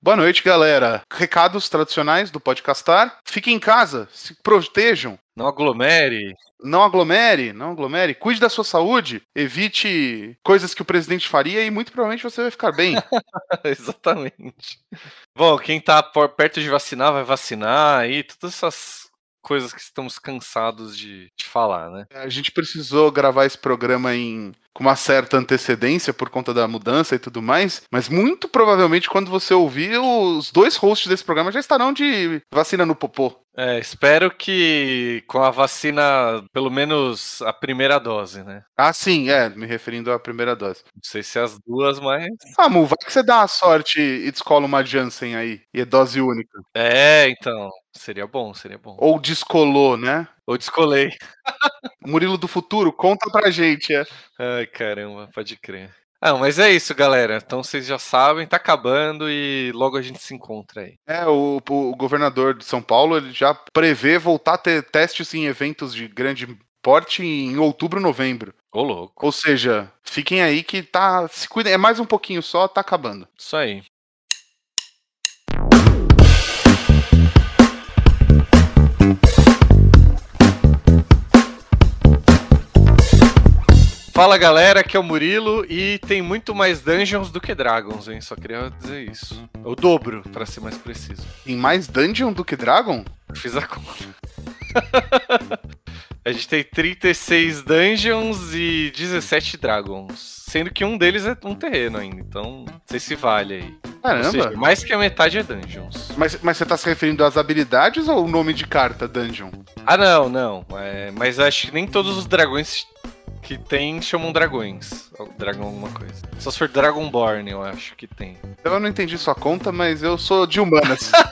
Boa noite, galera. Recados tradicionais do Podcastar. Fiquem em casa, se protejam. Não aglomere. Não aglomere, não aglomere. Cuide da sua saúde. Evite coisas que o presidente faria e muito provavelmente você vai ficar bem. Exatamente. Bom, quem tá perto de vacinar vai vacinar aí, todas essas coisas que estamos cansados de, de falar, né? A gente precisou gravar esse programa em com uma certa antecedência por conta da mudança e tudo mais, mas muito provavelmente quando você ouvir, os dois hosts desse programa já estarão de vacina no popô. É, espero que com a vacina, pelo menos a primeira dose, né? Ah, sim, é, me referindo à primeira dose. Não sei se as duas, mas. Ah, Mu, vai que você dá a sorte e descola uma Janssen aí, e é dose única. É, então. Seria bom, seria bom. Ou descolou, né? Ou descolei. Murilo do Futuro, conta pra gente, é. Ai, caramba, pode crer. Ah, mas é isso, galera. Então vocês já sabem, tá acabando e logo a gente se encontra aí. É, o, o governador de São Paulo ele já prevê voltar a ter testes em eventos de grande porte em outubro, novembro. Ô, louco. Ou seja, fiquem aí que tá. Se cuidem, é mais um pouquinho só, tá acabando. Isso aí. Fala galera, aqui é o Murilo e tem muito mais dungeons do que dragons, hein? Só queria dizer isso. O dobro, pra ser mais preciso. Tem mais dungeon do que Dragon? Fiz a conta. a gente tem 36 dungeons e 17 dragons. Sendo que um deles é um terreno ainda, então não sei se vale aí. Ou seja, Caramba. mais que a metade é dungeons. Mas, mas você tá se referindo às habilidades ou o nome de carta, dungeon? Ah, não, não. É, mas acho que nem todos os dragões que tem chamam dragões. Dragão alguma coisa. Só se for Dragonborn, eu acho que tem. Eu não entendi sua conta, mas eu sou de humanas.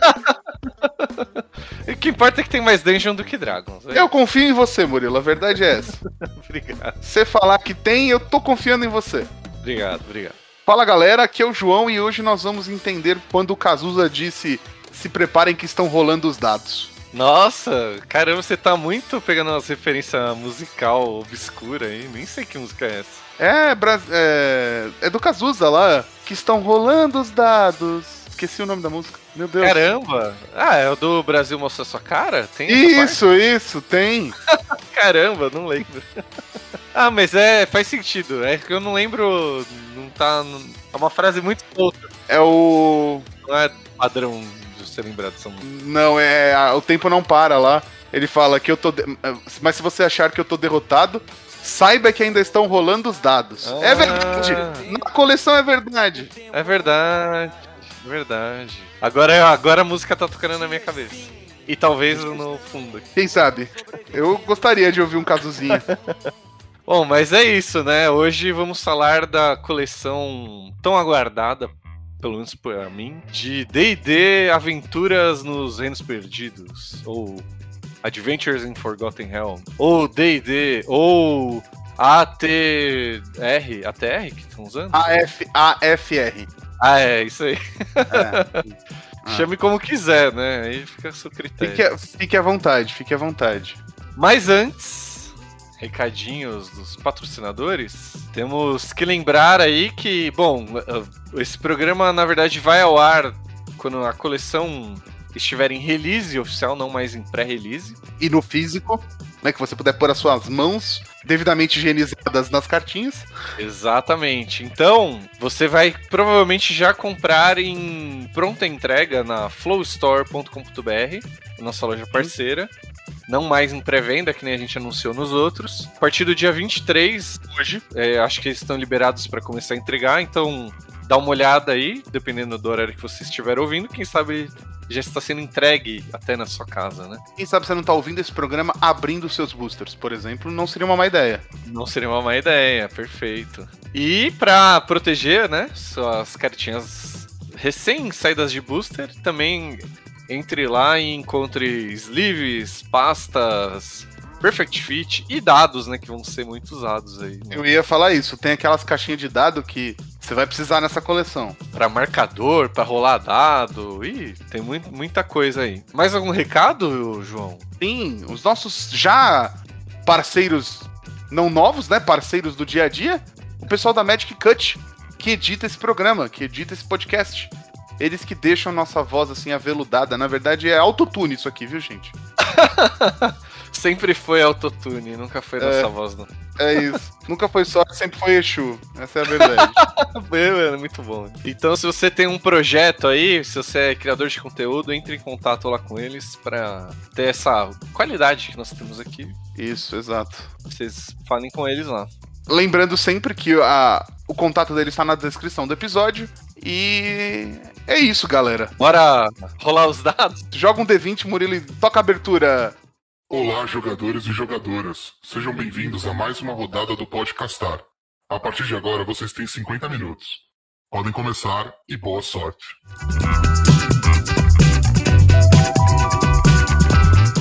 E o que importa é que tem mais dungeon do que dragons. É eu confio em você, Murilo, a verdade é essa. Obrigado, Você falar que tem, eu tô confiando em você. obrigado, obrigado. Fala galera, aqui é o João e hoje nós vamos entender quando o Cazuza disse se preparem que estão rolando os dados. Nossa, caramba, você tá muito pegando umas referências musical obscura aí. Nem sei que música é essa. É, é, é do Cazuza lá, que estão rolando os dados. Esqueci o nome da música. Meu Deus. Caramba! Ah, é o do Brasil Mostra Sua Cara? Tem? Isso, isso, tem. Caramba, não lembro. ah, mas é, faz sentido. É que eu não lembro. Não tá. é uma frase muito solta. É o. Não é padrão ser lembrado dessa música. Não, é. O tempo não para lá. Ele fala que eu tô. de- Mas se você achar que eu tô derrotado, saiba que ainda estão rolando os dados. É Ah. verdade. Na coleção é verdade. É verdade. É verdade. Agora, agora a música tá tocando na minha cabeça. E talvez no fundo. Quem sabe? Eu gostaria de ouvir um Cazuzinha. Bom, mas é isso, né? Hoje vamos falar da coleção tão aguardada, pelo menos por mim, de D&D Aventuras nos Reinos Perdidos, ou Adventures in Forgotten Realm, ou D&D, ou ATR, ATR que estão usando? AF, AFR. Ah, é, isso aí. É. Ah. Chame como quiser, né? Aí fica a seu critério. Fique, fique à vontade, fique à vontade. Mas antes, recadinhos dos patrocinadores. Temos que lembrar aí que, bom, uh, esse programa na verdade vai ao ar quando a coleção estiver em release oficial, não mais em pré-release. E no físico, né? Que você puder pôr as suas mãos devidamente higienizadas nas cartinhas. Exatamente. Então, você vai provavelmente já comprar em pronta entrega na flowstore.com.br, nossa loja parceira. Não mais em pré-venda, que nem a gente anunciou nos outros. A partir do dia 23, hoje, é, acho que eles estão liberados para começar a entregar, então dá uma olhada aí, dependendo do horário que você estiver ouvindo. Quem sabe já está sendo entregue até na sua casa, né? Quem sabe você não tá ouvindo esse programa abrindo seus boosters, por exemplo, não seria uma má ideia. Não seria uma má ideia, perfeito. E pra proteger, né, suas cartinhas recém-saídas de booster, também entre lá e encontre sleeves, pastas, perfect fit e dados, né, que vão ser muito usados aí. Né? Eu ia falar isso, tem aquelas caixinhas de dado que você vai precisar nessa coleção. Pra marcador, pra rolar dado, e tem muito, muita coisa aí. Mais algum recado, João? Sim, os nossos já parceiros não novos, né? Parceiros do dia a dia, o pessoal da Magic Cut, que edita esse programa, que edita esse podcast. Eles que deixam nossa voz assim aveludada. Na verdade, é autotune isso aqui, viu, gente? sempre foi autotune, nunca foi nossa É. voz, não. É isso. Nunca foi só, sempre foi Exu. Essa é a verdade. É, mano, muito bom. Então, se você tem um projeto aí, se você é criador de conteúdo, entre em contato lá com eles pra ter essa qualidade que nós temos aqui. isso, exato. Vocês falem com eles lá. Lembrando sempre que a, o contato dele está na descrição do episódio. E é isso, galera. Bora rolar os dados? Joga um D20, Murilo, e toca a abertura. Olá, jogadores e jogadoras. Sejam bem-vindos a mais uma rodada do Podcastar. A partir de agora, vocês têm 50 minutos. Podem começar e boa sorte.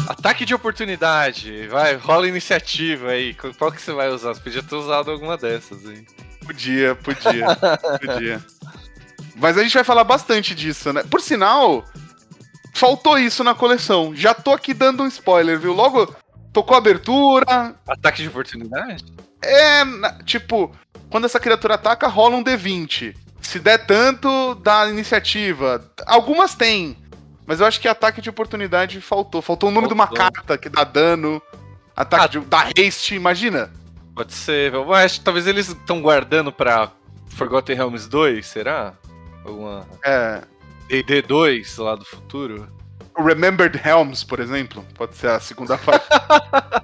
Ataque de oportunidade. Vai, rola iniciativa aí. Qual que você vai usar? Você podia ter usado alguma dessas aí. Podia, podia, podia. Mas a gente vai falar bastante disso, né? Por sinal, faltou isso na coleção. Já tô aqui dando um spoiler, viu? Logo tocou a abertura. Ataque de oportunidade? É, tipo, quando essa criatura ataca, rola um D20. Se der tanto, dá iniciativa. Algumas tem. Mas eu acho que ataque de oportunidade faltou. Faltou o nome de uma Faltou. carta que dá dano. Ataque Ah. de. dá haste, imagina. Pode ser. Mas talvez eles estão guardando pra Forgotten Realms 2, será? Alguma É. D&D 2 lá do futuro? Remembered Helms, por exemplo. Pode ser a segunda parte.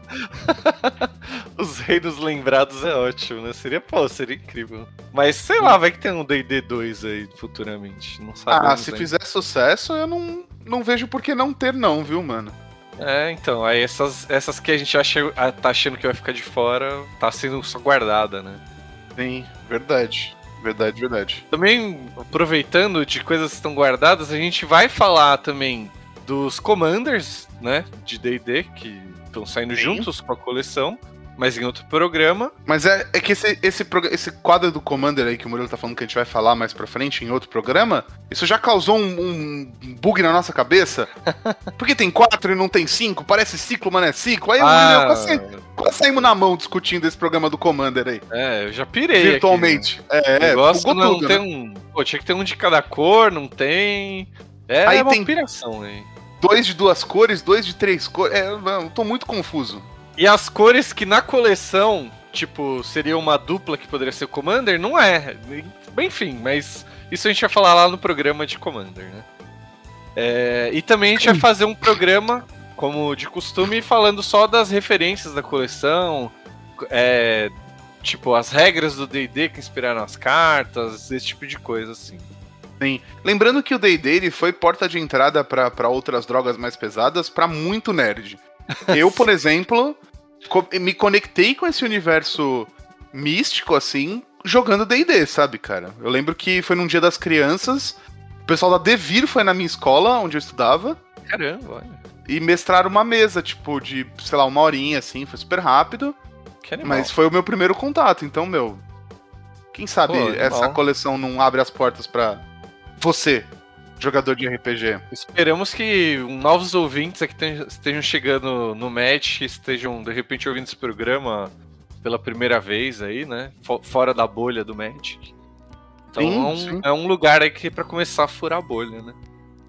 Os reinos lembrados é ótimo, né? Seria, pô, seria incrível. Mas sei lá, vai que tem um D&D 2 aí futuramente. Não sabe. ah, se fizer sucesso, eu não, não vejo por que não ter, não, viu, mano? É, então, aí essas, essas que a gente acha, ah, tá achando que vai ficar de fora, tá sendo só guardada, né? Sim, verdade. Verdade, verdade. Também, aproveitando de coisas que estão guardadas, a gente vai falar também dos Commanders, né, de D&D, que estão saindo Sim. juntos com a coleção, mas em outro programa. Mas é, é que esse, esse, esse quadro do Commander aí que o Murilo tá falando que a gente vai falar mais pra frente em outro programa, isso já causou um, um bug na nossa cabeça. Porque tem quatro e não tem cinco, parece ciclo, mas não é ciclo. Aí eu, eu quase, quase saímos na mão discutindo esse programa do Commander aí. é, eu já pirei virtualmente. Aqui, né? É, é, bugou não tudo, tem né? um... Pô, tinha que ter um de cada cor, não tem... É Aí uma tem- piração aí. Dois de duas cores, dois de três cores. É, eu tô muito confuso. E as cores que na coleção, tipo, seria uma dupla que poderia ser Commander, não é. Enfim, mas isso a gente vai falar lá no programa de Commander, né? É, e também a gente vai fazer um programa, como de costume, falando só das referências da coleção, é, tipo, as regras do D&D que inspiraram as cartas, esse tipo de coisa, assim. Sim. Lembrando que o D&D foi porta de entrada pra outras drogas mais pesadas pra muito nerd. Eu, por exemplo, me conectei com esse universo místico, assim, jogando D&D, sabe, cara? Eu lembro que foi num dia das crianças, o pessoal da Devir foi na minha escola, onde eu estudava, Caramba, olha. e mestraram uma mesa, tipo, de, sei lá, uma horinha, assim, foi super rápido, Que animal. mas foi o meu primeiro contato, então, meu... Quem sabe Pô, essa coleção não abre as portas pra você, jogador de RPG. Esperamos que novos ouvintes aqui estejam chegando no match, estejam de repente ouvindo esse programa pela primeira vez aí, né? Fo- Fora da bolha do Magic. Então Sim, é, um, sim. é um lugar aí que é pra começar a furar a bolha, né?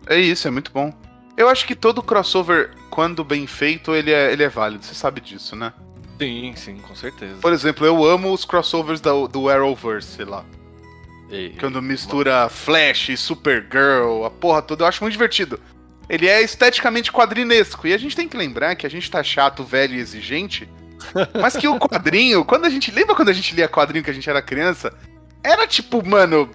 É isso, é muito bom. Eu acho que todo crossover, quando bem feito, ele é, ele é válido. Você sabe disso, né? Sim, sim, com certeza. Por exemplo, eu amo os crossovers da- do Arrowverse, sei lá. Quando mistura Flash, Supergirl, a porra toda, eu acho muito divertido. Ele é esteticamente quadrinesco. E a gente tem que lembrar que a gente tá chato, velho e exigente. Mas que o quadrinho, quando a gente. Lembra quando a gente lia quadrinho que a gente era criança? Era tipo, mano,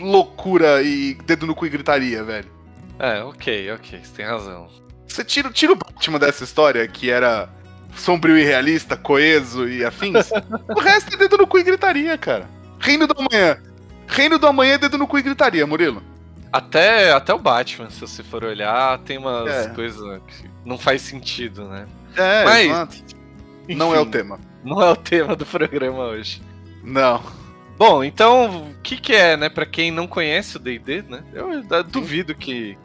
loucura e dedo no cu e gritaria, velho. É, ok, ok, você tem razão. Você tira, tira o Batman dessa história, que era sombrio e realista, coeso e afins. o resto é dedo no cu e gritaria, cara. Reino do Amanhã. Reino do Amanhã é dedo no cu e gritaria, Murilo. Até, até o Batman, se você for olhar, tem umas É. coisas que não faz sentido, né? É, Mas, exato. Não é o Enfim, tema. Não é o tema do programa hoje. Não. Bom, então, o que que é, né, Pra quem não conhece o D&D, né? Eu duvido que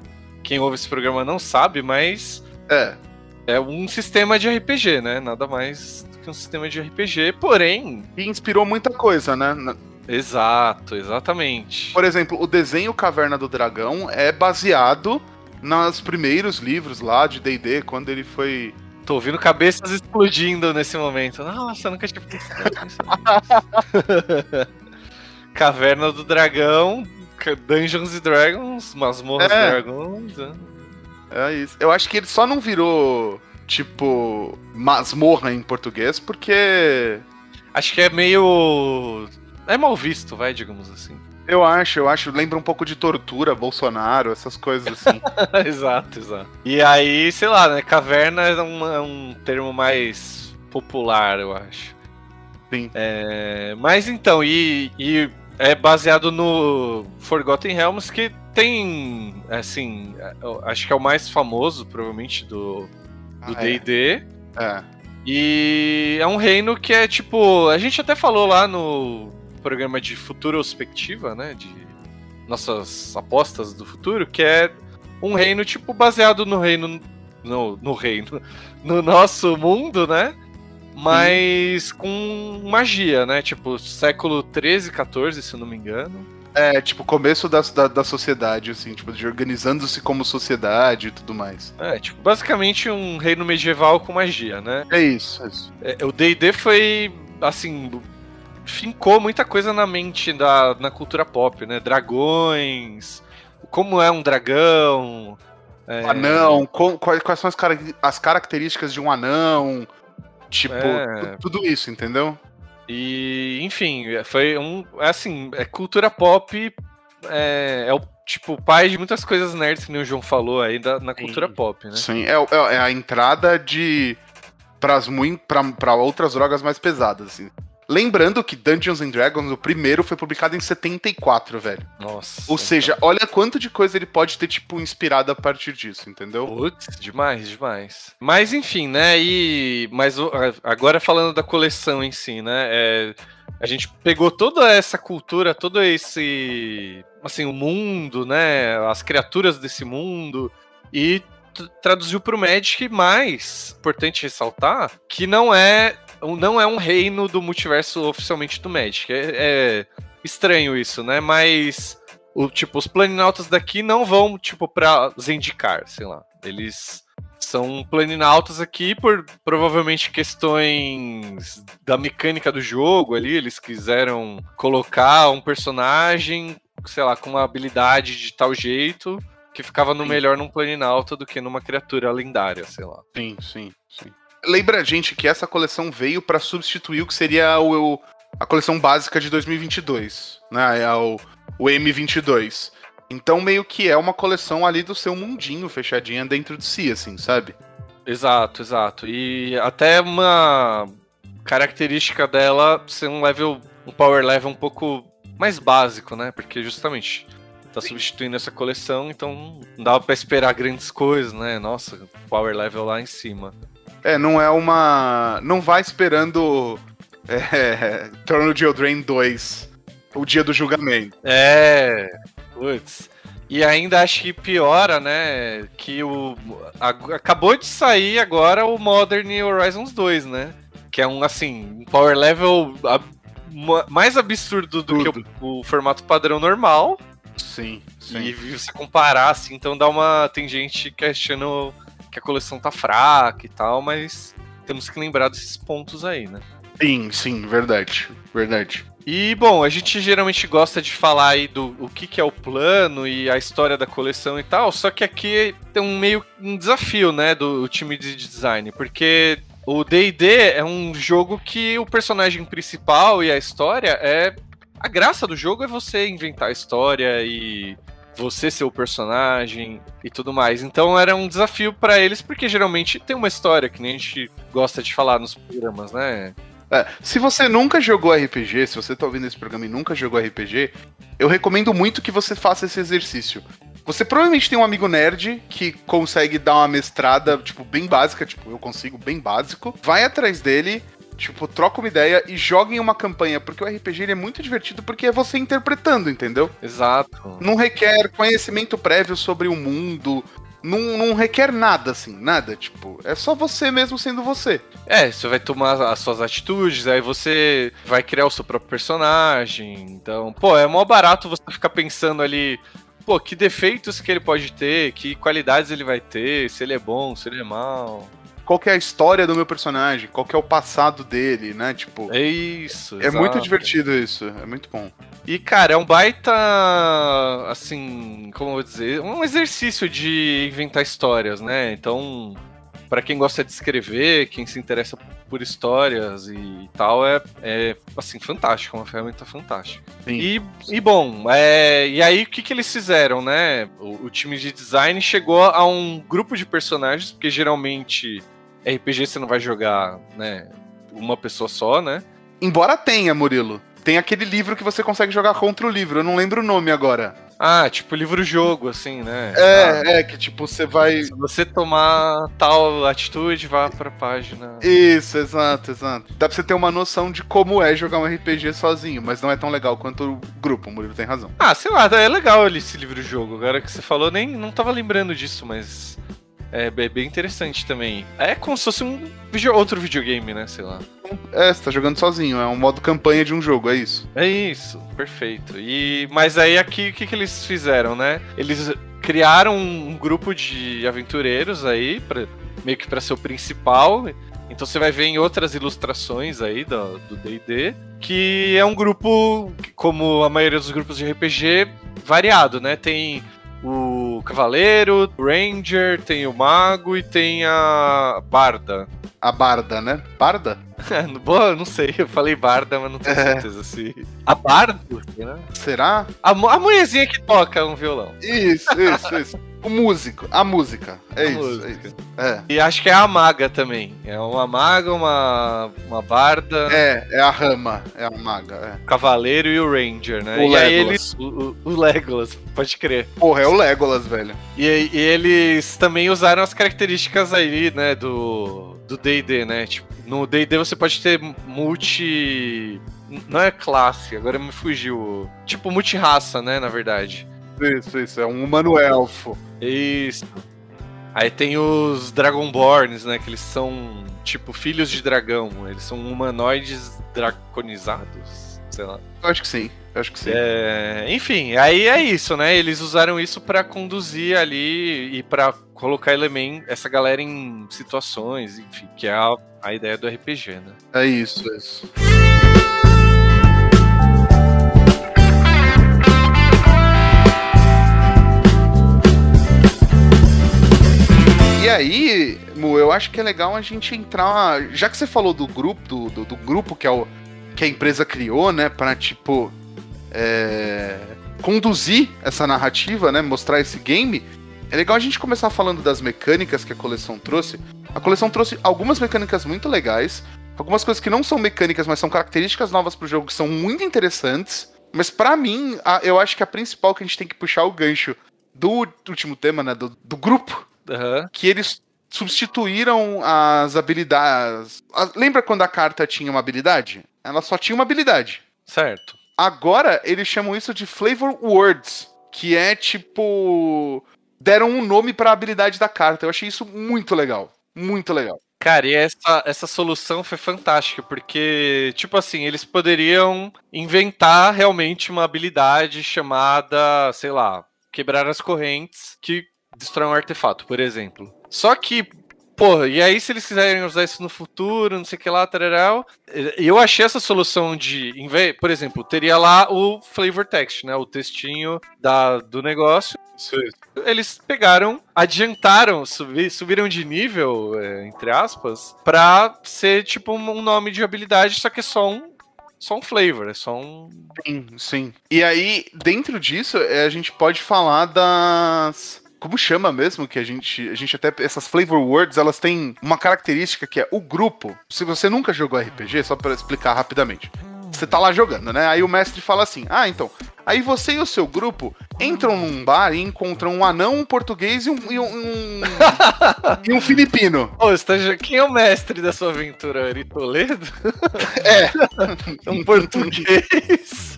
quem ouve esse programa não sabe, mas É. é um sistema de RPG, né? Nada mais do que um sistema de RPG, porém, E inspirou muita coisa, né? Exato, exatamente. Por exemplo, o desenho Caverna do Dragão é baseado nos primeiros livros lá de D&D, quando ele foi... Tô ouvindo cabeças explodindo nesse momento. Nossa, nunca tinha pensado nisso. Caverna do Dragão, Dungeons and Dragons, Masmorras É. Dragons. né? É isso. Eu acho que ele só não virou, tipo, masmorra em português, porque... Acho que é meio. É mal visto, vai, digamos assim. Eu acho, eu acho, lembra um pouco de tortura, Bolsonaro, essas coisas assim. exato, exato. E aí, sei lá, né? Caverna é um, é um termo mais popular, eu acho. Sim. É, mas então, e, e é baseado no Forgotten Realms, que tem, assim, eu acho que é o mais famoso, provavelmente, do do Ah, é. D&D. É. E é um reino que é tipo. A gente até falou lá no programa de futurospectiva, né? De nossas apostas do futuro, que é um reino, tipo, baseado no reino. No, no reino. No nosso mundo, né? Mas com magia, né? Tipo, século 13, 14, se não me engano. É, tipo, começo da, da, da sociedade, assim, tipo, de organizando-se como sociedade e tudo mais. É, tipo, basicamente um reino medieval com magia, né? É isso, é isso. É, o D&D foi, assim, fincou muita coisa na mente da na cultura pop, né? Dragões, como é um dragão. é, Anão, com- quais, quais são as, cara- as características de um anão, tipo, É. tu- tudo isso, entendeu? E, enfim, foi um. é Assim, é cultura pop. É, é o tipo pai de muitas coisas nerds que nem o João falou aí da, na cultura Sim. pop, né? Sim, é, é- é a entrada de. Pra outras drogas mais pesadas, assim. Lembrando que Dungeons and Dragons, o primeiro, foi publicado em 74, velho. Nossa. Ou seja, olha quanto de coisa ele pode ter, tipo, inspirado a partir disso, entendeu? Putz, demais, demais. Mas enfim, né? E mas agora falando da coleção em si, né? é, a gente pegou toda essa cultura, todo esse assim o mundo, né? As criaturas desse mundo e traduziu para o Magic. Mas importante ressaltar que não é não é um reino do multiverso oficialmente do Magic. É, é estranho isso, né? Mas o, tipo, os planinautas daqui não vão, tipo, pra Zendikar, sei lá. Eles são planinautas aqui por provavelmente questões da mecânica do jogo ali. Eles quiseram colocar um personagem, sei lá, com uma habilidade de tal jeito que ficava no Sim. melhor num planinauta do que numa criatura lendária, sei lá. Sim, sim, sim. Lembra a gente que essa coleção veio pra substituir o que seria o, a coleção básica de 2022, né? É o, o M22. Então meio que é uma coleção ali do seu mundinho fechadinha dentro de si, assim, sabe? Exato, exato. E até uma característica dela ser um level, um power level um pouco mais básico, né? Porque justamente tá substituindo essa coleção, então não dava pra esperar grandes coisas, né? Nossa, power level lá em cima. É, não é uma. Não vai esperando é, Trono de Eldraine 2, o dia do julgamento. É, putz. E ainda acho que piora, né? Que o. ag- acabou de sair agora o Modern Horizons 2, né? Que é um, assim, um power level ma- mais absurdo do que Tudo. o, o formato padrão normal. Sim, sim. E você comparar, assim, então dá uma. Tem gente que achando que a coleção tá fraca e tal, mas temos que lembrar desses pontos aí, né? Sim, sim, verdade. Verdade. E, bom, a gente geralmente gosta de falar aí do o que, que é o plano e a história da coleção e tal, só que aqui tem um meio um desafio, né, do time de design, porque o D&D é um jogo que o personagem principal e a história é... A graça do jogo é você inventar a história e você ser o personagem e tudo mais. Então era um desafio pra eles, porque geralmente tem uma história que nem a gente gosta de falar nos programas, né? É, se você nunca jogou RPG, se você tá ouvindo esse programa e nunca jogou RPG, eu recomendo muito que você faça esse exercício. Você provavelmente tem um amigo nerd que consegue dar uma mestrada, tipo, bem básica, tipo, eu consigo, bem básico. Vai atrás dele, tipo, troca uma ideia e joga em uma campanha, porque o RPG ele é muito divertido porque é você interpretando, entendeu? Exato. Não requer conhecimento prévio sobre o mundo, não, não requer nada, assim, nada. Tipo, é só você mesmo sendo você. É, você vai tomar as suas atitudes, aí você vai criar o seu próprio personagem. Então, pô, é mó barato você ficar pensando ali, pô, que defeitos que ele pode ter, que qualidades ele vai ter, se ele é bom, se ele é mal. Qual é a história do meu personagem? Qual que é o passado dele, né? Tipo. É isso. É exato. muito divertido isso. É muito bom. E, cara, é um baita. Assim. Como eu vou dizer? Um exercício de inventar histórias, né? Então. para quem gosta de escrever, quem se interessa por histórias e tal, é, é assim, fantástico, uma ferramenta fantástica. E, e bom, é, e aí o que, que eles fizeram, né? O, o time de design chegou a um grupo de personagens, porque geralmente RPG você não vai jogar, né, uma pessoa só, né? Embora tenha, Murilo. Tem aquele livro que você consegue jogar contra o livro, eu não lembro o nome agora. Ah, tipo livro-jogo, assim, né? É, ah, é, que tipo, você vai. Se você tomar tal atitude, vá pra página. Isso, exato, exato. Dá pra você ter uma noção de como é jogar um RPG sozinho, mas não é tão legal quanto o grupo, o Murilo tem razão. Ah, sei lá, é legal esse livro-jogo. Agora que você falou, nem não tava lembrando disso, mas. É bem interessante também. É como se fosse um video, outro videogame, né? Sei lá. É, você tá jogando sozinho, é um modo campanha de um jogo, é isso. É isso, perfeito. E mas aí aqui o que, que eles fizeram, né? Eles criaram um grupo de aventureiros aí para meio que para ser o principal. Então você vai ver em outras ilustrações aí do D&D que é um grupo como a maioria dos grupos de RPG variado, né? Tem o Cavaleiro, o Ranger, tem o Mago e tem a Barda. A Barda, né? Barda? Boa, não sei, eu falei Barda, mas não tenho é. certeza se. A Barda? Né? Será? A, a mulherzinha que toca um violão. Isso, isso, isso. O músico, a música. É, isso, música. é isso. É. E acho que é a maga também. É uma maga, uma, uma barda. É, é a rama, é a maga. É. Cavaleiro e o Ranger, né? O e Legolas. aí eles. O, o, Legolas, pode crer. Porra, é o Legolas, velho. E, e eles também usaram as características aí, né, do. Do DD, né? Tipo, no DD você pode ter multi. Não é classe, agora me fugiu. Tipo, multi-raça, né, na verdade. Isso, isso, é um humano elfo. Isso. Aí tem os Dragonborns, né? Que eles são tipo filhos de dragão. Eles são humanoides draconizados. Sei lá. Eu acho que sim. Eu acho que sim. É... Enfim, aí é isso, né? Eles usaram isso para conduzir ali e para colocar elemento, essa galera em situações, enfim, que é a, a ideia do RPG, né? É isso, é isso. E aí, Mu, eu acho que é legal a gente entrar. Já que você falou do grupo, do, do, do grupo que, é o, que a empresa criou, né, para tipo. É, conduzir essa narrativa, né? Mostrar esse game. É legal a gente começar falando das mecânicas que a coleção trouxe. A coleção trouxe algumas mecânicas muito legais, algumas coisas que não são mecânicas, mas são características novas pro jogo que são muito interessantes. Mas para mim, a, eu acho que a principal que a gente tem que puxar o gancho do último tema, né, do, do grupo, Uhum. Que eles substituíram as habilidades. Lembra quando a carta tinha uma habilidade? Ela só tinha uma habilidade. Certo. Agora eles chamam isso de flavor words, que é tipo deram um nome para a habilidade da carta. Eu achei isso muito legal, muito legal. Cara, e essa, essa solução foi fantástica, porque, tipo assim, eles poderiam inventar realmente uma habilidade chamada, sei lá, quebrar as correntes, que destrói um artefato, por exemplo. Só que, porra, e aí se eles quiserem usar isso no futuro, não sei o que lá, tararau, eu achei essa solução de, por exemplo, teria lá o flavor text, né, o textinho da, do negócio. Isso, isso. Eles pegaram, adiantaram, subi, subiram de nível, é, entre aspas, pra ser tipo um nome de habilidade, só que é só um só um flavor, é só um. Sim, sim. E aí, dentro disso, é, a gente pode falar das como chama mesmo que a gente a gente até essas flavor words elas têm uma característica que é o grupo. Se você nunca jogou RPG, só para explicar rapidamente. Você tá lá jogando, né? Aí o mestre fala assim: "Ah, então, Aí você e o seu grupo entram num bar e encontram um anão, um português e um, e um, e um filipino. Ô, já- Quem é o mestre da sua aventura? Ari Toledo? É. um português.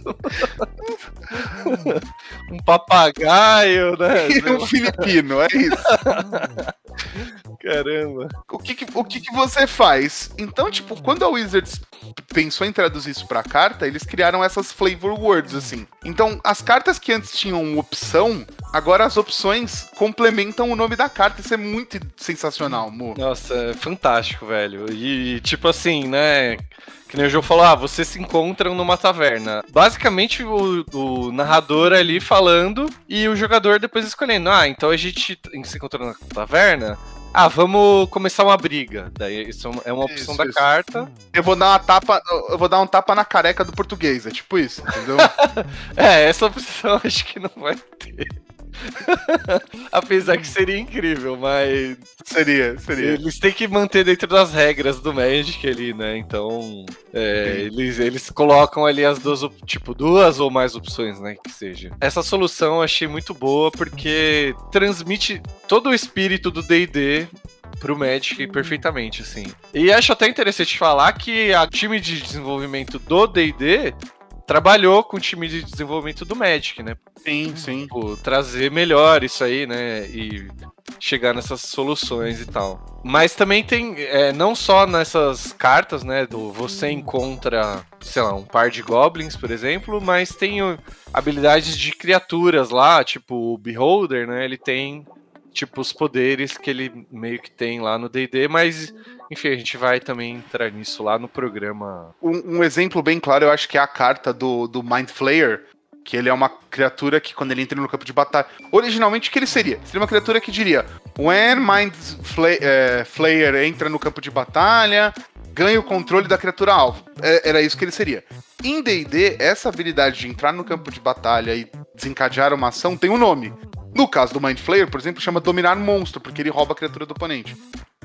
um papagaio, né? E um filipino, é isso. Caramba. O que, que- o que, que você faz? Então, tipo, quando a Wizards pensou em traduzir isso pra carta, eles criaram essas flavor words, assim. Então, as cartas que antes tinham opção, agora as opções complementam o nome da carta. Isso é muito sensacional, Mo. Nossa, é fantástico, velho. E, tipo assim, né? Que nem o jogo falou, ah, vocês se encontram numa taverna. Basicamente, o, o narrador ali falando e o jogador depois escolhendo. Ah, então a gente se encontrou na taverna. Ah, vamos começar uma briga. Daí isso é uma opção Isso, da isso. carta. Eu vou dar uma tapa, eu vou dar um tapa na careca do português, é tipo isso, entendeu? É, essa opção acho que não vai ter. Apesar que seria incrível, mas seria, seria. eles têm que manter dentro das regras do Magic ali, né? Então, é, eles, eles colocam ali as duas, tipo, duas ou mais opções, né? Que seja. Essa solução eu achei muito boa porque transmite todo o espírito do D&D pro Magic perfeitamente, assim. E acho até interessante falar que a time de desenvolvimento do D&D trabalhou com o time de desenvolvimento do Magic, né? Sim, sim. Tipo, trazer melhor isso aí, né? E chegar nessas soluções e tal. Mas também tem, é, não só nessas cartas, né? Do você encontra, sei lá, um par de goblins, por exemplo, mas tem habilidades de criaturas lá, tipo o Beholder, né? Ele tem, tipo, os poderes que ele meio que tem lá no DD, mas. Enfim, a gente vai também entrar nisso lá no programa. Um, um exemplo bem claro, eu acho que é a carta do, do Mind Flayer, que ele é uma criatura que quando ele entra no campo de batalha. Originalmente, o que ele seria? Seria uma criatura que diria: When Mind Fla- eh, Flayer entra no campo de batalha, ganha o controle da criatura alvo. É- era isso que ele seria. Em DD, essa habilidade de entrar no campo de batalha e desencadear uma ação tem um nome. No caso do Mind Flayer, por exemplo, chama Dominar Monstro, porque ele rouba a criatura do oponente.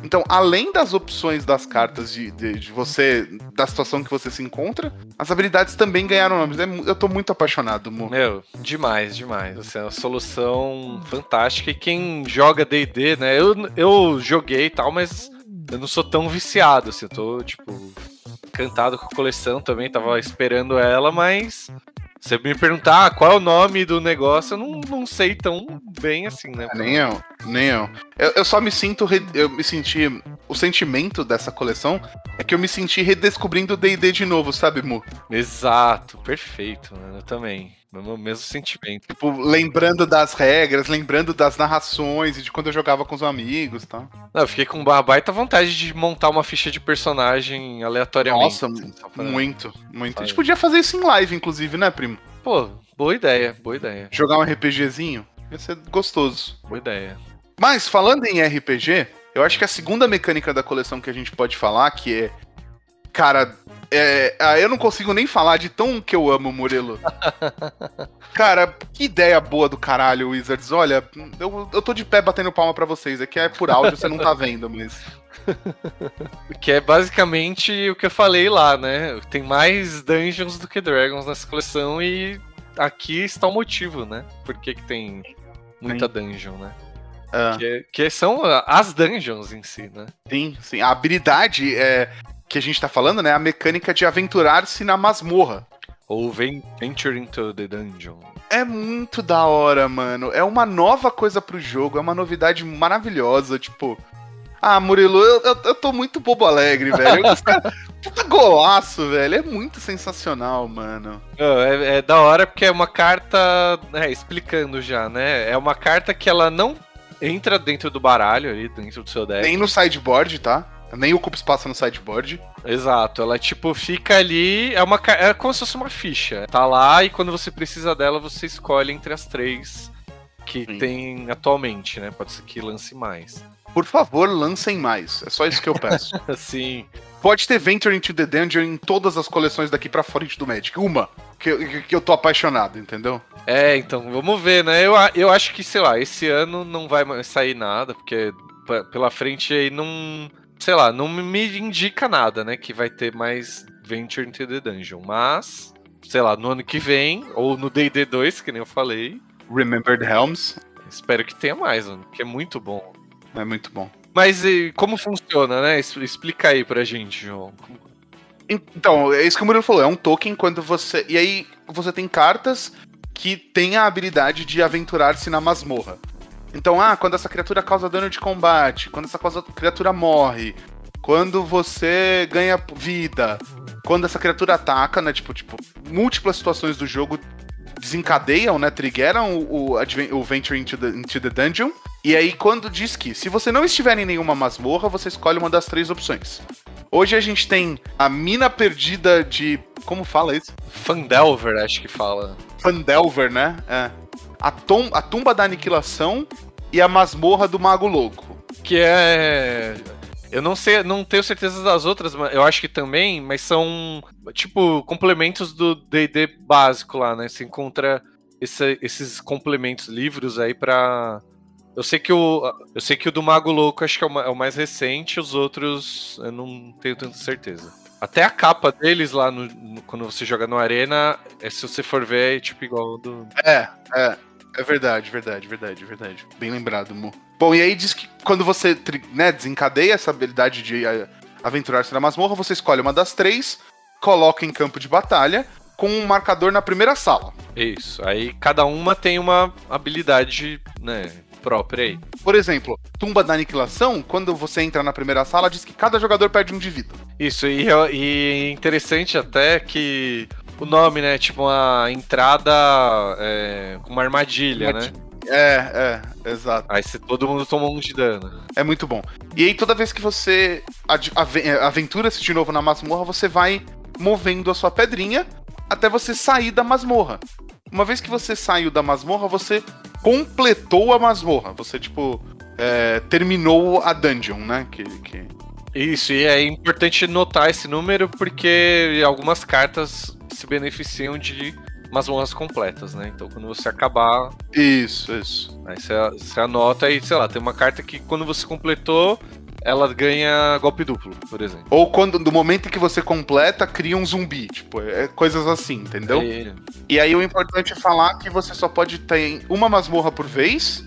Então, além das opções das cartas de, de, de você, da situação que você se encontra, as habilidades também ganharam nomes. É Eu tô muito apaixonado. Meu, demais, demais. Assim, é uma solução fantástica. E quem joga DD, né? Eu, eu joguei e tal, mas eu não sou tão viciado. Assim, eu tô, tipo, encantado com a coleção também. Tava esperando ela, mas. Você me perguntar ah, qual é o nome do negócio, eu não, não sei tão bem assim, né? Nem eu, nem eu. eu. eu só me sinto. Eu me senti. O sentimento dessa coleção é que eu me senti redescobrindo o DD de novo, sabe, Mu? Exato, perfeito, mano. Eu também. Mesmo, mesmo sentimento. Tipo, lembrando das regras, lembrando das narrações e de quando eu jogava com os amigos e tal. Não, eu fiquei com uma baita vontade de montar uma ficha de personagem aleatoriamente. Nossa, assim, pra- muito, muito. A gente podia fazer isso em live, inclusive, né, primo? Pô, boa ideia, boa ideia, Jogar um RPGzinho. Ia ser gostoso. boa ideia. Mas, falando em RPG, eu acho que a segunda mecânica da coleção que a gente pode falar, que é. Cara, é, ah, eu não consigo nem falar de tão que eu amo o Murilo. Cara, que ideia boa do caralho, Wizards. Olha, eu, eu tô de pé batendo palma pra vocês. Aqui é por áudio, você não tá vendo, mas. Que é basicamente o que eu falei lá, né? Tem mais dungeons do que dragons nessa coleção e aqui está o motivo, né? Por que, que tem muita dungeon, né? ah, Que, que são ah, as dungeons em si, né? sim, sim. A habilidade é, que a gente tá falando, né? A mecânica de aventurar-se na masmorra. Ou ven- Venture into the Dungeon. É muito da hora, mano. É uma nova coisa pro jogo, é uma novidade maravilhosa, tipo. Ah, Murilo, eu, eu, eu tô muito bobo alegre, velho. Cara- Puta golaço, velho. É muito sensacional, mano. É, é da hora porque é uma carta. É, explicando já, né? É uma carta que ela não entra dentro do baralho ali, dentro do seu deck. Nem no sideboard, tá? Nem ocupa espaço no sideboard. Exato, ela tipo fica ali, é uma é como se fosse uma ficha. Tá lá e quando você precisa dela, você escolhe entre as três que Sim. tem atualmente, né? Pode ser que lance mais. Por favor, lancem mais. É só isso que eu peço. Assim, Pode ter Venture into the Dungeon em todas as coleções daqui pra frente do Magic. Uma. Que, que, eu tô apaixonado, entendeu? é, então, vamos ver, né? Eu, eu acho que, sei lá, esse ano não vai sair nada, porque pela frente aí não. Sei lá, não me indica nada, né? Que vai ter mais Venture into the Dungeon. Mas sei lá, no ano que vem, ou no D&D 2, que nem eu falei. Remembered Helms. Espero que tenha mais, mano, que é muito bom. É muito bom. Mas e, como funciona, né? Explica aí pra gente, João. Então, é isso que o Murilo falou, é um token quando você. E aí você tem cartas que têm a habilidade de aventurar-se na masmorra. Então, ah, quando essa criatura causa dano de combate, quando essa criatura morre, quando você ganha vida, quando essa criatura ataca, né? Tipo, tipo, múltiplas situações do jogo desencadeiam, né? Triggeram o, o, o Venture into the, into the Dungeon. E aí, quando diz que se você não estiver em nenhuma masmorra, você escolhe uma das três opções. Hoje a gente tem a mina perdida de. Como fala isso? Fandelver, acho que fala. Fandelver, né? É. A, tom, a tumba da aniquilação e a masmorra do Mago Louco. Que é. Eu não sei, não tenho certeza das outras, mas eu acho que também, mas são tipo complementos do D&D básico lá, né? Você encontra esse, esses complementos, livros aí para eu sei que o eu sei que o do Mago Louco acho que é o, é o mais recente, os outros eu não tenho tanta certeza. Até a capa deles lá no, no, quando você joga no Arena, é, se você for ver, é tipo igual do. É, é. É verdade, verdade, verdade, verdade. Bem lembrado, Mo. Bom, e aí diz que quando você né, desencadeia essa habilidade de eh, aventurar-se na masmorra, você escolhe uma das três, coloca em campo de batalha com um marcador na primeira sala. Isso. Aí cada uma tem uma habilidade, né, própria aí. Por exemplo, Tumba da Aniquilação, quando você entra na primeira sala, diz que cada jogador perde um de vida. Isso, e, e interessante até que o nome, né? Tipo uma entrada é, com uma armadilha, né? É, é, exato. Aí você, todo mundo toma um de dano. É muito bom. E aí, toda vez que você é, aventura-se de novo na masmorra, você vai movendo a sua pedrinha até você sair da masmorra. Uma vez que você saiu da masmorra, você completou a masmorra. Você, tipo, é, terminou a dungeon, né? Que, que... Isso, e é importante notar esse número porque algumas cartas se beneficiam de masmorras completas, né? Então quando você acabar. Isso, isso. Aí você, você anota e, sei lá, tem uma carta que quando você completou, ela ganha golpe duplo, por exemplo. Ou quando, no momento em que você completa, cria um zumbi. Tipo, é coisas assim, entendeu? E... e aí o importante é falar que você só pode ter uma masmorra por vez.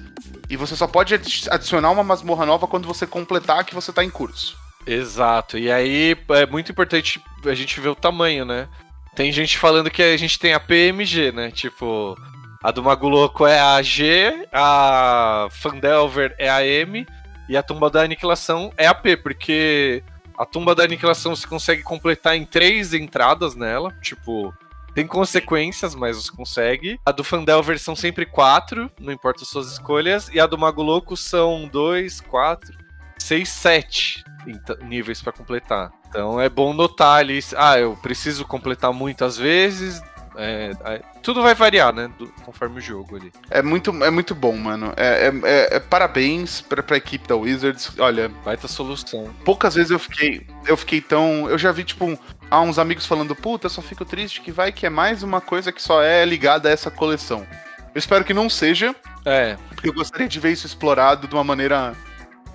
E você só pode adicionar uma masmorra nova quando você completar que você tá em curso. Exato. E aí é muito importante a gente ver o tamanho, né? Tem gente falando que a gente tem a PMG, né? Tipo, a do Mago Louco é a G, a Fandelver é a M e a Tumba da Aniquilação é a P, porque a Tumba da Aniquilação você consegue completar em três entradas nela, tipo, tem consequências, mas você consegue. A do Fandelver são sempre quatro, não importa as suas escolhas, e a do Mago Louco são dois, quatro, seis, sete níveis para completar. Então é bom notar ali, ah, eu preciso completar muitas vezes. É, é, tudo vai variar, né? Do, conforme o jogo ali. É muito, é muito bom, mano. É, é, é, é parabéns pra, pra equipe da Wizards. Olha. Vai ter solução. Poucas vezes eu fiquei. Eu fiquei tão. Eu já vi, tipo, um, há uns amigos falando, puta, eu só fico triste que vai que é mais uma coisa que só é ligada a essa coleção. Eu espero que não seja. É. Porque eu gostaria de ver isso explorado de uma maneira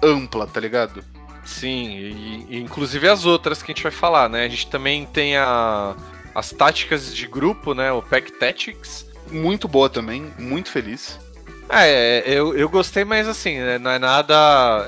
ampla, tá ligado? Sim, e, e, inclusive as outras que a gente vai falar, né? A gente também tem a, as táticas de grupo, né? O Pack Tactics. Muito boa também, muito feliz. É, eu, eu gostei, mas assim, né, não é nada.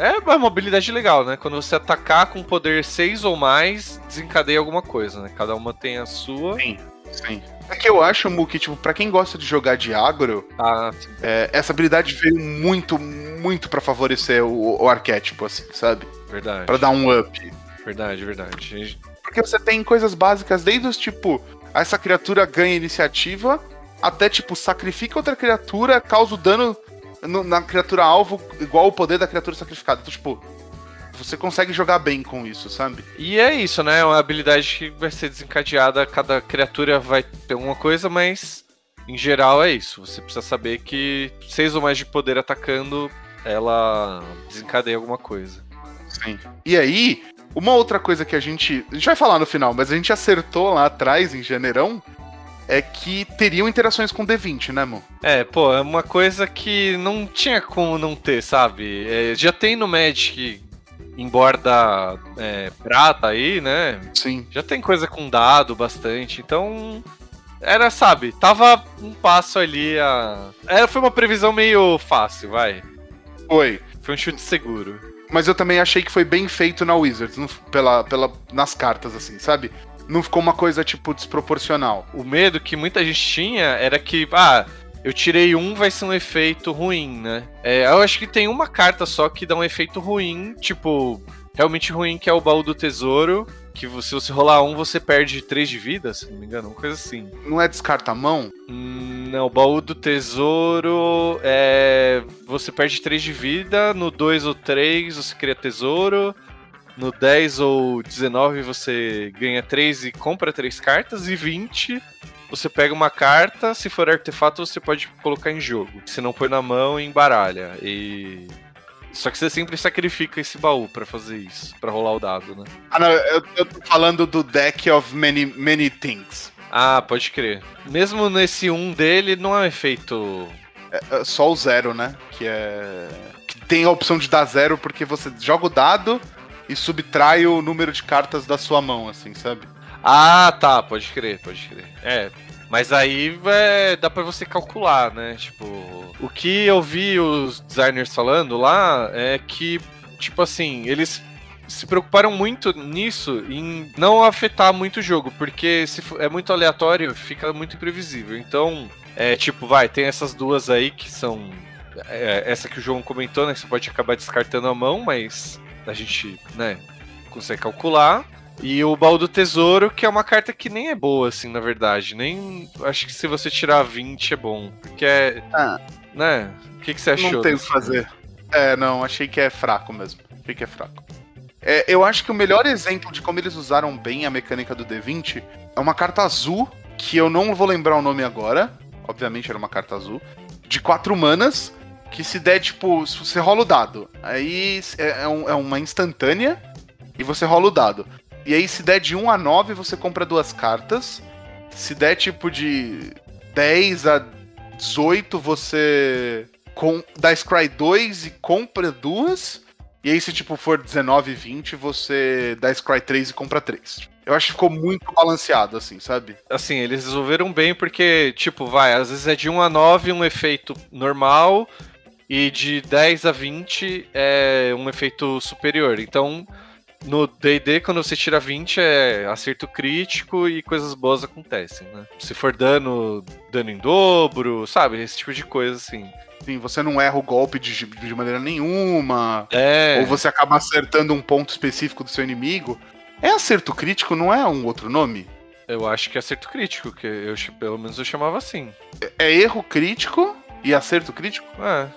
É uma mobilidade legal, né? Quando você atacar com poder 6 ou mais, desencadeia alguma coisa, né? Cada uma tem a sua. Sim, sim. É que eu acho, Mu, que, tipo, pra quem gosta de jogar de agro, ah, é, essa habilidade veio muito, muito para favorecer o, o arquétipo, assim, sabe? Verdade. Pra dar um up. Verdade, verdade. Porque você tem coisas básicas, desde os tipo, essa criatura ganha iniciativa, até tipo, sacrifica outra criatura, causa o dano no, na criatura alvo igual o poder da criatura sacrificada. Então, tipo, você consegue jogar bem com isso, sabe? E é isso, né? É uma habilidade que vai ser desencadeada, cada criatura vai ter uma coisa, mas em geral é isso. Você precisa saber que seis ou mais de poder atacando, ela desencadeia alguma coisa. Sim. E aí, uma outra coisa que a gente. A gente vai falar no final, mas a gente acertou lá atrás, em janeirão, é que teriam interações com D20, né, amor? É, pô, é uma coisa que não tinha como não ter, sabe? É, já tem no Magic em borda é, prata aí, né? Sim. Já tem coisa com dado bastante, então Era, sabe, tava um passo ali a. Era, foi uma previsão meio fácil, vai. Foi. Foi um chute seguro. Mas eu também achei que foi bem feito na Wizards, no- pela, pela, nas cartas, assim, sabe? Não ficou uma coisa, tipo, desproporcional. O medo que muita gente tinha era que, ah, eu tirei um, vai ser um efeito ruim, né? É, eu acho que tem uma carta só que dá um efeito ruim, tipo, realmente ruim, que é o baú do tesouro. Que se você rolar um, você perde 3 de vida, se não me engano, uma coisa assim. Não é descarta-mão? Hum, não, o baú do tesouro é. Você perde 3 de vida, no 2 ou 3 você cria tesouro. No 10 ou 19 você ganha 3 e compra 3 cartas. E 20 você pega uma carta, se for artefato você pode colocar em jogo. Se não põe na mão, embaralha. E. Só que você sempre sacrifica esse baú pra fazer isso, pra rolar o dado, né? Ah, não, eu, eu tô falando do deck of many, many things. Ah, pode crer. Mesmo nesse 1 dele, não é um efeito É só o zero, né? Que é. Que tem a opção de dar zero porque você joga o dado e subtrai o número de cartas da sua mão, assim, sabe? Ah, tá, pode crer, pode crer. É, mas aí é, dá pra você calcular, né? Tipo, o que eu vi os designers falando lá é que, tipo assim, eles se preocuparam muito nisso em não afetar muito o jogo, porque se é muito aleatório, fica muito imprevisível. Então, é tipo, vai, tem essas duas aí que são é, essa que o João comentou, né? Que você pode acabar descartando a mão, mas a gente, né, consegue calcular. E o baú do tesouro, que é uma carta que nem é boa, assim, na verdade. Nem. Acho que se você tirar 20 é bom. Porque é. Ah. Né? O que, que você achou? Não tem o que fazer. É, não, achei que é fraco mesmo. Achei que é fraco. É, eu acho que o melhor exemplo de como eles usaram bem a mecânica do D20 é uma carta azul, que eu não vou lembrar o nome agora. Obviamente era uma carta azul. De quatro manas, que se der, tipo, você rola o dado. Aí é, é um- é uma instantânea e você rola o dado. E aí, se der de 1 a 9, você compra duas cartas. Se der tipo de 10 a 18, você com, dá Scry 2 e compra duas. E aí, se tipo for 19 e 20, você dá Scry 3 e compra 3. Eu acho que ficou muito balanceado, assim, sabe? Assim, eles resolveram bem porque, tipo, vai, às vezes é de 1 a 9 um efeito normal. E de 10 a 20 é um efeito superior. Então, no DD, quando você tira 20, é acerto crítico e coisas boas acontecem, né? Se for dano, dano em dobro, sabe? Esse tipo de coisa, assim. Assim, você não erra o golpe de, de maneira nenhuma. É. Ou você acaba acertando um ponto específico do seu inimigo. É acerto crítico, não é um outro nome? Eu acho que é acerto crítico, que eu, pelo menos eu chamava assim. É erro crítico e acerto crítico? É.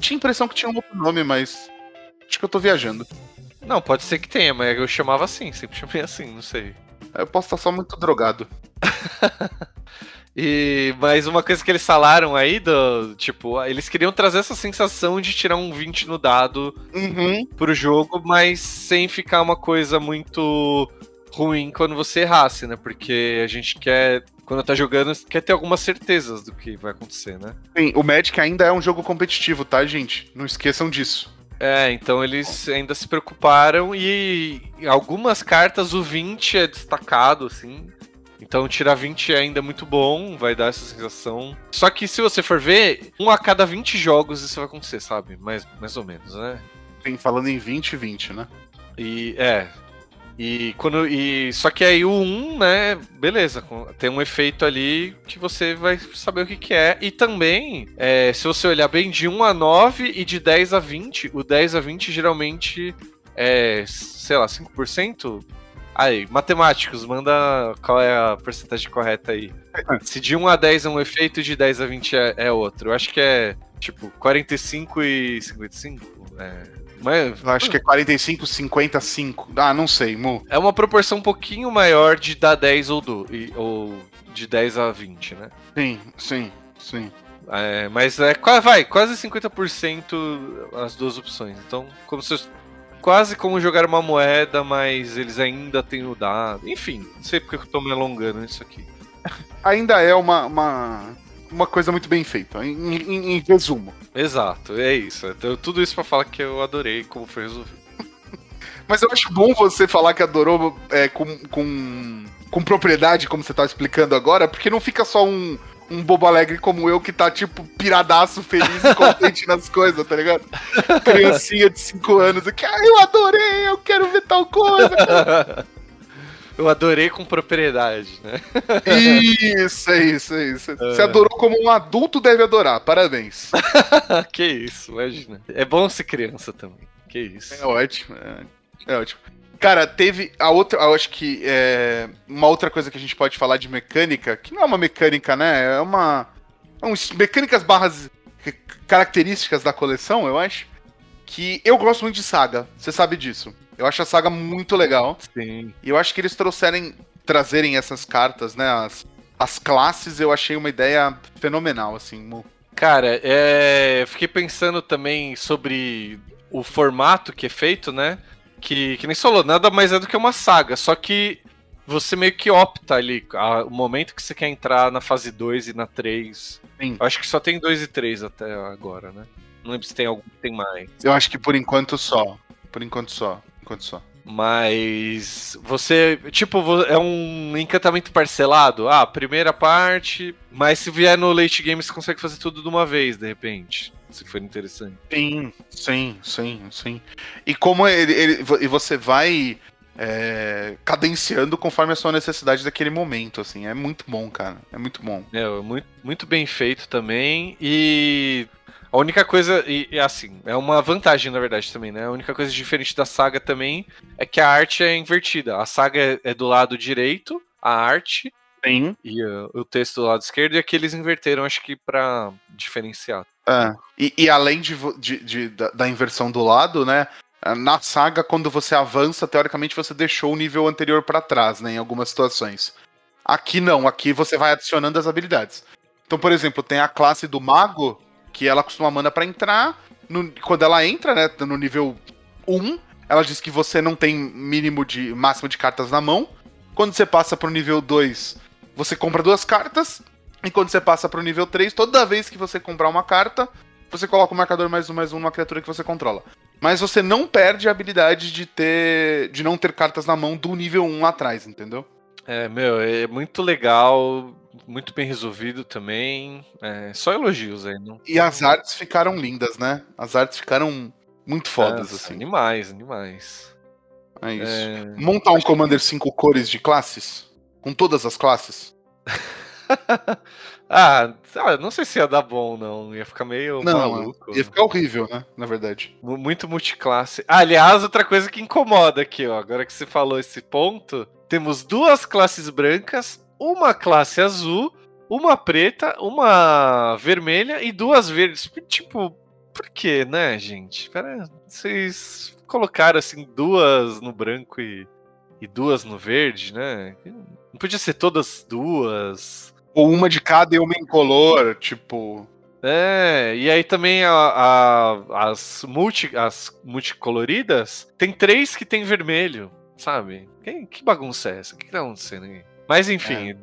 Tinha a impressão que tinha um outro nome, mas. Acho que eu tô viajando. Não, pode ser que tenha, mas eu chamava assim, sempre chamei assim, não sei. Eu posso estar só muito drogado. E mas uma coisa que eles falaram aí do, tipo, eles queriam trazer essa sensação de tirar um 20 no dado Uhum. pro jogo, mas sem ficar uma coisa muito ruim quando você errasse, né? Porque a gente quer quando tá jogando, quer ter algumas certezas do que vai acontecer, né? Sim, o Magic ainda é um jogo competitivo, tá, gente? Não esqueçam disso. É, então eles ainda se preocuparam e em algumas cartas o 20 é destacado, assim. Então tirar 20 é ainda muito bom, vai dar essa sensação. Só que se você for ver, um a cada 20 jogos isso vai acontecer, sabe? Mais, mais ou menos, né? Sim, falando em 20 20, né? E é. E quando. E, só que aí o 1, né? Beleza, tem um efeito ali que você vai saber o que, que é. E também, é, se você olhar bem, de 1 a 9 e de 10 a 20, o 10 a 20 geralmente é, sei lá, 5%. Aí, matemáticos, manda qual é a porcentagem correta aí. Se de 1 a 10 é um efeito, de 10 a 20 é, é outro. Eu acho que é, tipo, 45 e 55. É, mas, Eu acho que é 45, 55. Ah, não sei, Mu. é uma proporção um pouquinho maior de dar 10 ou, do, e- ou de 10 a 20, né? Sim, sim, sim. É, mas é vai, quase 50% as duas opções. Então, como se quase como jogar uma moeda, mas eles ainda têm o dado. Enfim, não sei porque eu tô me alongando nisso aqui. Ainda é uma, uma, uma coisa muito bem feita, em, em- em resumo. Exato, é isso. Então, tudo isso pra falar que eu adorei como foi resolvido. Mas eu acho bom você falar que adorou é, com, com com propriedade, como você tá explicando agora, porque não fica só um, um bobo alegre como eu que tá, tipo, piradaço, feliz e contente nas coisas, tá ligado? Criancinha de 5 anos que, ah, eu adorei, eu quero ver tal coisa. Eu adorei com propriedade, né? Isso, é isso, é isso. Você adorou como um adulto deve adorar. Parabéns. que isso, imagina. É bom ser criança também. Que isso. É ótimo, é, é ótimo. Cara, teve a outra, eu acho que é uma outra coisa que a gente pode falar de mecânica, que não é uma mecânica, né? É uma é um, mecânicas barras características da coleção, eu acho, que eu gosto muito de saga. Você sabe disso. Eu acho a saga muito legal. Sim. E eu acho que eles trouxerem, trazerem essas cartas, né? As, as classes, eu achei uma ideia fenomenal, assim. Cara, é, fiquei pensando também sobre o formato que é feito, né? Que, que nem falou, nada mais é do que uma saga, só que você meio que opta ali, a, o momento que você quer entrar na fase 2 e na 3. Sim. Eu acho que só tem 2 e 3 até agora, né? Não lembro se tem algum tem mais. Eu acho que por enquanto só. Por enquanto só enquanto só. Mas você, tipo, é um encantamento parcelado. Ah, primeira parte, mas se vier no late game você consegue fazer tudo de uma vez, de repente. Se for interessante. Sim, sim, sim, sim. E como ele, ele e você vai é, cadenciando conforme a sua necessidade daquele momento, assim. É muito bom, cara. É muito bom. É, muito, muito bem feito também. E a única coisa, e, e, assim, é uma vantagem na verdade também, né? A única coisa diferente da saga também é que a arte é invertida. A saga é, é do lado direito, a arte. Sim. E uh, o texto do lado esquerdo, e aqui eles inverteram, acho que pra diferenciar. É. E, e além de, de, de da, da inversão do lado, né? Na saga, quando você avança, teoricamente você deixou o nível anterior para trás, né? Em algumas situações. Aqui não, aqui você vai adicionando as habilidades. Então, por exemplo, tem a classe do mago, que ela costuma mana para entrar. No, quando ela entra, né, no nível 1, ela diz que você não tem mínimo de máximo de cartas na mão. Quando você passa pro nível 2, você compra duas cartas. E quando você passa pro nível 3, toda vez que você comprar uma carta, você coloca o marcador mais um mais um numa criatura que você controla. Mas você não perde a habilidade de ter. de não ter cartas na mão do nível 1 atrás, entendeu? É, meu, é muito legal muito bem resolvido também. É, só elogios aí. Não... E as artes ficaram lindas, né? As artes ficaram muito fodas, assim. Animais, animais. É isso. É... Montar um Commander 5 cores de classes? Com todas as classes? ah, não sei se ia dar bom, não. Ia ficar meio não, maluco. Ia ficar horrível, né? Na verdade. Muito multiclasse. Ah, aliás, outra coisa que incomoda aqui, ó. Agora que você falou esse ponto, temos duas classes brancas, uma classe azul, uma preta, uma vermelha e duas verdes. Tipo, por que, né, gente? Pera, vocês colocaram assim duas no branco e, e duas no verde, né? Não podia ser todas duas. Ou uma de cada e uma incolor, tipo. É, e aí também a, a, as, multi, as multicoloridas, tem três que tem vermelho, sabe? Que, que bagunça é essa? O que tá acontecendo aí? Mas enfim, é.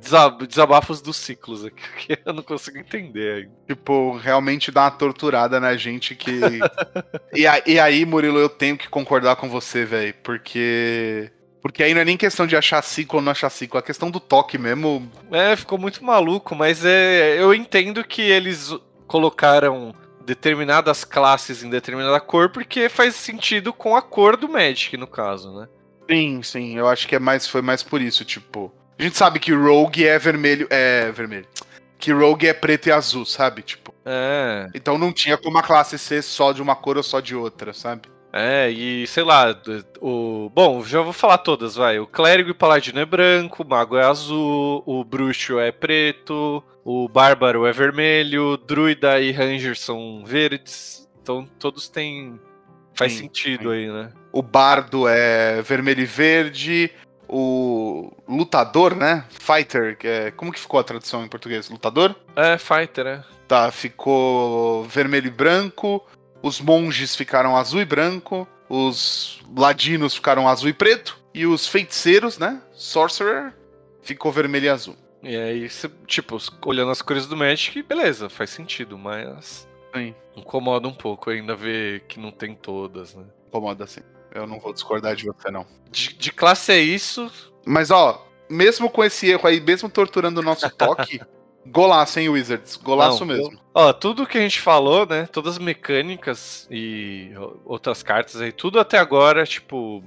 desabafos dos ciclos aqui, que eu não consigo entender. Tipo, realmente dá uma torturada na gente que. e, a, e aí, Murilo, eu tenho que concordar com você, velho, porque. Porque aí não é nem questão de achar ciclo ou não achar ciclo, é questão do toque mesmo. É, ficou muito maluco, mas é, eu entendo que eles colocaram determinadas classes em determinada cor porque faz sentido com a cor do Magic, no caso, né? Sim, sim, eu acho que é mais, foi mais por isso, tipo. A gente sabe que Rogue é vermelho. É vermelho. Que Rogue é preto e azul, sabe? Tipo. É. Então não tinha como a classe ser só de uma cor ou só de outra, sabe? É, e sei lá, o. Bom, já vou falar todas, vai. O clérigo e paladino é branco, o mago é azul, o bruxo é preto, o bárbaro é vermelho, druida e ranger são verdes. Então todos têm. Faz sim, sentido sim. aí, né? O bardo é vermelho e verde, o lutador, né? Fighter, que é, como que ficou a tradução em português? Lutador? É, fighter, é. Tá, ficou vermelho e branco. Os monges ficaram azul e branco. Os ladinos ficaram azul e preto. E os feiticeiros, né? Sorcerer, ficou vermelho e azul. E aí, tipo, olhando as cores do Magic, beleza, faz sentido, mas. Sim. Incomoda um pouco ainda ver que não tem todas, né? Incomoda sim. Eu não vou discordar de você, não. De, de classe é isso. Mas, ó, mesmo com esse erro aí, mesmo torturando o nosso toque, golaço, hein, Wizards? Golaço Não, mesmo. Ó, tudo que a gente falou, né? Todas as mecânicas e outras cartas aí, tudo até agora, tipo,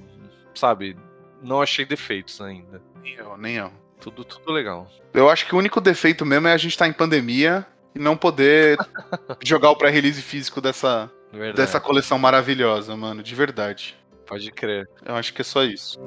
sabe, não achei defeitos ainda. Nem eu, nem eu. Tudo, tudo legal. Eu acho que o único defeito mesmo é a gente estar em pandemia e não poder jogar o pré-release físico dessa, Verdade. dessa coleção maravilhosa, mano, de verdade. Pode crer. Eu acho que é só isso.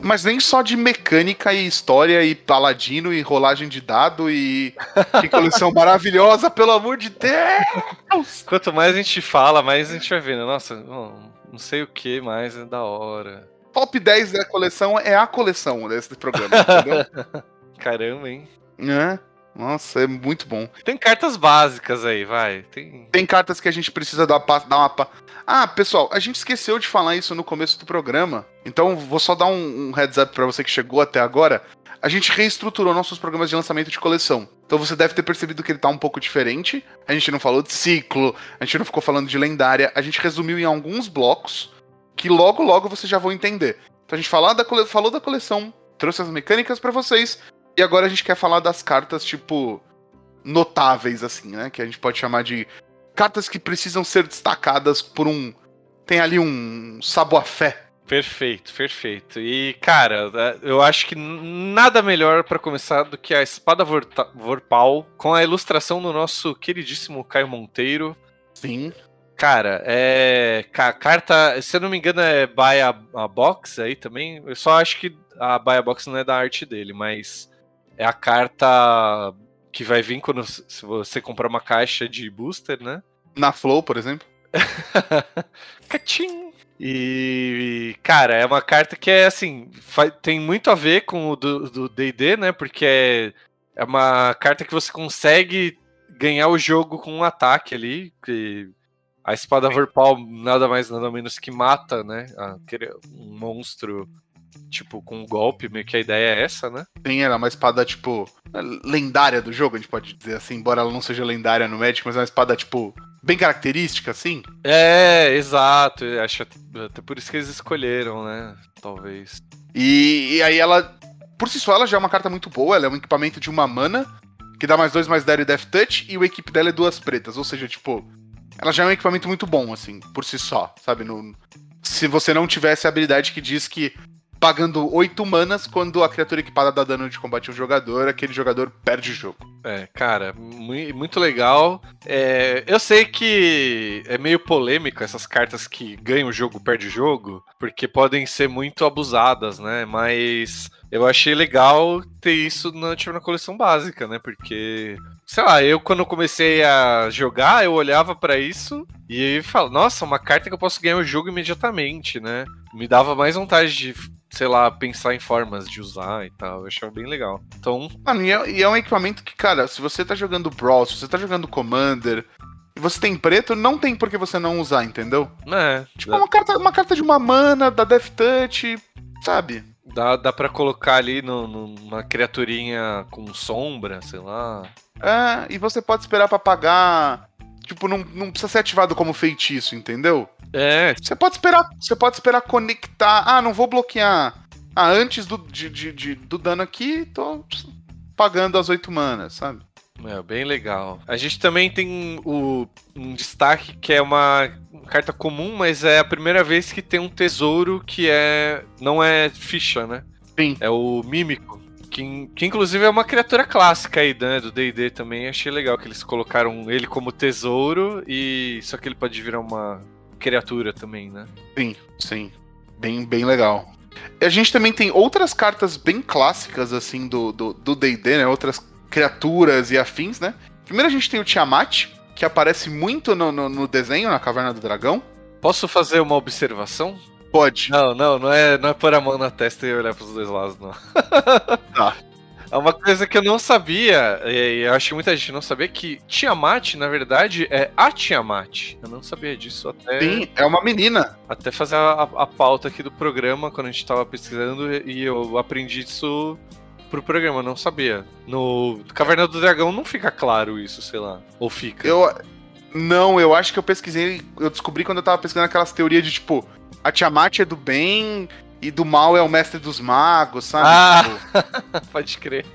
Mas nem só de mecânica e história e paladino e rolagem de dado e que coleção maravilhosa, pelo amor de Deus! Quanto mais a gente fala, mais a gente vai vendo. Nossa, não, sei o que mais é da hora. Top 10 da coleção é a coleção desse programa, entendeu? Caramba, hein? É. Nossa, é muito bom. Tem cartas básicas aí, vai. Tem. Tem cartas que a gente precisa dar, dar uma. Ah, pessoal, a gente esqueceu de falar isso no começo do programa. Então, vou só dar um, um heads up pra você que chegou até agora. A gente reestruturou nossos programas de lançamento de coleção. Então você deve ter percebido que ele tá um pouco diferente. A gente não falou de ciclo, a gente não ficou falando de lendária, a gente resumiu em alguns blocos que logo logo vocês já vão entender. Então a gente falar da cole- falou da coleção, trouxe as mecânicas pra vocês, e agora a gente quer falar das cartas, tipo, notáveis, assim, né? Que a gente pode chamar de cartas que precisam ser destacadas por um. Tem ali um saboafé. Perfeito, perfeito. E, cara, é, eu acho que nada melhor pra começar do que a Espada Vorta- Vorpal com a ilustração do nosso queridíssimo Caio Monteiro. Sim. Cara, é. ca- Carta, se eu não me engano, é Buy a, a Box aí também. Eu só acho que a Buy a Box não é da arte dele, mas é a carta que vai vir quando se você comprar uma caixa de booster, né? Na Flow, por exemplo. Cachim! E, cara, é uma carta que é assim, tem muito a ver com o do D&D, né? Porque é, é uma carta que você consegue ganhar o jogo com um ataque ali, que a espada Vorpal nada mais nada menos que mata, né? aquele- um monstro tipo com um golpe, meio que a ideia é essa, né? Ela, é uma espada, tipo, lendária do jogo, a gente pode dizer assim, embora ela não seja lendária no Magic, mas é uma espada, tipo, bem característica, assim. É, exato. Acho até por isso que eles escolheram, né? Talvez. E, e aí ela, por si só, ela já é uma carta muito boa, ela é um equipamento de uma mana, que dá mais dois, mais 10 e Death Touch, e o equipe dela é duas pretas, ou seja, tipo, ela já é um equipamento muito bom, assim, por si só, sabe? No, se você não tivesse a habilidade que diz que pagando 8 manas, quando a criatura equipada dá dano de combate ao jogador, aquele jogador perde o jogo. É, cara, mui- muito legal. É, eu sei que é meio polêmico essas cartas que ganham o jogo, perde o jogo, porque podem ser muito abusadas, né? Mas eu achei legal ter isso na, tipo, na coleção básica, né? Porque, sei lá, eu quando comecei a jogar, eu olhava pra isso e falo, nossa, uma carta que eu posso ganhar o jogo imediatamente, né? Me dava mais vontade de, sei lá, pensar em formas de usar e tal. Eu achava bem legal. Então, Mano, e é, e é um equipamento que, cara, se você tá jogando Brawl, se você tá jogando Commander, e você tem preto, não tem por que você não usar, entendeu? né? Tipo, uma carta, uma carta de uma mana, da Death Touch, sabe? Dá, dá pra colocar ali no, numa criaturinha com sombra, sei lá. É, e você pode esperar pra pagar. Tipo, não, não precisa ser ativado como feitiço, entendeu? É, Você pode esperar. Você pode esperar conectar. Ah, não vou bloquear. Ah, antes do, de, de- de- do dano aqui, tô pagando as oito manas, sabe? é bem legal. A gente também tem o, um destaque que é uma carta comum, mas é a primeira vez que tem um tesouro que é não é ficha, né? Sim. É o Mímico. Que, que inclusive é uma criatura clássica aí, né, do D&D também. Achei legal que eles colocaram ele como tesouro e só que ele pode virar uma criatura também, né? Sim, sim. Bem, bem legal. A gente também tem outras cartas bem clássicas, assim, do do do D&D, né? Outras criaturas e afins, né? Primeiro a gente tem o Tiamat, que aparece muito no, no, no desenho, na Caverna do Dragão. Posso fazer uma observação? Pode. Não, não, não é, não é pôr a mão na testa e olhar pros dois lados, não. Tá. É uma coisa que eu não sabia, e eu acho que muita gente não sabia, que Tiamat, na verdade, é a Tiamat. Eu não sabia disso até, Sim, é uma menina. até fazer a, a pauta aqui do programa, quando a gente tava pesquisando, e eu aprendi isso pro programa, eu não sabia. No Caverna do Dragão não fica claro isso, sei lá. Ou fica. Eu, Não, eu acho que eu pesquisei, eu descobri quando eu tava pesquisando aquelas teorias de tipo, a Tiamat é do bem e do mal é o mestre dos magos, sabe? Ah! Tipo, Pode crer.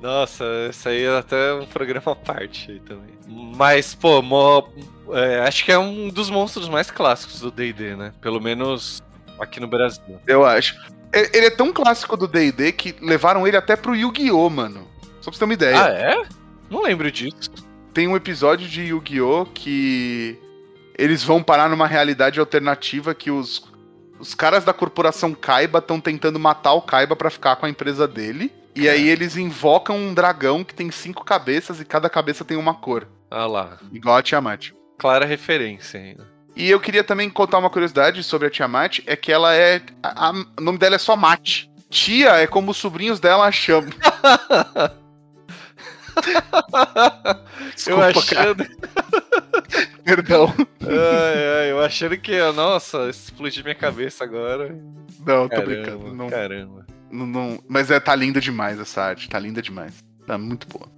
Nossa, isso aí é até um programa à parte aí também. Mas, pô, mo- é, acho que é um dos monstros mais clássicos do D&D, né? Pelo menos aqui no Brasil. eu acho. Ele é tão clássico do D&D que levaram ele até pro Yu-Gi-Oh, mano. Só pra você ter uma ideia. Ah, é? Não lembro disso. Tem um episódio de Yu-Gi-Oh que eles vão parar numa realidade alternativa que os, os caras da corporação Kaiba estão tentando matar o Kaiba pra ficar com a empresa dele. E aí eles invocam um dragão que tem cinco cabeças e cada cabeça tem uma cor. Ah lá, Igual a Tiamat. clara referência ainda. E eu queria também contar uma curiosidade sobre a Tiamat, é que ela é. a- a- o nome dela é só Mate. Tia é como os sobrinhos dela a chamam. eu Desculpa, cara. Perdão. ai, ai, eu achando que, nossa, explodiu minha cabeça agora. Não, tô Caramba, brincando. Não, caramba. não, não- mas é, tá linda demais essa arte. Tá linda demais. Tá muito boa.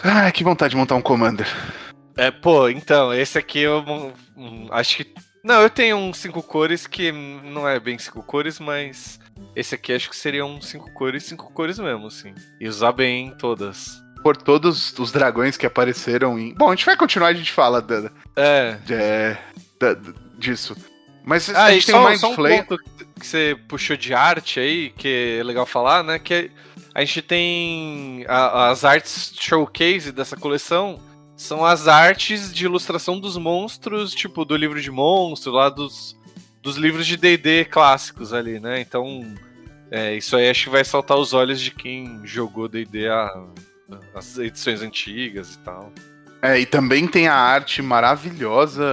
Ai, que vontade de montar um Commander. É, pô, então, esse aqui eu hum, hum, acho que. Não, eu tenho um cinco cores que não é bem cinco cores, mas esse aqui acho que seria um cinco cores, cinco cores mesmo, sim. E usar bem todas. Por todos os dragões que apareceram em. Bom, a gente vai continuar, a gente fala da, É. é, da- disso. Mas Ah, a gente tem só, o Mind só um Flayer. ponto que você puxou de arte aí, que é legal falar, né? Que a gente tem a- as artes showcase dessa coleção. São as artes de ilustração dos monstros, tipo, do livro de monstro, lá dos, dos livros de D&D clássicos ali, né? Então, é, isso aí acho que vai saltar os olhos de quem jogou D&D a- as edições antigas e tal. É, e também tem a arte maravilhosa,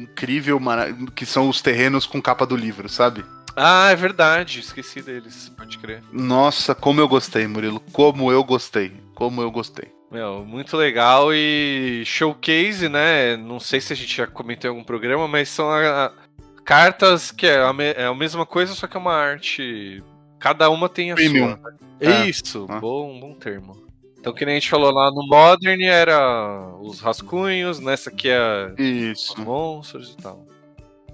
incrível, mara- que são os terrenos com capa do livro, sabe? Ah, é verdade, esqueci deles, pode crer. Nossa, como eu gostei, Murilo. Como eu gostei. Como eu gostei. Meu, muito legal e showcase, né? Não sei se a gente já comentou em algum programa, mas são a- cartas que é a, me- é a mesma coisa, só que é uma arte. Cada uma tem a Premium. sua. É. Isso, Ah. bom, bom termo. Então, que nem a gente falou lá no Modern, era os rascunhos, nessa aqui é Isso. os monstros e tal.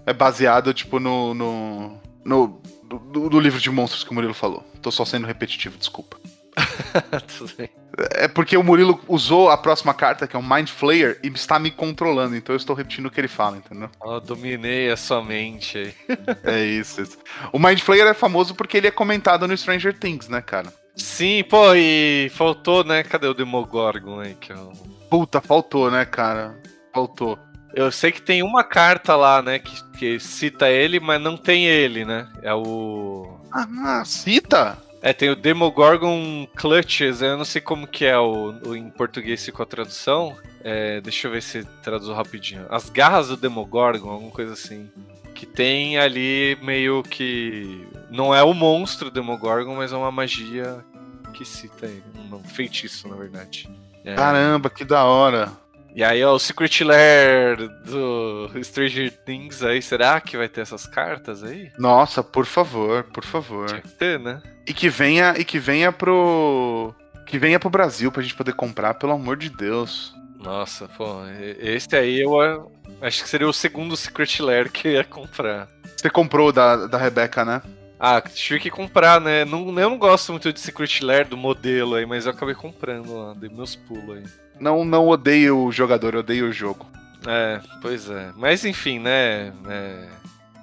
É baseado, tipo, no. no. no do, do- livro de monstros que o Murilo falou. Tô só sendo repetitivo, desculpa. Tudo bem. É porque o Murilo usou a próxima carta, que é o Mind Flayer, e está me controlando, então eu estou repetindo o que ele fala, entendeu? Eu dominei a sua mente aí. É isso, isso. O Mind Flayer é famoso porque ele é comentado no Stranger Things, né, cara? Sim, pô, e faltou, né? Cadê o Demogorgon aí? Que é o... Puta, faltou, né, cara? Faltou. Eu sei que tem uma carta lá, né, que, que cita ele, mas não tem ele, né? É o. Ah, cita? É, tem o Demogorgon Clutches, eu não sei como que é o, o- em português ficou a tradução. É, deixa eu ver se traduzo rapidinho. As garras do Demogorgon, alguma coisa assim. Que tem ali meio que. Não é o monstro Demogorgon, mas é uma magia que cita ele. Um feitiço, na verdade. É. Caramba, que da hora. E aí, ó, o Secret Lair do Stranger Things aí, será que vai ter essas cartas aí? Nossa, por favor, por favor. Tinha que ter, né? E que venha, e que venha pro. Que venha pro Brasil pra gente poder comprar, pelo amor de Deus. Nossa, pô, esse aí eu ah, acho que seria o segundo Secret Lair que eu ia comprar. Você comprou o da, da Rebeca, né? Ah, tive que comprar, né? Não, eu não gosto muito de Secret Lair do modelo aí, mas eu acabei comprando lá, dei meus pulos aí. Não, não odeio o jogador, odeio o jogo. É, pois é. Mas enfim, né? é,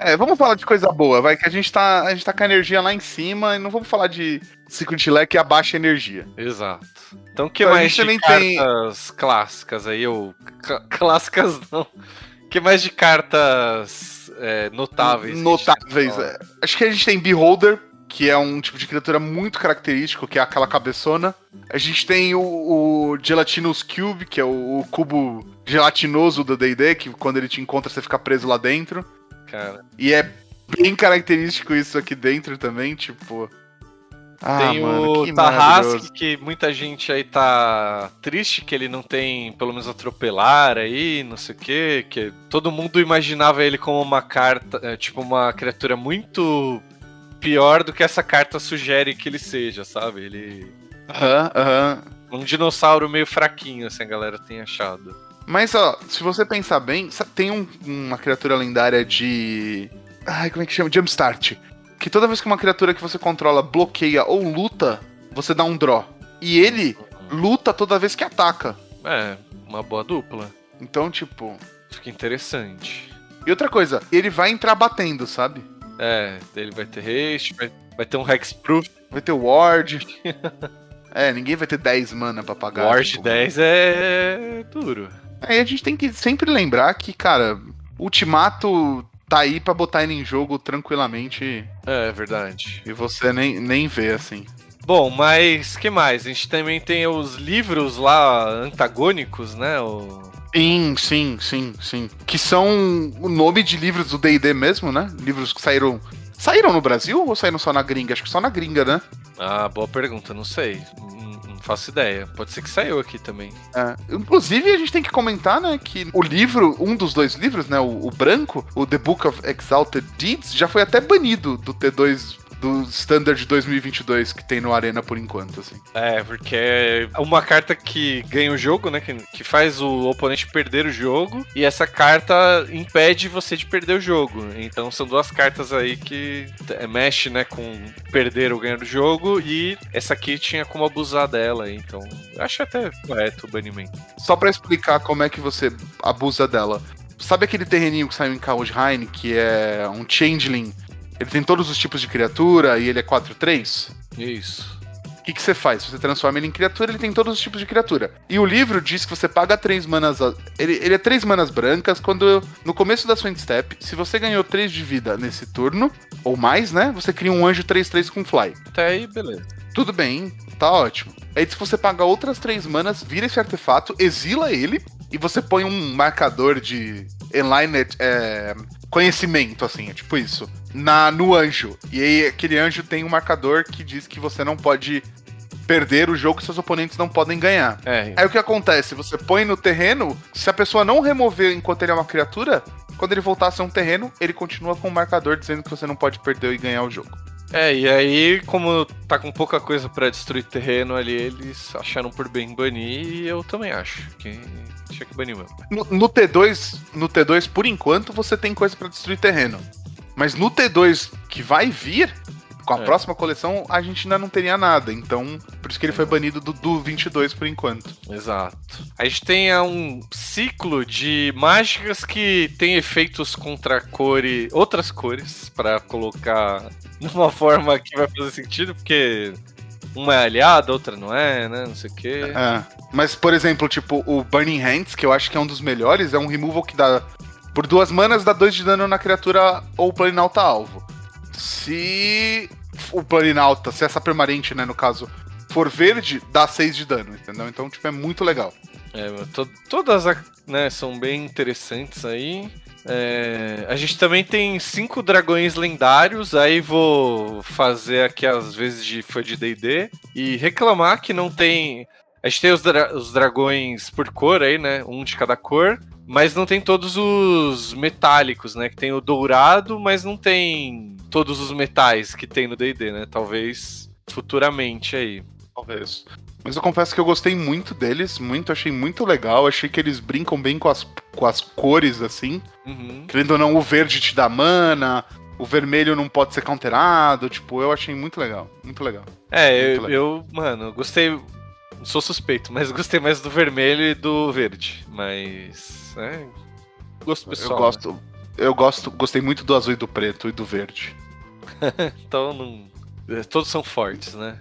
É, vamos falar de coisa boa, vai, que a gente tá, a gente tá com a energia lá em cima e não vamos falar de Secret Lair que abaixa a energia. Exato. Então o que Então, a mais gente de também tem- cartas clássicas aí, ou cl- clássicas não. O que mais de cartas é, notáveis? Notáveis. é. Acho que a gente tem Beholder, que é um tipo de criatura muito característico, que é aquela cabeçona. A gente tem o, o Gelatinous Cube, que é o, o cubo gelatinoso do D&D, que quando ele te encontra você fica preso lá dentro. Cara, E é bem característico isso aqui dentro também, tipo... Ah, tem mano, o que. Tarrasque, que muita gente aí tá triste que ele não tem, pelo menos, atropelar aí, não sei o quê, que todo mundo imaginava ele como uma carta, é, tipo, uma criatura muito pior do que essa carta sugere que ele seja, sabe? Ele... Aham, aham. Um dinossauro meio fraquinho, assim, a galera tem achado. Mas, ó, se você pensar bem, tem um- uma criatura lendária de. Ai, como é que chama? Jumpstart. Que toda vez que uma criatura que você controla bloqueia ou luta, você dá um draw. E ele luta toda vez que ataca. É, uma boa dupla. Então, tipo. Fica interessante. E outra coisa, ele vai entrar batendo, sabe? É, ele vai ter haste, vai, vai ter um Hexproof. Vai ter ward. é, ninguém vai ter 10 mana pra pagar. Ward tipo. 10 é duro. Aí a gente tem que sempre lembrar que, cara, Ultimato tá aí pra botar ele em jogo tranquilamente É, verdade. e você nem, nem vê, assim. Bom, mas que mais? A gente também tem os livros lá antagônicos, né? O... Sim, sim, sim, sim. Que são o nome de livros do D&D mesmo, né? Livros que saíram... Saíram no Brasil ou saíram só na gringa? Acho que só na gringa, né? Ah, boa pergunta, não sei. Não, faço ideia. Pode ser que saiu aqui também. É. Inclusive, a gente tem que comentar, né, que o livro, um dos dois livros, né, o, o branco, o The Book of Exalted Deeds, já foi até banido do T2 do Standard 2022 que tem no Arena por enquanto, assim. É, porque é uma carta que ganha o jogo, né? Que, que faz o oponente perder o jogo. E essa carta impede você de perder o jogo. Então são duas cartas aí que é, mexe, né? Com perder ou ganhar o jogo. E essa aqui tinha como abusar dela. Então acho até correto o banimento. Só pra explicar como é que você abusa dela. Sabe aquele terreninho que saiu em Kaldheim, que é um Changeling? Ele tem todos os tipos de criatura e ele é 4-3? Isso. O que, que você faz? Você transforma ele em criatura, ele tem todos os tipos de criatura. E o livro diz que você paga 3 manas. Ele, ele é 3 manas brancas. Quando no começo da sua step, se você ganhou 3 de vida nesse turno, ou mais, né? Você cria um anjo 3-3 com fly. Até aí, beleza. Tudo bem, tá ótimo. Aí se você paga outras 3 manas, vira esse artefato, exila ele, e você põe um marcador de Enlightened é, conhecimento, assim, é tipo isso. Na, no anjo. E aí aquele anjo tem um marcador que diz que você não pode perder o jogo e seus oponentes não podem ganhar. É, Aí o que acontece? Você põe no terreno, se a pessoa não remover enquanto ele é uma criatura, quando ele voltar a ser um terreno, ele continua com o marcador dizendo que você não pode perder e ganhar o jogo. É, e aí, como tá com pouca coisa pra destruir terreno ali, eles acharam por bem banir, e eu também acho que tinha que banir mesmo. No, no T2, no T2, por enquanto, você tem coisa pra destruir terreno. Mas no T2 que vai vir, com a É. próxima coleção, a gente ainda não teria nada. Então, por isso que ele foi banido do, do 22 por enquanto. Exato. A gente tem ah, um ciclo de mágicas que tem efeitos contra cores, outras cores, pra colocar numa forma que vai fazer sentido, porque uma é aliada, outra não é, né? Não sei o quê. É. Mas, por exemplo, tipo, o Burning Hands, que eu acho que é um dos melhores, é um removal que dá. Por duas manas, dá dois de dano na criatura ou planinauta alvo. Se o planinauta, se essa permanente, né, no caso, for verde, dá seis de dano, entendeu? Então, tipo, é muito legal. É, to- todas né, são bem interessantes aí. É, a gente também tem cinco dragões lendários. Aí vou fazer aqui às vezes de fã de DD e reclamar que não tem. A gente tem os, dra- os dragões por cor aí, né? Um de cada cor. Mas não tem todos os metálicos, né? Que tem o dourado, mas não tem todos os metais que tem no DD, né? Talvez futuramente aí. Talvez. Mas eu confesso que eu gostei muito deles, muito, achei muito legal. Achei que eles brincam bem com as, com as cores, assim. Uhum. Querendo ou não, o verde te dá mana, o vermelho não pode ser counterado. Tipo, eu achei muito legal. Muito legal. É, Muito eu, eu, mano, gostei. Sou suspeito, mas gostei mais do vermelho e do verde. Mas. É. Gosto pessoal. eu gosto. Eu gosto, gostei muito do azul e do preto e do verde. né? Então não. é, Todos são fortes, né?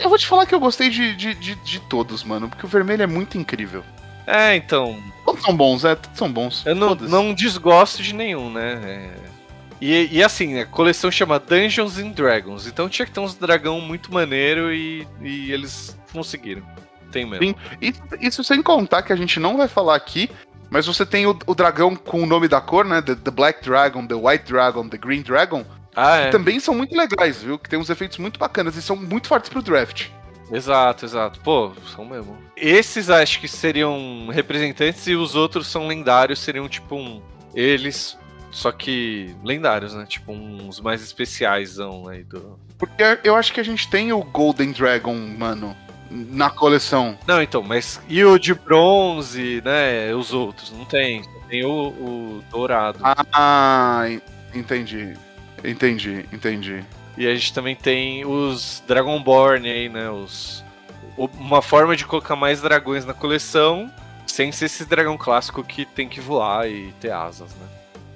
Eu vou, te falar que eu gostei de, de, de, de todos, mano, porque o vermelho é muito incrível. É, então. Todos são bons, é, todos são bons. Eu não, não desgosto de nenhum, né? É. E, e assim, a coleção chama Dungeons and Dragons. Então tinha que ter uns dragão muito maneiro e, e eles conseguiram. Tem mesmo. Sim. Isso, isso sem contar que a gente não vai falar aqui, mas você tem o, o dragão com o nome da cor, né? The, the Black Dragon, The White Dragon, The Green Dragon. Ah, que é. também são muito legais, viu? Que tem uns efeitos muito bacanas e são muito fortes pro draft. Exato, exato. Pô, são mesmo. Esses acho que seriam representantes e os outros são lendários, seriam tipo um. Eles, só que lendários, né? Tipo uns mais especiais aí do. Porque eu acho que a gente tem o Golden Dragon, mano. Na coleção. Não, então, mas e o de bronze, né? Os outros? Não tem. Tem o, o dourado. Ah, en- entendi. Entendi, entendi. E a gente também tem os Dragonborn aí, né? Os, uma forma de colocar mais dragões na coleção, sem ser esse dragão clássico que tem que voar e ter asas, né?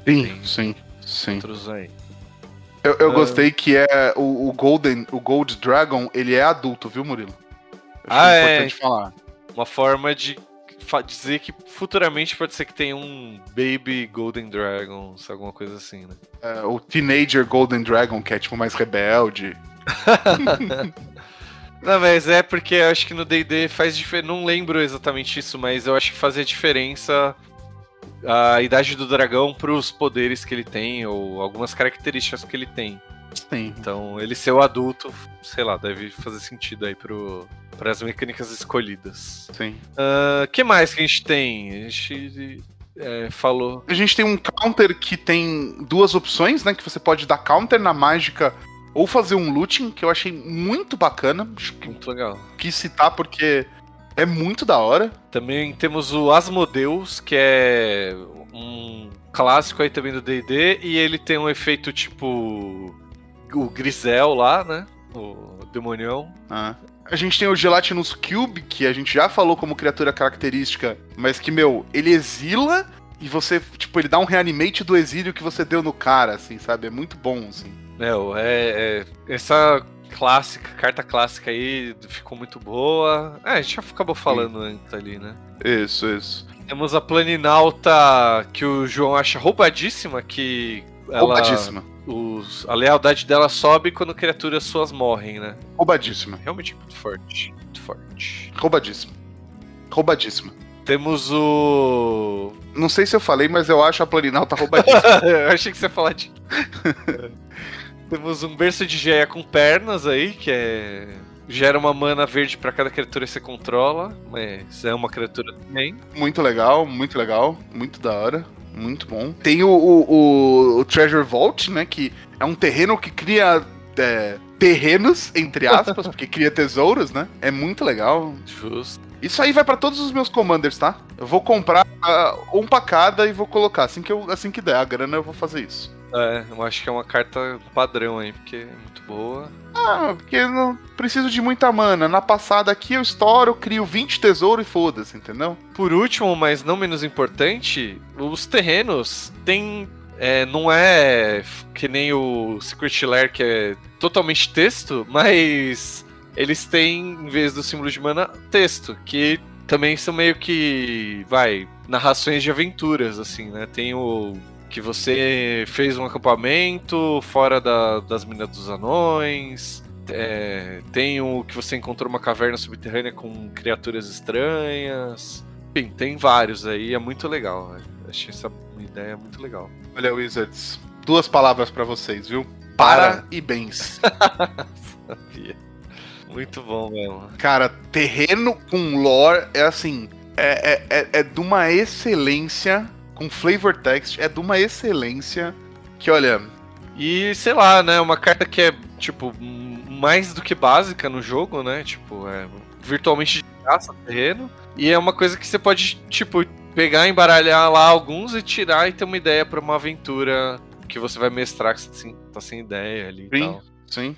Sim, Tem. sim, sim. Outros aí. Eu, eu Ah. gostei que é o, o Golden, o Gold Dragon, ele é adulto, viu, Murilo? Acho Ah, é. importante falar. Uma forma de dizer que futuramente pode ser que tenha um Baby Golden Dragon, alguma coisa assim, né? É, o Teenager Golden Dragon, que é tipo mais rebelde. Não, mas é porque eu acho que no D&D faz diferença. Não lembro exatamente isso, mas eu acho que fazia diferença a idade do dragão pros poderes que ele tem ou algumas características que ele tem. Sim. Então, ele ser o adulto, sei lá, deve fazer sentido aí pro para as mecânicas escolhidas. Sim. O que mais que a gente tem? A gente é, falou. A gente tem um counter que tem duas opções, né? Que você pode dar counter na mágica ou fazer um looting, que eu achei muito bacana. Acho que Muito legal. quis citar porque é muito da hora. Também temos o Asmodeus, que é um clássico aí também do D&D, e ele tem um efeito tipo o Grisel lá, né? O demonião. Ah. A gente tem o Gelatinous Cube, que a gente já falou como criatura característica, mas que, meu, ele exila e você, tipo, ele dá um reanimate do exílio que você deu no cara, assim, sabe? É muito bom, assim. É, o- é, é- essa clássica, carta clássica aí ficou muito boa. É, a gente já acabou falando antes ali, né? Isso, isso. Temos a Planinauta que o João acha roubadíssima, que ela, Roubadíssima. Os- a lealdade dela sobe quando criaturas suas morrem, né? Roubadíssima. Realmente muito forte. Muito forte. Roubadíssima. Roubadíssima. Temos o. Não sei se eu falei, mas eu acho a Planinauta roubadíssima. Eu achei que você ia falar de. Temos um berço de Geia com pernas aí, que é. Gera uma mana verde pra cada criatura que você controla, mas é uma criatura também. muito legal, muito legal. Muito da hora. Muito bom. Tem o, o, o- Treasure Vault, né? Que é um terreno que cria é, terrenos, entre aspas, porque cria tesouros, né? É muito legal. Justo. Isso aí vai pra todos os meus commanders, tá? Eu vou comprar ah, um pra cada e vou colocar. Assim que, eu, assim que der a grana, eu vou fazer isso. É, eu acho que é uma carta padrão aí, porque é muito boa. Ah, porque eu não preciso de muita mana. Na passada aqui eu estouro, crio 20 tesouros e foda-se, entendeu? Por último, mas não menos importante, os terrenos têm. é, não é que nem o Secret Lair, que é totalmente texto, mas eles têm, em vez do símbolo de mana, texto, que também são meio que, vai, narrações de aventuras, assim, né? Tem o que você fez um acampamento fora da- das minas dos anões. é, tem o que você encontrou uma caverna subterrânea com criaturas estranhas. Enfim, tem vários aí, é muito legal. né? Achei essa ideia muito legal. Olha, Wizards. Duas palavras pra vocês, viu? Para e bens. Sabia. Muito bom mesmo. Cara, terreno com lore é assim. É, é, é, é de uma excelência. Com flavor text, é de uma excelência. Que olha. E sei lá, né? Uma carta que é, tipo, mais do que básica no jogo, né? Tipo, é virtualmente de graça terreno. E é uma coisa que você pode, tipo, pegar, embaralhar lá alguns e tirar e ter uma ideia pra uma aventura que você vai mestrar que você sem- tá sem ideia ali Sim. Sim.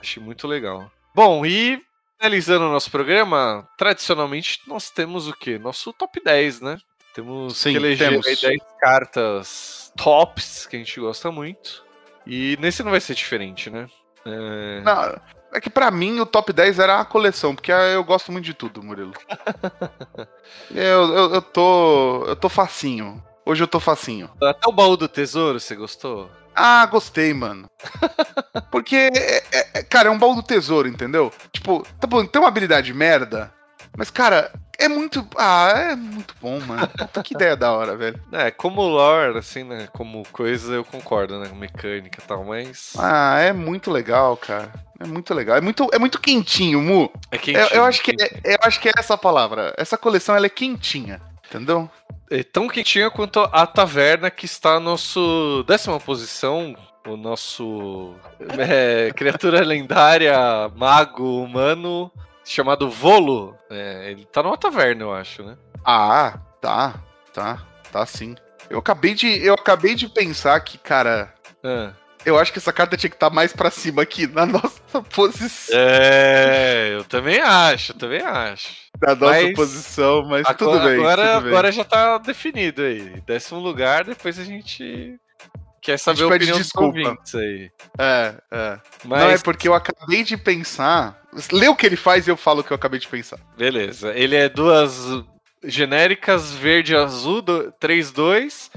Achei muito legal. Bom, e finalizando o nosso programa, tradicionalmente nós temos o quê? Nosso top 10, né? Temos Sim, que eleger temos. aí 10 cartas tops que a gente gosta muito. E nesse não vai ser diferente, né? É, Não, é que pra mim o top 10 era a coleção, porque eu gosto muito de tudo, Murilo. eu, eu, eu tô. Eu tô facinho. Hoje eu tô facinho. Até o baú do tesouro, você gostou? Ah, gostei, mano. Porque, é- é- é- cara, é um baú do tesouro, entendeu? Tipo, tá bom, tem uma habilidade merda, mas, cara, é muito. Ah, é muito bom, mano. Puta, que ideia da hora, velho. É, como lore, assim, né? Como coisa, eu concordo, né? Mecânica e tal, mas. Ah, é muito legal, cara. É muito legal. É muito, é muito quentinho, Mu. É Eu, quentinho, eu acho que é, eu acho que é essa a palavra. Essa coleção ela é quentinha, entendeu? É tão quentinha quanto a taverna que está no nosso décima posição. O nosso é, criatura lendária, mago humano, chamado Volo. É, ele tá numa taverna, eu acho, né? Ah, tá, tá, tá sim. Eu acabei de, eu acabei de pensar que, cara, Ah. Eu acho que essa carta tinha que estar mais pra cima aqui na nossa posição, É, eu também acho, eu também acho. na nossa mas- posição, mas Agora, tudo bem, agora, tudo bem. agora já tá definido aí. Décimo lugar, depois a gente quer saber a, pede opinião dos desculpa. ouvintes aí. É, é. Mas, Não, é porque eu acabei de pensar. Lê o que ele faz e eu falo o que eu acabei de pensar. beleza. Ele é duas genéricas, verde e azul, 3-2.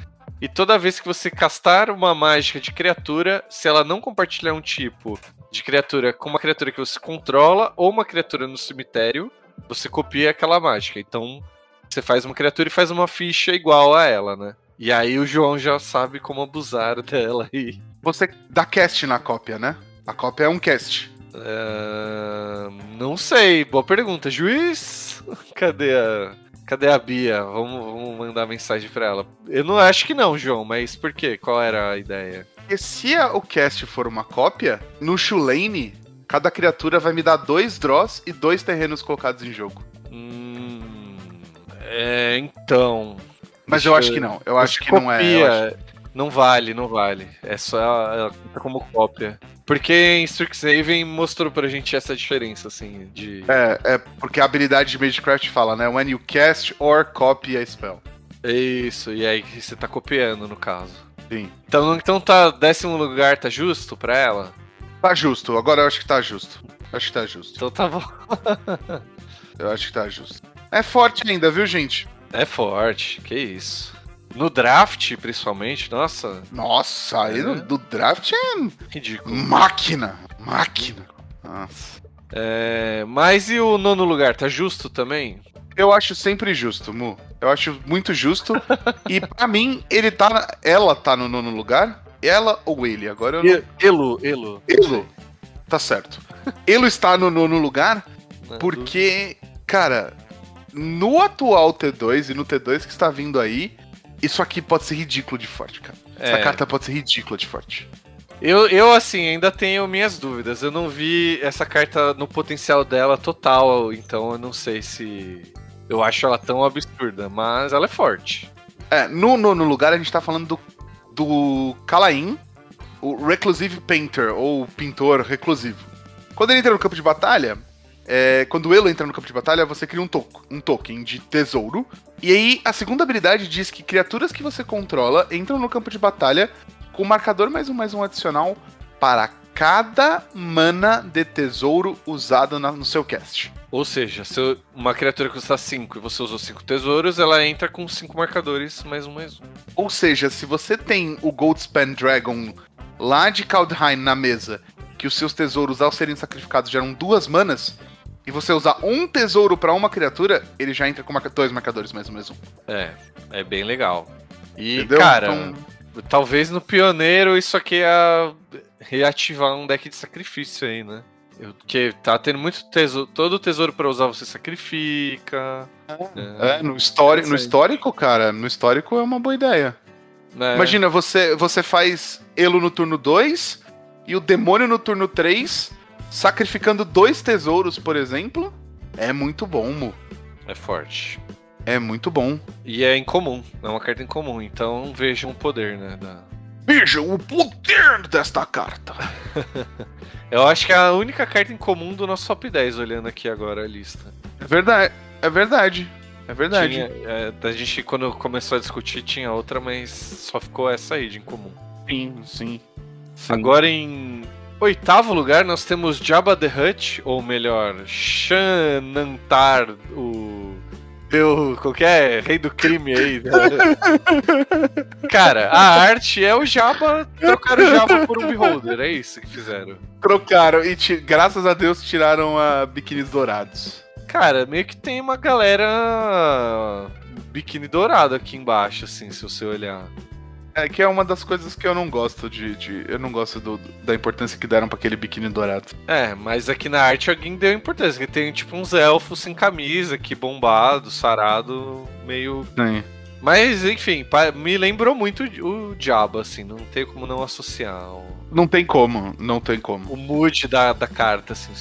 E toda vez que você castar uma mágica de criatura, se ela não compartilhar um tipo de criatura com uma criatura que você controla ou uma criatura no cemitério, você copia aquela mágica. Então, você faz uma criatura e faz uma ficha igual a ela, né? E aí o João já sabe como abusar dela e. Você dá cast na cópia, né? A cópia é um cast. Ah, não sei, boa pergunta. Juiz? Cadê a. Cadê a Bia? Vamos, vamos mandar mensagem pra ela. Eu não acho que não, João, mas por quê? Qual era a ideia? Porque se a- o cast for uma cópia, no Shulane, cada criatura vai me dar dois draws e dois terrenos colocados em jogo. Hum. É, então. Mas eu acho que não. Eu acho que não é. eu acho- copia. Não vale, não vale. É só ela conta como cópia. Porque em Strixhaven mostrou pra gente essa diferença, assim, de. É, é porque a habilidade de Magecraft fala, né? When you cast or copy a spell. Isso, e aí você tá copiando, no caso. Sim. Então, então tá, décimo lugar tá justo pra ela? Tá justo. Agora eu acho que tá justo. Acho que tá justo. Então tá bom. Eu acho que tá justo. É forte ainda, viu, gente? É forte, que isso. No draft, principalmente, nossa, Nossa, aí É. no, do draft é ridículo. máquina. Máquina. Nossa. É, mas e o nono lugar, tá justo também? Eu acho sempre justo, Mu. Eu acho muito justo. e pra mim, ele tá. na- Ela tá no nono lugar? Ela ou ele? Agora eu não. Elo, Elo. Elo. Tá certo. Elo está no nono lugar porque, cara, no atual T2 e no T2 que está vindo aí, isso aqui pode ser ridículo de forte, cara. Essa É. carta pode ser ridícula de forte. Eu, eu, assim, ainda tenho minhas dúvidas. Eu não vi essa carta no potencial dela total, então eu não sei se eu acho ela tão absurda, mas ela é forte. É, no nono lugar a gente tá falando do, do Kalain, o Reclusive Painter, ou pintor reclusivo. Quando ele entra no campo de batalha, é, quando o Elo entra no campo de batalha, você cria um, to um token de tesouro. E aí, a segunda habilidade diz que criaturas que você controla entram no campo de batalha com marcador mais um mais um adicional para cada mana de tesouro usado na- no seu cast. Ou seja, se eu- uma criatura custa 5 e você usou 5 tesouros, ela entra com 5 marcadores, mais um, mais um. Ou seja, se você tem o Goldspan Dragon lá de Kaldheim na mesa, que os seus tesouros, ao serem sacrificados, geram duas manas, e você usar um tesouro pra uma criatura, ele já entra com marca- dois marcadores mais um mais um. É, é bem legal. E, Entendeu? cara, Então, talvez no pioneiro isso aqui é reativar um deck de sacrifício aí, né? Porque tá tendo muito tesouro. Todo tesouro pra usar você sacrifica. é, no, históri no Interessante. histórico, cara, no histórico é uma boa ideia. né? Imagina, você, você faz Elo no turno 2 e o demônio no turno 3, sacrificando dois tesouros, por exemplo. É muito bom, Mu. É forte. É muito bom. E é incomum. É uma carta incomum. Então vejam o poder, né? Da... Veja o poder desta carta. Eu acho que é a única carta incomum do nosso top 10, olhando aqui agora a lista. É verdade. É verdade. É verdade. Tinha, é, a gente, quando começou a discutir, tinha outra, mas só ficou essa aí de incomum. Sim, sim. sim. Agora em oitavo lugar nós temos Jabba the Hutt, ou melhor, Shanantar, o. Deu. qualquer rei do crime aí. né? Cara, a arte é o Jabba, trocaram o Jabba por um Beholder, é isso que fizeram. trocaram e graças a Deus tiraram a biquínis dourados. Cara, meio que tem uma galera biquíni dourado aqui embaixo, assim, se você olhar. É que é uma das coisas que eu não gosto de. de- eu não gosto do- da importância que deram pra aquele biquíni dourado. É, mas aqui na arte alguém deu importância, que tem tipo uns elfos sem camisa, aqui bombado, sarado, meio Sim. Mas, enfim, me lembrou muito o Diabo, assim, não tem como não associar. O... Não tem como, não tem como. O mood da, da carta, assim.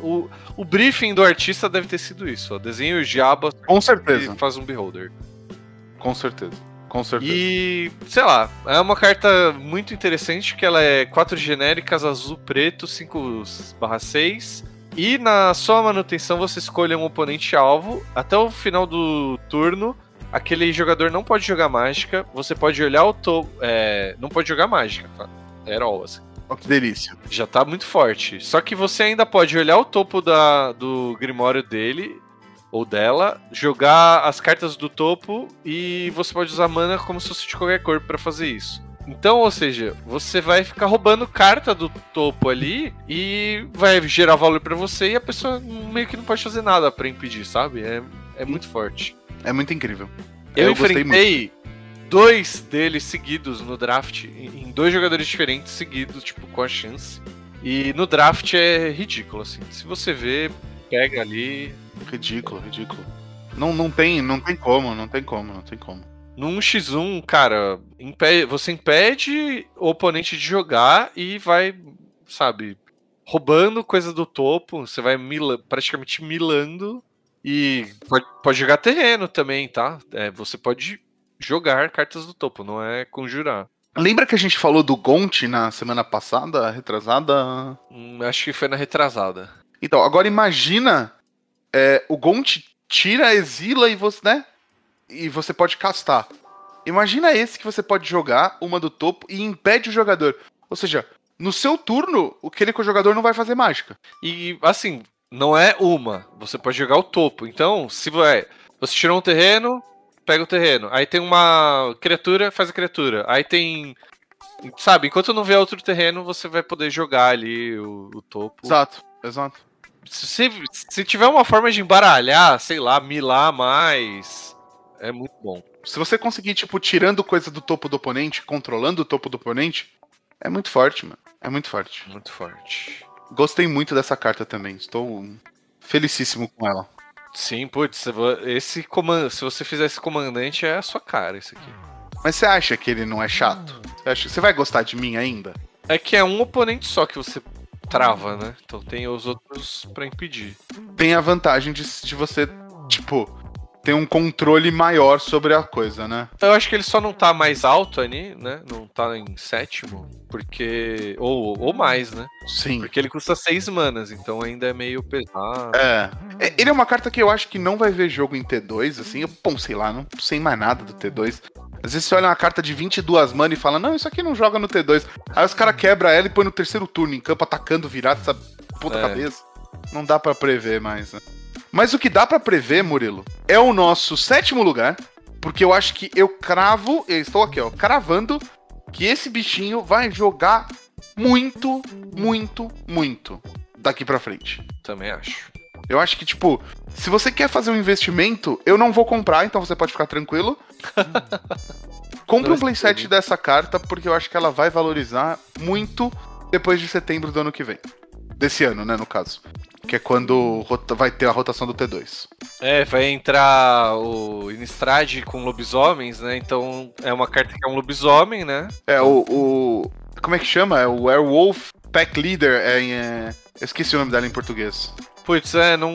O, o briefing do artista deve ter sido isso, ó. Desenho o Diabo Com certeza. e faz um Beholder. Com certeza. Com certeza. E, sei lá, é uma carta muito interessante que ela é quatro genéricas, azul, preto, 5 barra 6. E na sua manutenção você escolhe um oponente alvo. Até o final do turno, aquele jogador não pode jogar mágica. Você pode olhar o topo. É, não pode jogar mágica, tá? Era all, assim. Oh, que delícia. Já tá muito forte. Só que você ainda pode olhar o topo da, do Grimório dele ou dela, jogar as cartas do topo e você pode usar mana como se fosse de qualquer cor para fazer isso. Então, ou seja, você vai ficar roubando carta do topo ali e vai gerar valor para você e a pessoa meio que não pode fazer nada para impedir, sabe? É, é muito forte. É muito incrível. Eu, Eu enfrentei dois deles seguidos no draft, em dois jogadores diferentes seguidos, tipo, com a chance. E no draft é ridículo, assim. Se você vê, pega ali, Ridículo, ridículo. Não, não tem, não tem como, não tem como, não tem como. Num X1, cara, impede, você impede o oponente de jogar e vai, sabe, roubando coisa do topo, você vai mila, praticamente milando e pode, pode jogar terreno também, tá? É, você pode jogar cartas do topo, não é conjurar. Lembra que a gente falou do Gonte na semana passada, retrasada? Hum, acho que foi na retrasada. Então, agora imagina é, o Gon tira, exila e você, né? E você pode castar. Imagina esse que você pode jogar, uma do topo, e impede o jogador. Ou seja, no seu turno, aquele que o jogador não vai fazer mágica. E assim, não é uma. Você pode jogar o topo. Então, se você, você tirou um terreno, pega o terreno. Aí tem uma criatura, faz a criatura. Aí tem. Sabe, enquanto não vê outro terreno, você vai poder jogar ali o, o topo. Exato, exato se, se tiver uma forma de embaralhar, sei lá, milar mais, é muito bom. Se você conseguir, tipo, tirando coisa do topo do oponente, controlando o topo do oponente, é muito forte, mano. É muito forte. Muito forte. Gostei muito dessa carta também. Estou felicíssimo com ela. Sim, putz, esse comand... se você fizer esse comandante, é a sua cara, esse aqui. Mas você acha que ele não é chato? Você, acha... você vai gostar de mim ainda? É que é um oponente só que você trava, né? Então tem os outros para impedir. Tem a vantagem de, de você, tipo, ter um controle maior sobre a coisa, né? Eu acho que ele só não tá mais alto ali, né? Não tá em sétimo, porque. Ou, ou mais, né? Sim. Porque ele custa seis manas, então ainda é meio pesado. É. é ele é uma carta que eu acho que não vai ver jogo em T2, assim. Eu, bom, sei lá, não sei mais nada do T2. Às vezes você olha uma carta de 22 mana e fala, não, isso aqui não joga no T2. Aí os caras quebram ela e põe no terceiro turno, em campo, atacando virado, essa puta é. cabeça. Não dá para prever mais, né? Mas o que dá para prever, Murilo, é o nosso sétimo lugar, porque eu acho que eu cravo, eu estou aqui, ó, cravando que esse bichinho vai jogar muito, muito, muito daqui para frente. Também acho. Eu acho que, tipo, se você quer fazer um investimento, eu não vou comprar, então você pode ficar tranquilo. Compre um playset dessa carta, porque eu acho que ela vai valorizar muito depois de setembro do ano que vem. Desse ano, né, no caso. Que é quando vai ter a rotação do T2. É, vai entrar o Innistrad com lobisomens, né? Então é uma carta que é um lobisomem, né? É, o. o como é que chama? É o Werewolf Pack Leader. É, é, eu esqueci o nome dela em português. Putz, é, não.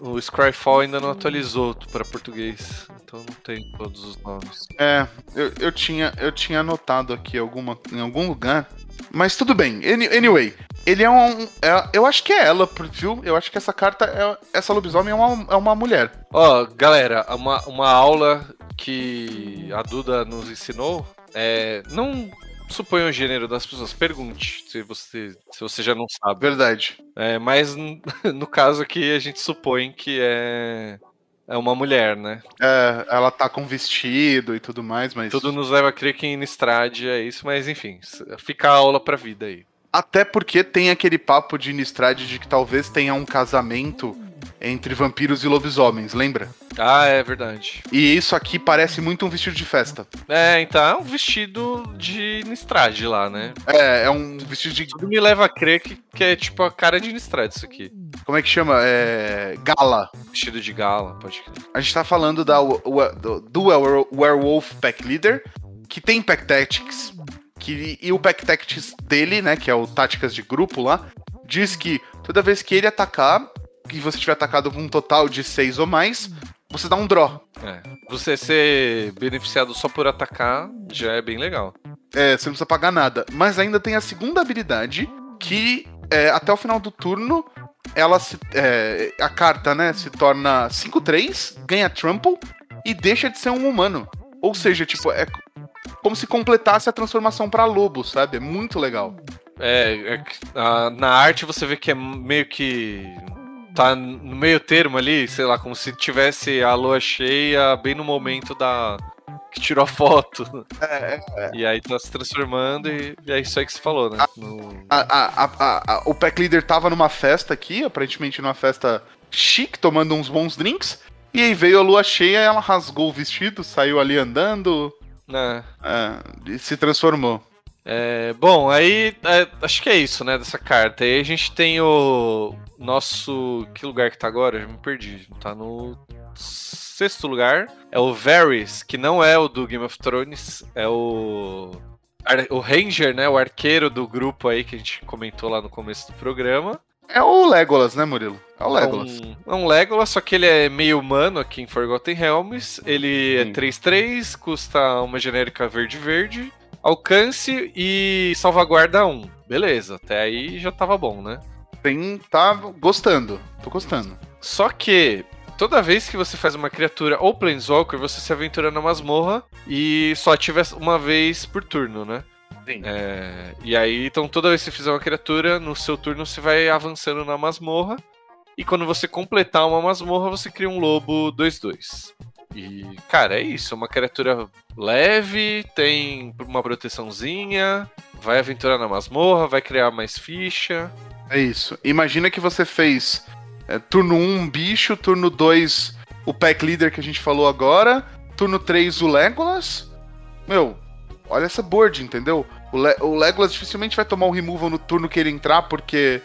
O Scryfall ainda não atualizou para português, então não tem todos os nomes. É, eu, eu, tinha, eu tinha anotado aqui alguma, em algum lugar, mas tudo bem. Anyway, ele é um. É, eu acho que é ela, viu? Eu acho que essa carta, é, essa lobisomem é uma, é uma mulher. Ó, oh, galera, uma, uma aula que a Duda nos ensinou é. Não suponha o gênero das pessoas. Pergunte se você, se você já não sabe. Verdade. É, mas no caso aqui a gente supõe que é é uma mulher, né? É, ela tá com vestido e tudo mais, mas. Tudo nos leva a crer que em Innistrad é isso, mas enfim, fica a aula pra vida aí. Até porque tem aquele papo de Innistrad de que talvez tenha um casamento entre vampiros e lobisomens, lembra? Ah, é verdade. E isso aqui parece muito um vestido de festa. É, então é um vestido de Nistrad lá, né? É, é um vestido de. Tudo me leva a crer que, que é tipo a cara de Nistrad isso aqui. Como é que chama? É. Gala. Vestido de gala, pode crer. A gente tá falando da, do, do Were- Werewolf Pack Leader, que tem Pack Tactics. Que, e o Pack Tactics dele, né? Que é o Táticas de Grupo lá, diz que toda vez que ele atacar, e você tiver atacado com um total de 6 ou mais, você dá um draw. É. Você ser beneficiado só por atacar já é bem legal. É, você não precisa pagar nada. Mas ainda tem a segunda habilidade, que é, até o final do turno, ela se, é, a carta, né, se torna 5-3, ganha trample e deixa de ser um humano. Ou seja, tipo, é como se completasse a transformação pra lobo, sabe? É muito legal. É, é que, ah, na arte você vê que é meio que. Tá no meio termo ali, sei lá, como se tivesse a lua cheia bem no momento da. que tirou a foto. É, E aí tá se transformando e, e é isso aí que você falou, né? No- a- a- a- a- o Pack Leader tava numa festa aqui, aparentemente numa festa chique, tomando uns bons drinks. E aí veio a lua cheia, ela rasgou o vestido, saiu ali andando, né? é, e se transformou. É, bom, aí é, acho que é isso, né, dessa carta. Aí a gente tem o nosso. Que lugar que tá agora? Eu já me perdi. Tá no sexto lugar. É o Varys, que não é o do Game of Thrones, é o. O Ranger, né? O arqueiro do grupo aí que a gente comentou lá no começo do programa. É o Legolas, né, Murilo? É o É Legolas. um, é um Legolas, só que ele é meio humano aqui em Forgotten Realms. Ele é Sim. 3-3, custa uma genérica verde-verde. Alcance e salvaguarda 1. Beleza, até aí já tava bom, né? Tem, tá gostando. Tô gostando. Só que toda vez que você faz uma criatura ou Planeswalker, você se aventura na masmorra e só ativa uma vez por turno, né? Sim. É, e aí, então toda vez que você fizer uma criatura, no seu turno você vai avançando na masmorra. E quando você completar uma masmorra, você cria um lobo 2-2. E, cara, é isso. Uma criatura leve, tem uma proteçãozinha, vai aventurar na masmorra, vai criar mais ficha. É isso. Imagina que você fez é, turno 1 um bicho, turno 2 o Pack Leader que a gente falou agora, turno 3 o Legolas. Meu, olha essa board, entendeu? O, Le- o Legolas dificilmente vai tomar um removal no turno que ele entrar, porque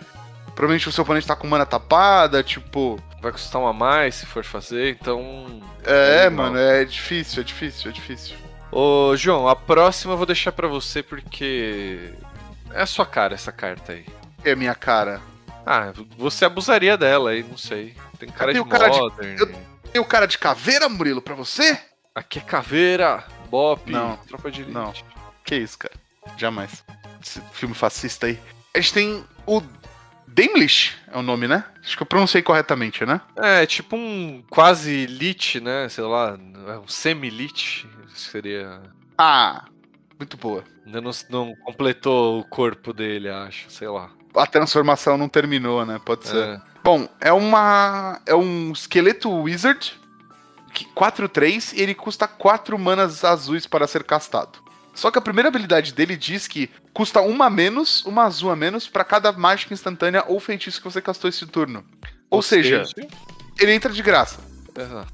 provavelmente o seu oponente tá com mana tapada, tipo. Vai custar um a mais se for fazer, então. É, Legal. mano, é difícil, é difícil, é difícil. Ô, João, a próxima eu vou deixar pra você porque. É a sua cara essa carta aí. É minha cara. Ah, você abusaria dela aí, não sei. Tem cara de cara de- modern. eu- Tem o cara de caveira, Murilo, pra você? Aqui é caveira, bop, Não, tropa de elite. não. Que isso, cara? Jamais. Esse filme fascista aí. A gente tem o Daimlish, é o nome, né? Acho que eu pronunciei corretamente, né? É, tipo um quase lit, né? Sei lá, um semi-lit. Seria. Ah, muito boa. Ainda não, não completou o corpo dele, acho, sei lá. A transformação não terminou, né? Pode ser. É. Bom, é uma. É um esqueleto wizard. que- 4-3 e ele custa 4 manas azuis para ser castado. Só que a primeira habilidade dele diz que custa uma a menos, uma azul a menos, para cada mágica instantânea ou feitiço que você castou esse turno. Ou, seja, ele entra de graça. Exato.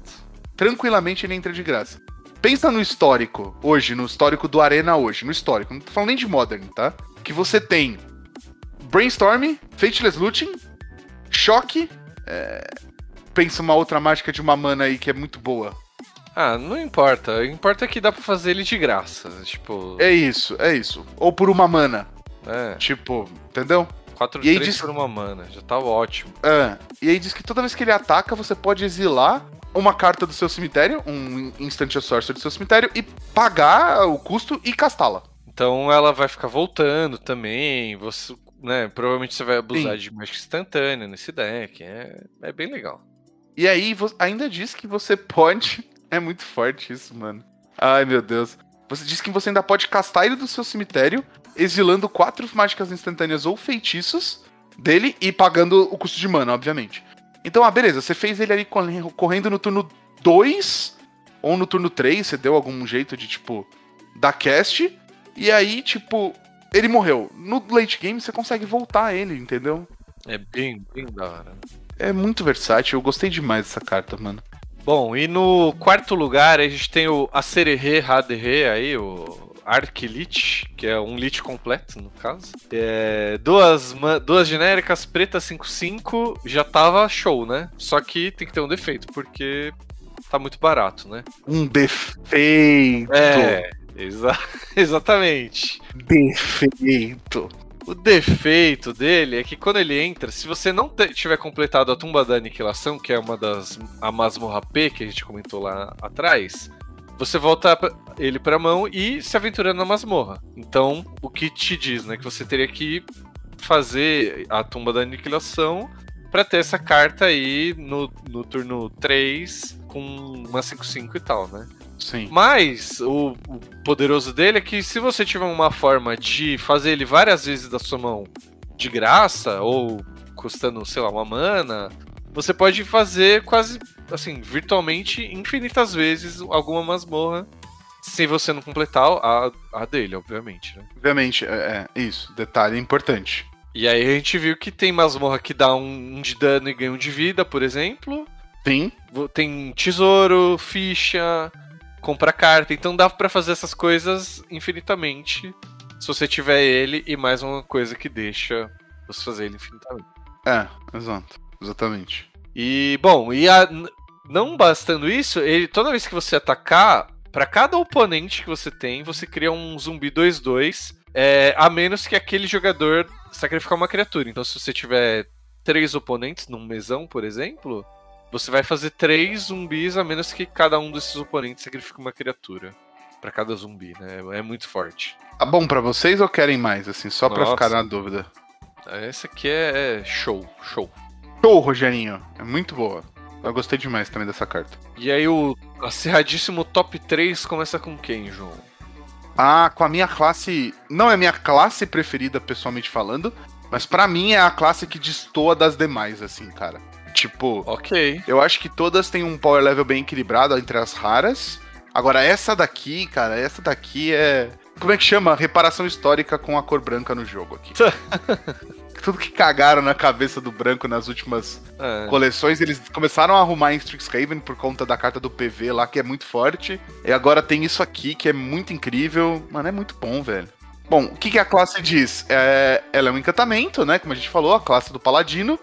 Tranquilamente ele entra de graça. Pensa no histórico, hoje, no histórico do Arena hoje, no histórico, não tô falando nem de Modern, tá? Que você tem Brainstorm, Fateless Looting, Choque, é, pensa uma outra mágica de uma mana aí que é muito boa. Ah, não importa. Importa que dá pra fazer ele de graça. Tipo. É isso, é isso. Ou por uma mana, É. tipo, entendeu? 4 E aí 3 diz- por uma mana. Já tá ótimo. É, e aí diz que toda vez que ele ataca, você pode exilar uma carta do seu cemitério, um Instant Sorcerer do seu cemitério, e pagar o custo e castá-la. Então ela vai ficar voltando também. Você, né? Provavelmente você vai abusar Sim. de mágica instantânea nesse deck. É, é bem legal. E aí ainda diz que você pode. É muito forte isso, mano. Ai, meu Deus. Você diz que você ainda pode castar ele do seu cemitério, exilando quatro mágicas instantâneas ou feitiços dele e pagando o custo de mana, obviamente. Então, ah, beleza, você fez ele ali corre- correndo no turno 2 ou no turno 3, você deu algum jeito de, tipo, dar cast, e aí, tipo, ele morreu. No late game você consegue voltar ele, entendeu? É bem, bem da hora. É muito versátil, eu gostei demais dessa carta, mano. Bom, e no quarto lugar a gente tem o Acererê Haderê aí, o Arc que é um Lich completo, no caso. É, duas, duas genéricas, preta 5-5, já tava show, né? Só que tem que ter um defeito, porque tá muito barato, né? Um defeito! É, exa exatamente. Defeito. O defeito dele é que quando ele entra, se você não tiver completado a tumba da aniquilação, que é uma das a masmorra P que a gente comentou lá atrás, você volta ele pra mão e se aventura na masmorra. Então, o que te diz, né, que você teria que fazer a tumba da aniquilação para ter essa carta aí no, no turno 3 com uma 5-5 e tal, né? Sim. Mas o, o, poderoso dele é que se você tiver uma forma de fazer ele várias vezes da sua mão de graça, ou custando, sei lá, uma mana, você pode fazer quase, assim, virtualmente infinitas vezes alguma masmorra. Se você não completar a, a dele, obviamente. Né? Obviamente, é, é, isso. Detalhe importante. E aí a gente viu que tem masmorra que dá um, um de dano e ganha um de vida, por exemplo. Sim. Tem tesouro, ficha, compra carta. Então dá para fazer essas coisas infinitamente se você tiver ele e mais uma coisa que deixa você fazer ele infinitamente. É, exato. Exatamente. E, bom, e a, não bastando isso, ele, toda vez que você atacar, para cada oponente que você tem, você cria um zumbi 2-2, é, a menos que aquele jogador sacrificar uma criatura. Então, se você tiver três oponentes num mesão, por exemplo, você vai fazer três zumbis a menos que cada um desses oponentes sacrifique uma criatura. para cada zumbi, né? É muito forte. Tá bom para vocês ou querem mais, assim, só para ficar na dúvida? Essa aqui é, é show, show. Show, Rogerinho. É muito boa. Eu gostei demais também dessa carta. E aí o acirradíssimo top 3 começa com quem, João? Ah, com a minha classe. Não é minha classe preferida, pessoalmente falando, mas para mim é a classe que destoa das demais, assim, cara. Tipo, ok. Eu acho que todas têm um power level bem equilibrado entre as raras. Agora, essa daqui, cara, essa daqui é. Como é que chama? Reparação histórica com a cor branca no jogo aqui. Tudo que cagaram na cabeça do branco nas últimas é. coleções, eles começaram a arrumar em Strixhaven por conta da carta do PV lá, que é muito forte. E agora tem isso aqui, que é muito incrível. Mano, é muito bom, velho. Bom, o que, que a classe diz? É, ela é um encantamento, né? Como a gente falou, a classe do paladino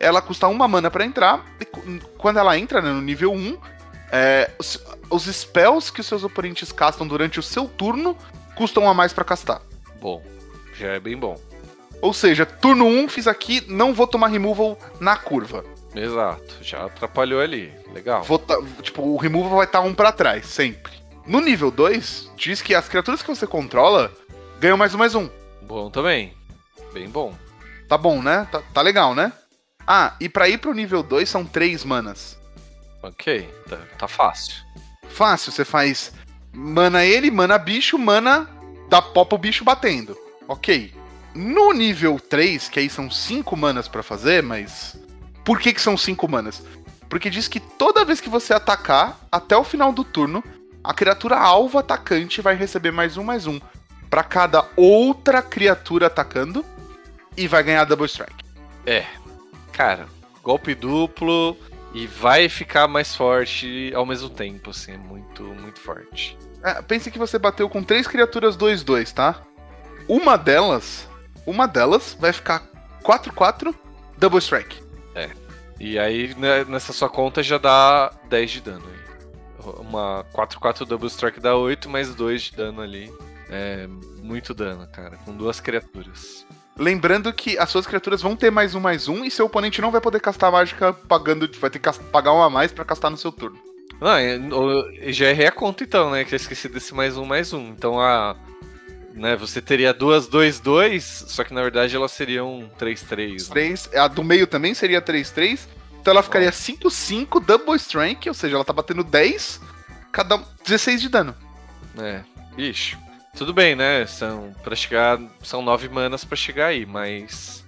ela custa uma mana para entrar, e quando ela entra né, no nível 1, é, os, os, spells que os seus oponentes castam durante o seu turno custam a mais para castar. Bom, já é bem bom. Ou seja, turno 1 fiz aqui, não vou tomar removal na curva. Exato, já atrapalhou ali. Legal. Tipo, o removal vai estar tá um para trás, sempre. No nível 2, diz que as criaturas que você controla ganham mais um mais um. Bom também. Bem bom. Tá bom, né? Tá, tá legal, né? Ah, e pra ir pro nível 2 são 3 manas. Ok, tá, tá, fácil. Fácil, você faz mana ele, mana bicho, mana dá pó pro bicho batendo. Ok. No nível 3, que aí são 5 manas para fazer, mas. Por que, que são 5 manas? Porque diz que toda vez que você atacar, até o final do turno, a criatura alvo atacante vai receber mais um, mais um. para cada outra criatura atacando. E vai ganhar Double Strike. É, cara, golpe duplo e vai ficar mais forte ao mesmo tempo, assim, é muito, muito forte. É, pense que você bateu com três criaturas 2-2, tá? Uma delas, uma delas vai ficar 4-4 Double Strike. É. E aí né, nessa sua conta já dá 10 de dano aí. Uma 4-4 Double Strike dá 8, mais 2 de dano ali. É muito dano, cara, com duas criaturas. Lembrando que as suas criaturas vão ter mais um mais um e seu oponente não vai poder castar mágica pagando. Vai ter que pagar um a mais para castar no seu turno. Não, já errei a conta então, né? Que eu esqueci desse mais um mais um. Então a. Né, você teria duas 2-2, só que na verdade elas seriam 3-3. 3, né? A do meio também seria 3-3. Então ela ficaria 5-5 Double Strength, ou seja, ela tá batendo 10, cada 16 de dano. É, bicho. Tudo bem, né? São para chegar, são nove manas para chegar aí, mas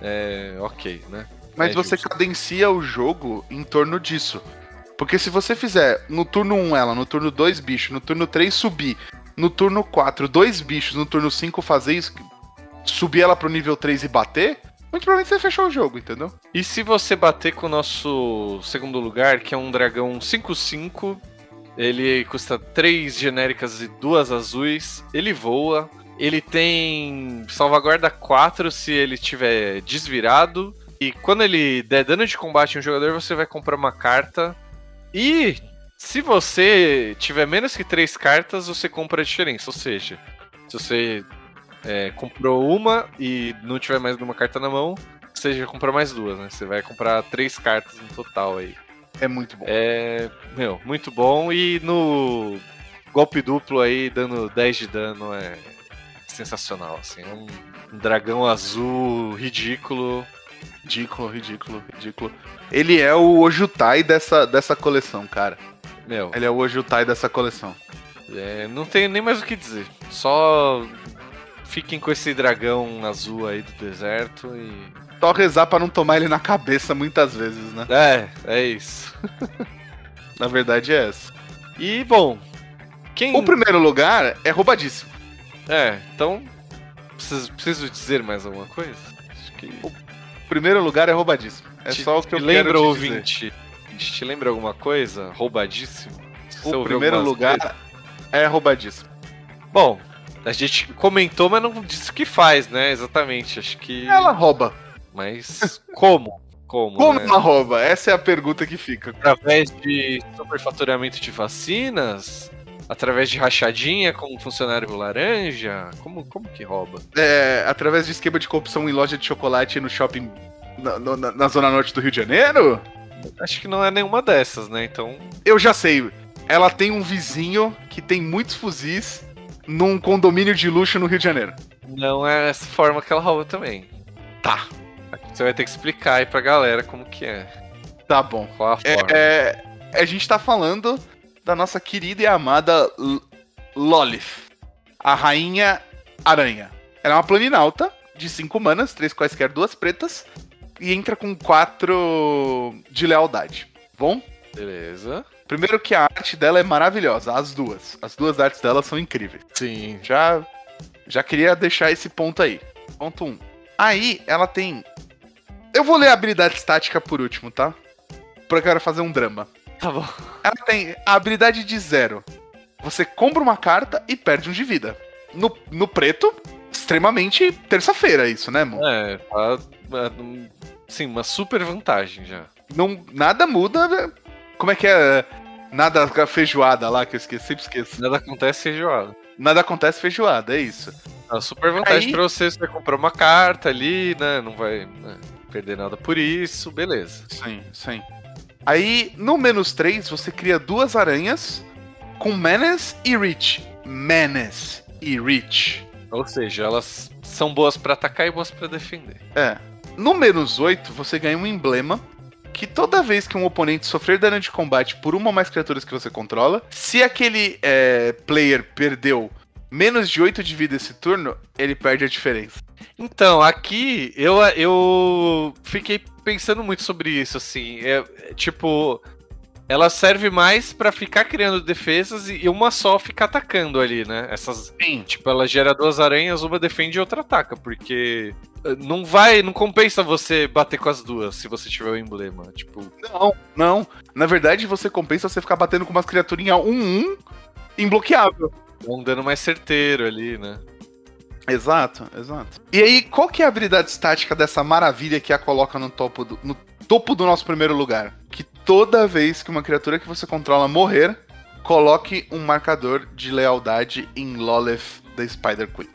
é ok, né? Mas é você justo. cadencia o jogo em torno disso. Porque se você fizer no turno 1 ela, no turno 2 bicho, no turno 3 subir, no turno 4 dois bichos, no turno 5 fazer isso, subir ela pro nível 3 e bater, muito provavelmente você fechou o jogo, entendeu? E se você bater com o nosso segundo lugar, que é um dragão 5-5 Ele custa três genéricas e duas azuis. Ele voa. Ele tem salvaguarda 4 se ele estiver desvirado. E quando ele der dano de combate em um jogador, você vai comprar uma carta. E se você tiver menos que três cartas, você compra a diferença. Ou seja, se você é, comprou uma e não tiver mais nenhuma carta na mão, você já comprou mais duas, né? Você vai comprar três cartas no total aí. É muito bom. É, meu, muito bom. E no golpe duplo aí, dando 10 de dano, é sensacional, assim. Um, um dragão azul ridículo. Ridículo, ridículo, ridículo. Ele é o Ojutai dessa, dessa coleção, cara. Meu, Ele é o Ojutai dessa coleção. é, não tenho nem mais o que dizer. Só fiquem com esse dragão azul aí do deserto e. Só rezar pra não tomar ele na cabeça muitas vezes, né? É, é isso. Na verdade é essa. E, bom. Quem. O primeiro lugar é roubadíssimo. É, então. Preciso, preciso dizer mais alguma coisa? Acho que. O primeiro lugar é roubadíssimo. É Te- só o que te eu lembra, quero te ouvinte? Te lembra alguma coisa? Roubadíssimo? Você dizer. O primeiro lugar vezes? é roubadíssimo. Bom, a gente comentou, mas não disse o que faz, né? Exatamente. Acho que. Ela rouba. Mas como? Como? Como né? ela rouba? Essa é a pergunta que fica. Através de superfaturamento de vacinas? Através de rachadinha com um funcionário laranja? Como, como que rouba? É, através de esquema de corrupção em loja de chocolate no shopping na, na- na zona norte do Rio de Janeiro? Acho que não é nenhuma dessas, né? Então. Eu já sei. Ela tem um vizinho que tem muitos fuzis num condomínio de luxo no Rio de Janeiro. Não é essa forma que ela rouba também. Tá, Você vai ter que explicar aí pra galera como que é. tá bom. Qual a forma. É, é, a gente tá falando da nossa querida e amada L- Lolith, a rainha aranha. Ela é uma planinauta de 5 manas, três quaisquer, duas pretas, e entra com 4 de lealdade. Bom? Beleza. Primeiro que a arte dela é maravilhosa, as duas. As duas artes dela são incríveis. Sim. Já, já queria deixar esse ponto aí. Ponto 1. Um. Aí, ela tem. Eu vou ler a habilidade estática por último, tá? Porque eu quero fazer um drama. Tá bom. Ela tem a habilidade de zero. Você compra uma carta e perde um de vida. No, no preto, extremamente terça-feira isso, né, mano? É, tá, é, sim, uma super vantagem já. Não, nada muda. né? Como é que é? Nada feijoada lá, que eu esqueci, sempre esqueço. Nada acontece feijoada. Nada acontece feijoada, é isso. É uma super vantagem Aí- pra você, você comprar uma carta ali, né? Não vai né, perder nada por isso, beleza. Sim, sim. Aí, no menos 3, você cria duas aranhas com Menace e Reach. Menace e Reach. Ou seja, elas são boas pra atacar e boas pra defender. É. No menos 8, você ganha um emblema que toda vez que um oponente sofrer dano de combate por uma ou mais criaturas que você controla, se aquele é, player perdeu menos de 8 de vida esse turno, ele perde a diferença. Então, aqui eu, eu fiquei pensando muito sobre isso, assim. É, é, tipo, ela serve mais pra ficar criando defesas e uma só ficar atacando ali, né? Essas. Sim. Tipo, ela gera duas aranhas, uma defende e outra ataca, porque eh, não vai, não compensa você bater com as duas se você tiver o emblema. Tipo, Não, não. Na verdade, você compensa você ficar batendo com umas criaturinhas 1-1 imbloqueável. Um dano mais certeiro ali, né? Exato, exato. E aí, qual que é a habilidade estática dessa maravilha que a coloca no topo do, no topo do nosso primeiro lugar? Que toda vez que uma criatura que você controla morrer, coloque um marcador de lealdade em Lolith da Spider Queen.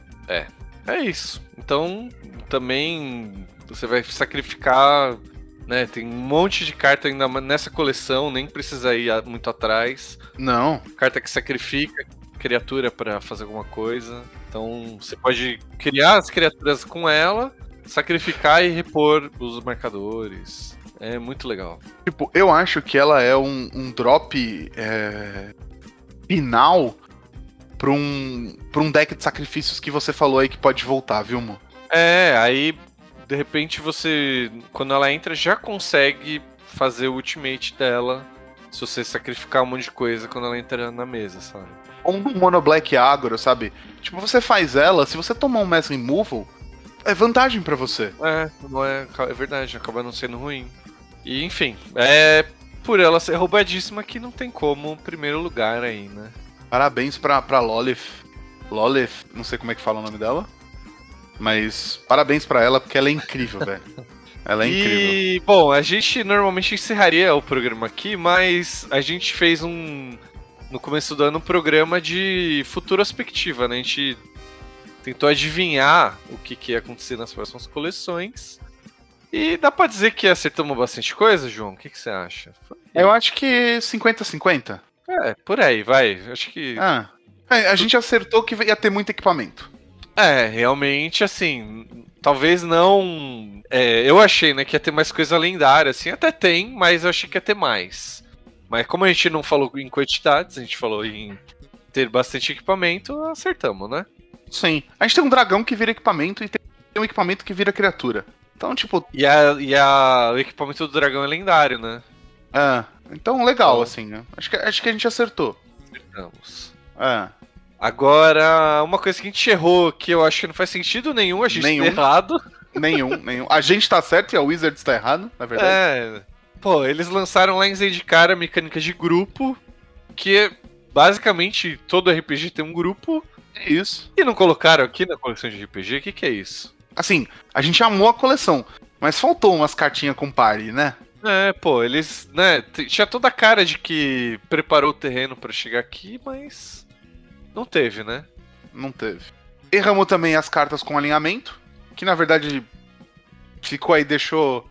É isso. Então, também você vai sacrificar, né? Tem um monte de carta ainda nessa coleção, nem precisa ir muito atrás. Não, Carta que sacrifica criatura pra fazer alguma coisa. Então, você pode criar as criaturas com ela, sacrificar e repor os marcadores. É muito legal. tipo, eu acho que ela é um, um drop é, final pra um, pra um deck de sacrifícios que você falou aí que pode voltar, viu, Mo? É, aí de repente você, quando ela entra, já consegue fazer o ultimate dela. Se você sacrificar um monte de coisa quando ela entra na mesa, sabe? Ou um mono black agro, sabe? Tipo, você faz ela, se você tomar um mass removal, é vantagem pra você. É, não é, é verdade, acaba não sendo ruim. E enfim, é por ela ser roubadíssima que não tem como primeiro lugar aí, né? Parabéns pra, pra Lolith. Lolith, não sei como é que fala o nome dela. Mas parabéns pra ela, porque ela é incrível, velho. Ela é incrível. E, bom, a gente normalmente encerraria o programa aqui, mas a gente fez um. No começo do ano, um programa de futurospectiva, né? A gente tentou adivinhar o que, que ia acontecer nas próximas coleções. E dá pra dizer que acertamos bastante coisa, João? O que, que você acha? Foi- Eu acho que 50-50. É, por aí, vai. Acho que. Ah. É, a gente acertou que ia ter muito equipamento. É, realmente, assim, talvez não. é, eu achei, né, que ia ter mais coisa lendária, assim, até tem, mas eu achei que ia ter mais. Mas como a gente não falou em quantidades, a gente falou em ter bastante equipamento, acertamos, né? Sim. A gente tem um dragão que vira equipamento e tem um equipamento que vira criatura. Então, tipo, E, a, e a, o equipamento do dragão é lendário, né? é. Então, legal, Bom. assim, né? Acho que, acho que a gente acertou. Acertamos. É. Agora, uma coisa que a gente errou, que eu acho que não faz sentido nenhum, a gente Nenhum. ter errado. Nenhum, nenhum. A gente tá certo e a Wizards tá errado, na verdade. É. Pô, eles lançaram lá em Zendikar a mecânica de grupo, que é basicamente todo RPG tem um grupo, É isso. e não colocaram aqui na coleção de RPG, o que, que é isso? Assim, a gente amou a coleção, mas faltou umas cartinhas com party, né? É, pô, eles, né, tinha toda a cara de que preparou o terreno pra chegar aqui, mas não teve, né? Não teve. Erramos também as cartas com alinhamento, que na verdade ficou aí, deixou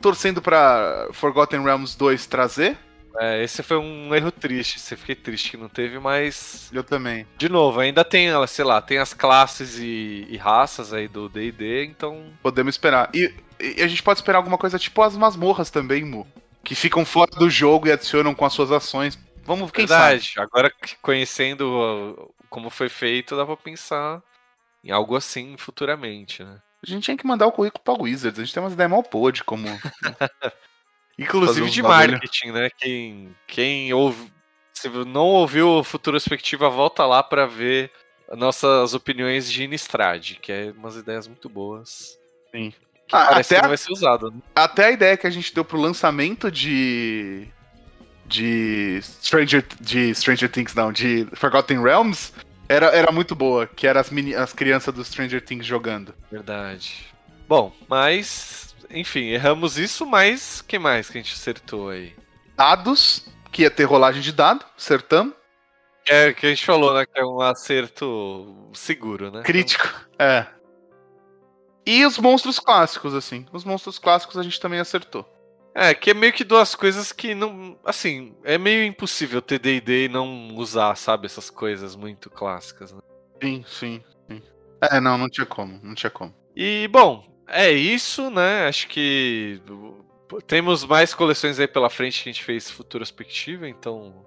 torcendo pra Forgotten Realms 2 trazer. É, esse foi um erro triste, você fiquei triste que não teve, mas Eu também. de novo, ainda tem, sei lá, tem as classes e, e raças aí do D&D, então Podemos esperar. E, e a gente pode esperar alguma coisa tipo as masmorras também, Mu. Que ficam fora do jogo e adicionam com as suas ações. Vamos, quem Verdade. Agora que- conhecendo como foi feito, dá pra pensar em algo assim futuramente, né? sabe? A gente tinha que mandar o currículo pra Wizards. A gente tem umas ideias mal pô de como. Inclusive de marketing, né? Quem, quem ouve, se não ouviu o Futurospectiva, volta lá pra ver nossas opiniões de Innistrad, que é umas ideias muito boas. Sim. Que Ah, parece até que não vai ser usado. Né? Até a ideia que a gente deu pro lançamento de. De Stranger, de Stranger Things, não, de Forgotten Realms, era, era muito boa, que era as, meni- as crianças do Stranger Things jogando. Verdade. Bom, mas, enfim, erramos isso, mas que mais que a gente acertou aí? Dados, que ia ter rolagem de dado, acertamos. É que a gente falou, né? Que é um acerto seguro, né? Crítico. É. E os monstros clássicos, assim. Os monstros clássicos a gente também acertou. É, que é meio que duas coisas que não. Assim, é meio impossível ter DD e não usar, sabe, essas coisas muito clássicas, né? Sim, sim, sim. É, não, não tinha como, não tinha como. E, bom, é isso, né? Acho que temos mais coleções aí pela frente que a gente fez futurospectiva, então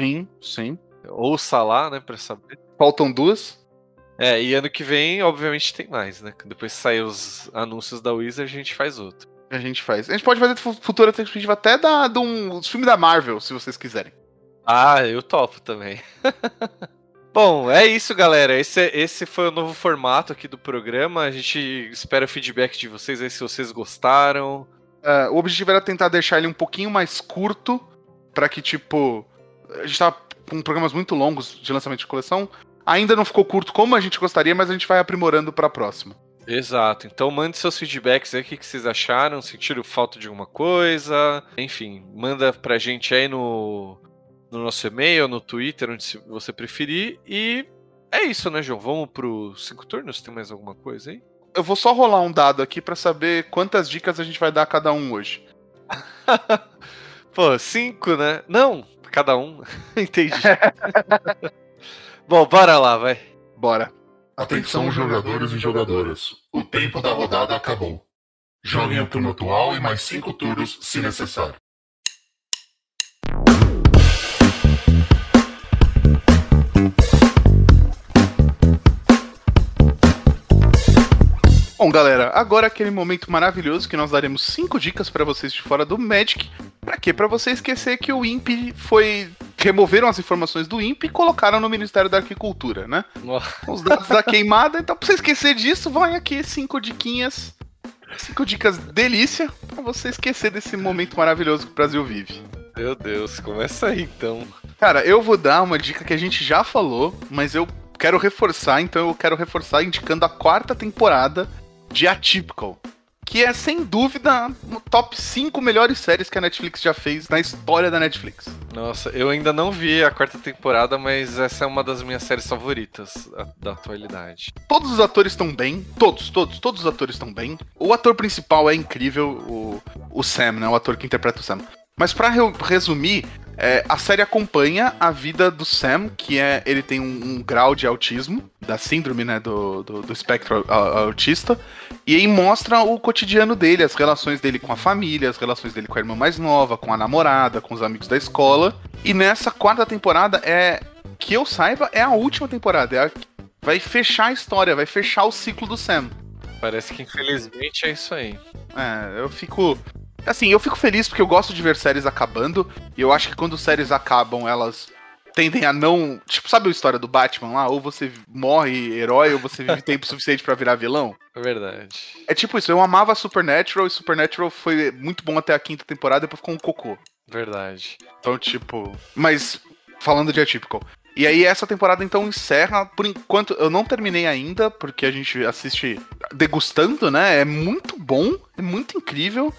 Sim, sim. ouça lá, né, pra saber. Faltam duas. É, e ano que vem, obviamente, tem mais, né? Depois que sair os anúncios da Wizard, a gente faz outro. A gente faz. A gente pode fazer fu- futura perspectiva até da, de um dos filmes da Marvel, se vocês quiserem. Ah, eu topo também. Bom, é isso, galera. Esse, esse foi o novo formato aqui do programa. A gente espera o feedback de vocês aí se vocês gostaram. É, o objetivo era tentar deixar ele um pouquinho mais curto, pra que, tipo. A gente tava com programas muito longos de lançamento de coleção. Ainda não ficou curto como a gente gostaria, mas a gente vai aprimorando pra próxima. Exato. Então mande seus feedbacks aí, o que, que vocês acharam, sentiram falta de alguma coisa. Enfim, manda pra gente aí no, no nosso e-mail, no Twitter, onde você preferir. E é isso, né, João? Vamos pros cinco turnos? Tem mais alguma coisa aí? Eu vou só rolar um dado aqui pra saber quantas dicas a gente vai dar a cada um hoje. Pô, cinco, né? Não, cada um. Entendi. Bom, bora lá, vai. Bora. Atenção, jogadores e jogadoras. O tempo da rodada acabou. Joguem o turno atual e mais cinco turnos, se necessário. Bom, galera, agora é aquele momento maravilhoso que nós daremos cinco dicas pra vocês de fora do Magic. Pra quê? Pra você esquecer que o INPE foi. Removeram as informações do INPE e colocaram no Ministério da Agricultura, né? Os dados da queimada. Então, pra você esquecer disso, vai aqui cinco diquinhas. Cinco dicas delícia pra você esquecer desse momento maravilhoso que o Brasil vive. Meu Deus, começa aí então. Cara, eu vou dar uma dica que a gente já falou, mas eu quero reforçar, então eu quero reforçar indicando a quarta temporada de Atypical. Que é, sem dúvida, no top 5 melhores séries que a Netflix já fez na história da Netflix. Nossa, eu ainda não vi a quarta temporada, mas essa é uma das minhas séries favoritas da atualidade. Todos os atores estão bem, todos, todos, todos os atores estão bem. O ator principal é incrível, o, o Sam, né? O ator que interpreta o Sam. Mas para re resumir, é, a série acompanha a vida do Sam, que é ele tem um, um grau de autismo, da síndrome né, do, do, do espectro autista, e aí mostra o cotidiano dele, as relações dele com a família, as relações dele com a irmã mais nova, com a namorada, com os amigos da escola. E nessa quarta temporada é, que eu saiba, é a última temporada, é a, vai fechar a história, vai fechar o ciclo do Sam. Parece que infelizmente é isso aí. É, eu fico Assim, eu fico feliz porque eu gosto de ver séries acabando. E eu acho que quando séries acabam, elas tendem a não. Tipo, sabe a história do Batman lá? Ou você morre herói, ou você vive tempo suficiente para virar vilão? É verdade. É tipo isso, eu amava Supernatural e Supernatural foi muito bom até a quinta temporada, depois ficou um cocô. Verdade. Então, tipo. Mas, falando de Atypical. E aí essa temporada então encerra, por enquanto eu não terminei ainda, porque a gente assiste degustando, né? É muito bom, é muito incrível.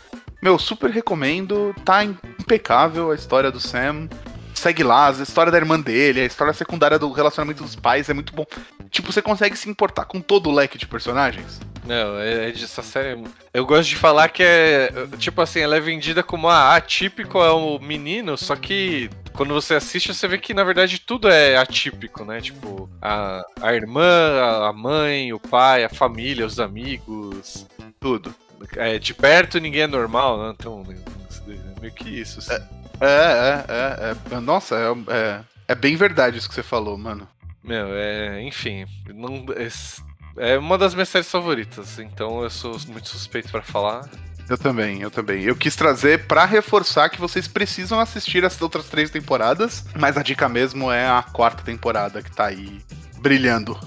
Meu, super recomendo. Tá impecável a história do Sam. Segue lá, a história da irmã dele, a história secundária do relacionamento dos pais é muito bom. Tipo, você consegue se importar com todo o leque de personagens. Não, é, é dessa série. Eu gosto de falar que é. Tipo assim, ela é vendida como a atípico é o menino, só que quando você assiste, você vê que na verdade tudo é atípico, né? Tipo, a, a irmã, a mãe, o pai, a família, os amigos. Tudo é, de perto ninguém é normal, né? Então, é meio que isso. Assim. É, é, é, é, Nossa, é, é, é, bem verdade isso que você falou, mano. Meu, é. Enfim. Não, é, é uma das minhas séries favoritas, então eu sou muito suspeito para falar. Eu também, eu também. Eu quis trazer para reforçar que vocês precisam assistir as outras três temporadas, mas a dica mesmo é a quarta temporada que tá aí brilhando.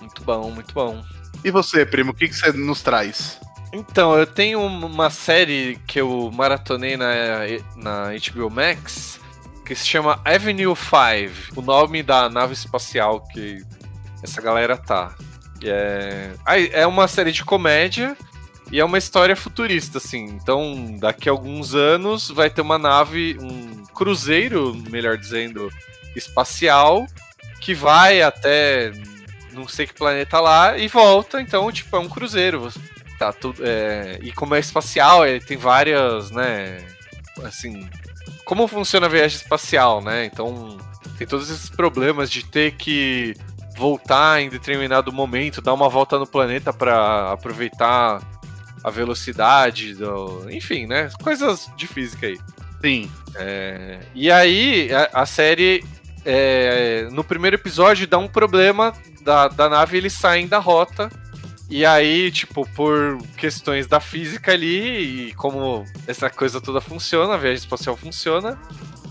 Muito bom, muito bom. E você, primo, o que, que você nos traz? Então, eu tenho uma série que eu maratonei na, na HBO Max que se chama Avenue 5, o nome da nave espacial que essa galera tá. É, é uma série de comédia e é uma história futurista, assim. Então, daqui a alguns anos vai ter uma nave, um cruzeiro, melhor dizendo, espacial, que vai até não sei que planeta lá e volta. Então, tipo, é um cruzeiro. Tá tudo. É, e como é espacial, ele tem várias, né? Assim. Como funciona a viagem espacial, né? Então tem todos esses problemas de ter que voltar em determinado momento, dar uma volta no planeta para aproveitar a velocidade, do... enfim, né? Coisas de física aí. Sim. É... E aí a, a série é... no primeiro episódio dá um problema da, da nave, eles saem da rota e aí, tipo, por questões da física ali e como essa coisa toda funciona, a viagem espacial funciona,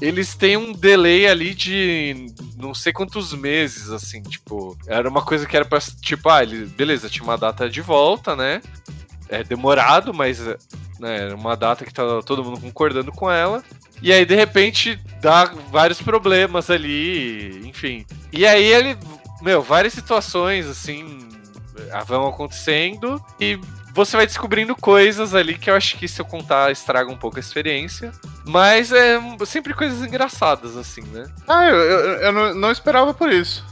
eles têm um delay ali de não sei quantos meses, assim, tipo, era uma coisa que era pra, tipo, ah, ele, beleza, tinha uma data de volta, né? É demorado, mas né, era uma data que tava todo mundo concordando com ela. E aí, de repente, dá vários problemas ali, enfim. E aí ele, meu, várias situações, assim, vão acontecendo e você vai descobrindo coisas ali que eu acho que se eu contar estraga um pouco a experiência. Mas é sempre coisas engraçadas, assim, né? Ah, eu, eu, eu não, não, esperava por isso.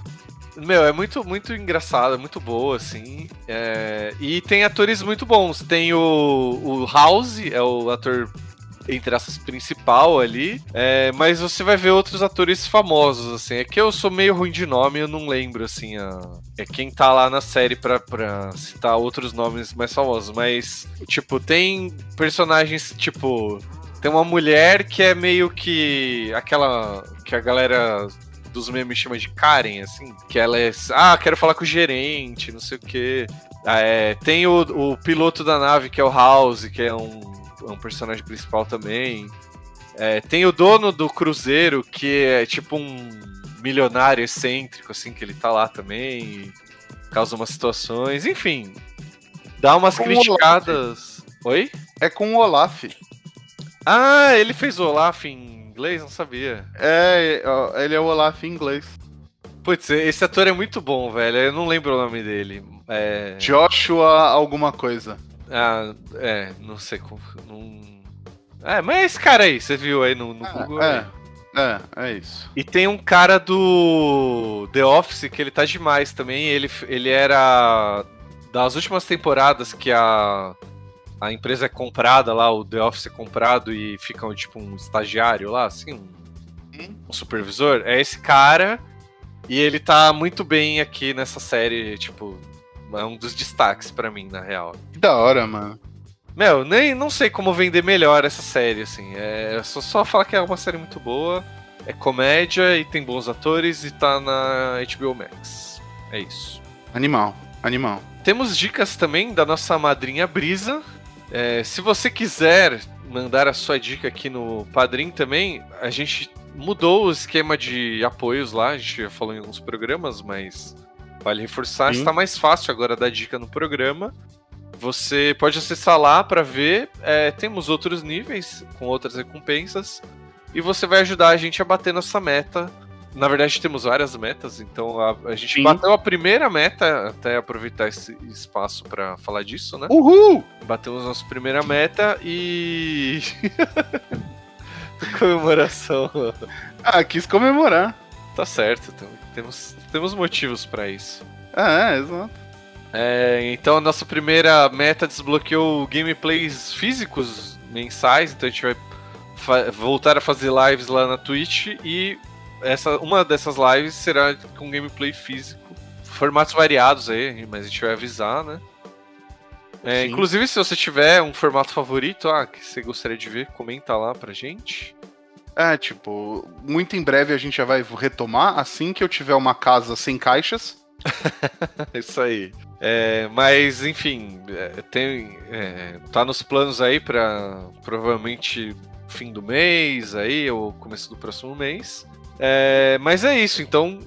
Meu, é muito, muito engraçado, é muito boa, assim. É... E tem atores muito bons. Tem o, o House, é o ator entre essas principal ali. É, mas você vai ver outros atores famosos, assim. É que eu sou meio ruim de nome, eu não lembro, assim, a, é quem tá lá na série pra, pra citar outros nomes mais famosos. Mas, tipo, tem personagens, tipo. Tem uma mulher que é meio que aquela que a galera dos memes chama de Karen, assim, que ela é, ah, quero falar com o gerente, não sei o quê. Ah, é, tem o, o piloto da nave, que é o House, que é um é um personagem principal também. É, tem o dono do cruzeiro, que é tipo um milionário excêntrico, assim, que ele tá lá também. causa umas situações. Enfim, dá umas com criticadas. Oi? É com o Olaf. Ah, ele fez o Olaf em inglês? Não sabia. É, ele é o Olaf em inglês. Putz, esse ator é muito bom, velho. Eu não lembro o nome dele. É... Joshua alguma coisa. Ah, é, não sei como. Não... É, mas é esse cara aí, você viu aí no, no Google. É, aí. é, é isso. E tem um cara do The Office que ele tá demais também. Ele, ele era das últimas temporadas que a, a empresa é comprada lá, o The Office é comprado e fica um, tipo um estagiário lá, assim, um, um supervisor. É esse cara e ele tá muito bem aqui nessa série, tipo, é um dos destaques pra mim, na real. Que da hora, mano. Meu, nem não sei como vender melhor essa série, assim. É só, só falar que é uma série muito boa, é comédia e tem bons atores e tá na HBO Max. É isso. Animal, animal. Temos dicas também da nossa madrinha Brisa. É, se você quiser mandar a sua dica aqui no Padrim também, a gente mudou o esquema de apoios lá. A gente já falou em alguns programas, mas vale reforçar. Sim. Está mais fácil agora dar dica no programa. Você pode acessar lá para ver. É, temos outros níveis com outras recompensas. E você vai ajudar a gente a bater nossa meta. Na verdade, temos várias metas, então a, a gente Sim. bateu a primeira meta, até aproveitar esse espaço para falar disso, né? Uhul! Batemos nossa primeira meta e. Comemoração. Ah, quis comemorar. Tá certo, então, temos, temos motivos para isso. Ah, é, exato. É, então a nossa primeira meta desbloqueou gameplays físicos mensais, então a gente vai voltar a fazer lives lá na Twitch e essa, uma dessas lives será com gameplay físico. Formatos variados aí, mas a gente vai avisar, né? É, inclusive, se você tiver um formato favorito, ah, que você gostaria de ver, comenta lá pra gente. É, tipo, muito em breve a gente já vai retomar. Assim que eu tiver uma casa sem caixas. Isso aí. É, mas, enfim, é, tem, é, tá nos planos aí pra provavelmente fim do mês aí, ou começo do próximo mês. É, mas é isso, então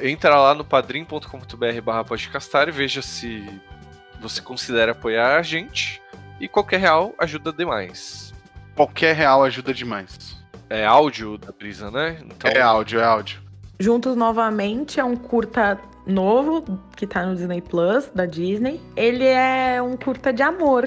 entra lá no padrim.com.br barra podcastar e veja se você considera apoiar a gente. E qualquer real ajuda demais. Qualquer real ajuda demais. É áudio da brisa, né? Então, É áudio, é áudio. Juntos Novamente é um curta novo que tá no Disney Plus, da Disney. Ele é um curta de amor.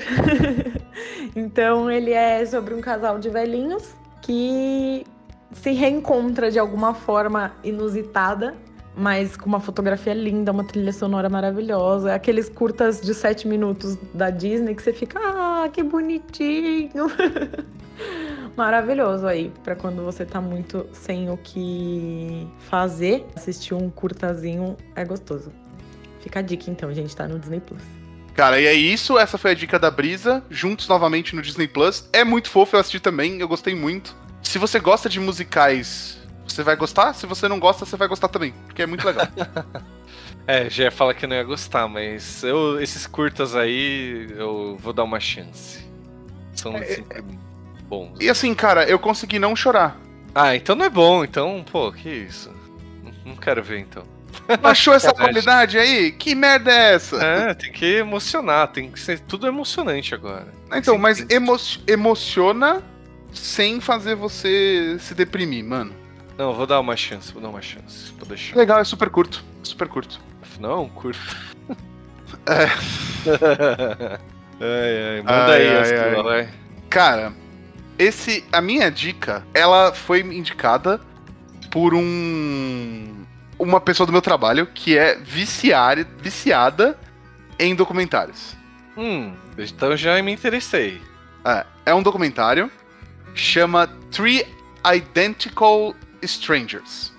então, ele é sobre um casal de velhinhos que se reencontra de alguma forma inusitada, mas com uma fotografia linda, uma trilha sonora maravilhosa. Aqueles curtas de sete minutos da Disney que você fica, ah, que bonitinho. Maravilhoso aí, pra quando você tá muito sem o que fazer, assistir um curtazinho é gostoso. Fica a dica então, gente, tá no Disney Plus. Cara, e é isso. Essa foi a dica da Brisa. Juntos novamente no Disney Plus. É muito fofo, eu assisti também. Eu gostei muito. Se você gosta de musicais, você vai gostar. Se você não gosta, você vai gostar também. Porque é muito legal. É, já ia falar que não ia gostar, mas eu, esses curtas aí eu vou dar uma chance. São sempre bons. e assim, cara, eu consegui não chorar. Ah, então não é bom, então, pô, que isso. Não- Não quero ver então. Achou essa Verdade. qualidade aí? Que merda é essa? É, tem que emocionar, tem que ser tudo emocionante agora. Então, Sim, mas emo emociona sem fazer você se deprimir, mano. Não, vou dar uma chance, vou dar uma chance. Vou deixar. Legal, é super curto. Super curto. É um curto. É. ai, ai, manda Ai, aí, ai, Astula, ai. vai. Cara, esse. A minha dica, ela foi indicada por um. Uma pessoa do meu trabalho que é viciar, viciada em documentários. Hum, então já me interessei. É, é um documentário, chama Three Identical Strangers.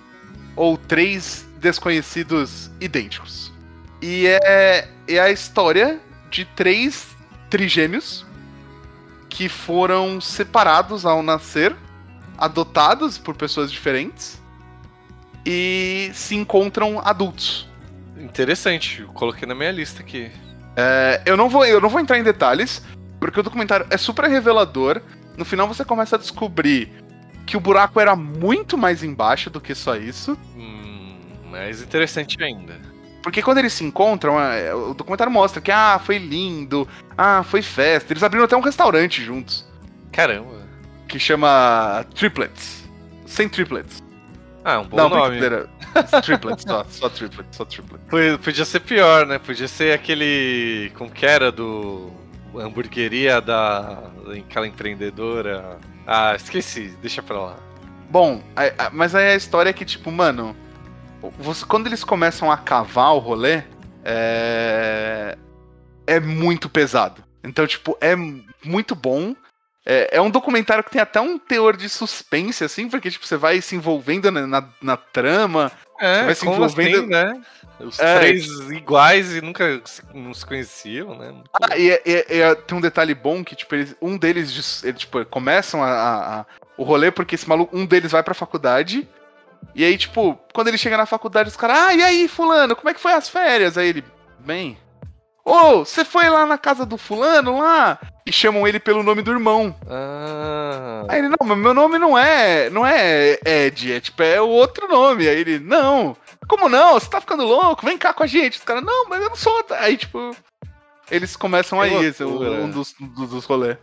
Ou Três Desconhecidos Idênticos. E é, é a história de três trigêmeos que foram separados ao nascer, adotados por pessoas diferentes e se encontram adultos. Interessante, eu coloquei na minha lista aqui. É, eu, não vou, eu não vou entrar em detalhes, porque o documentário é super revelador. No final você começa a descobrir que o buraco era muito mais embaixo do que só isso. Hum, mais interessante ainda. Porque quando eles se encontram, é, o documentário mostra que, ah, foi lindo, ah, foi festa. Eles abriram até um restaurante juntos, Caramba. que chama Triplets. sem triplets. Ah, um bom Não, nome. triplets, só, só triplets, só triplets. Podia- ser pior, né? Podia ser aquele. Como que era? Do. Hamburgueria da. Aquela empreendedora. Ah, esqueci, deixa pra lá. Bom, mas aí a história é que, tipo, mano, você- quando eles começam a cavar o rolê, é. É muito pesado. Então, tipo, é muito bom. É, é um documentário que tem até um teor de suspense, assim, porque, tipo, você vai se envolvendo na, na, na trama. É, vai se envolvendo- assim, né? Os É. três iguais e nunca se- não se conheciam, né? Muito Ah, e, é- é- é- tem um detalhe bom que, tipo, eles, um deles, eles, tipo, começam a, a- a- o rolê porque esse maluco, um deles vai pra faculdade. E aí, tipo, quando ele chega na faculdade, os caras, ah, e aí, fulano, como é que foi as férias? Aí ele, bem. Ô, você foi lá na casa do fulano lá? E chamam ele pelo nome do irmão. Ah, Aí ele, não, mas meu nome não é, não é Ed, é tipo, é o outro nome. Aí ele, não, como não? Você tá ficando louco? Vem cá com a gente. Os caras, não, mas eu não sou. Aí, tipo, eles começam aí, esse é um dos, dos, dos rolês.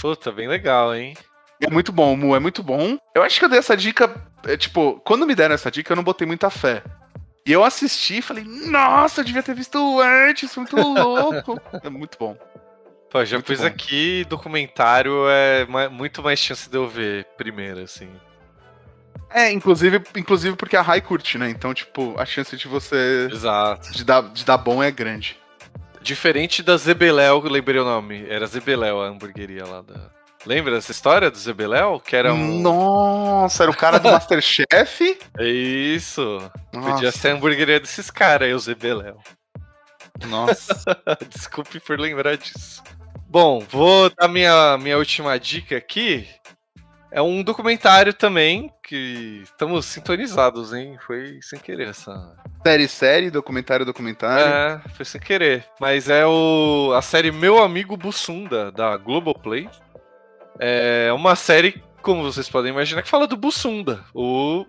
puta, bem legal, hein? É muito bom, Mu, é muito bom. Eu acho que eu dei essa dica, é, tipo, quando me deram essa dica, eu não botei muita fé. E eu assisti e falei, nossa, eu devia ter visto antes, muito louco. é muito bom. Pô, já Muito pus bom. aqui documentário, é muito mais chance de eu ver primeiro, assim. É, inclusive, inclusive porque a Rai curte, né? Então, tipo, a chance de você. Exato. de dar, de dar bom é grande. Diferente da Zebeléu, eu lembrei o nome. Era Zebeléu a hamburgueria lá da. Lembra dessa história do Zebeléu? Que era um. Nossa, era o cara do Masterchef? É Isso. Podia Nossa, ser a hamburgueria desses caras aí, o Zebeléu. Nossa. Desculpe por lembrar disso. Bom, vou dar minha, minha última dica aqui. É um documentário também que estamos sintonizados, hein? Foi sem querer essa. série, série, documentário, documentário. É, foi sem querer. Mas é o, a série Meu Amigo Bussunda, da Globoplay. É uma série, como vocês podem imaginar, que fala do Bussunda, o,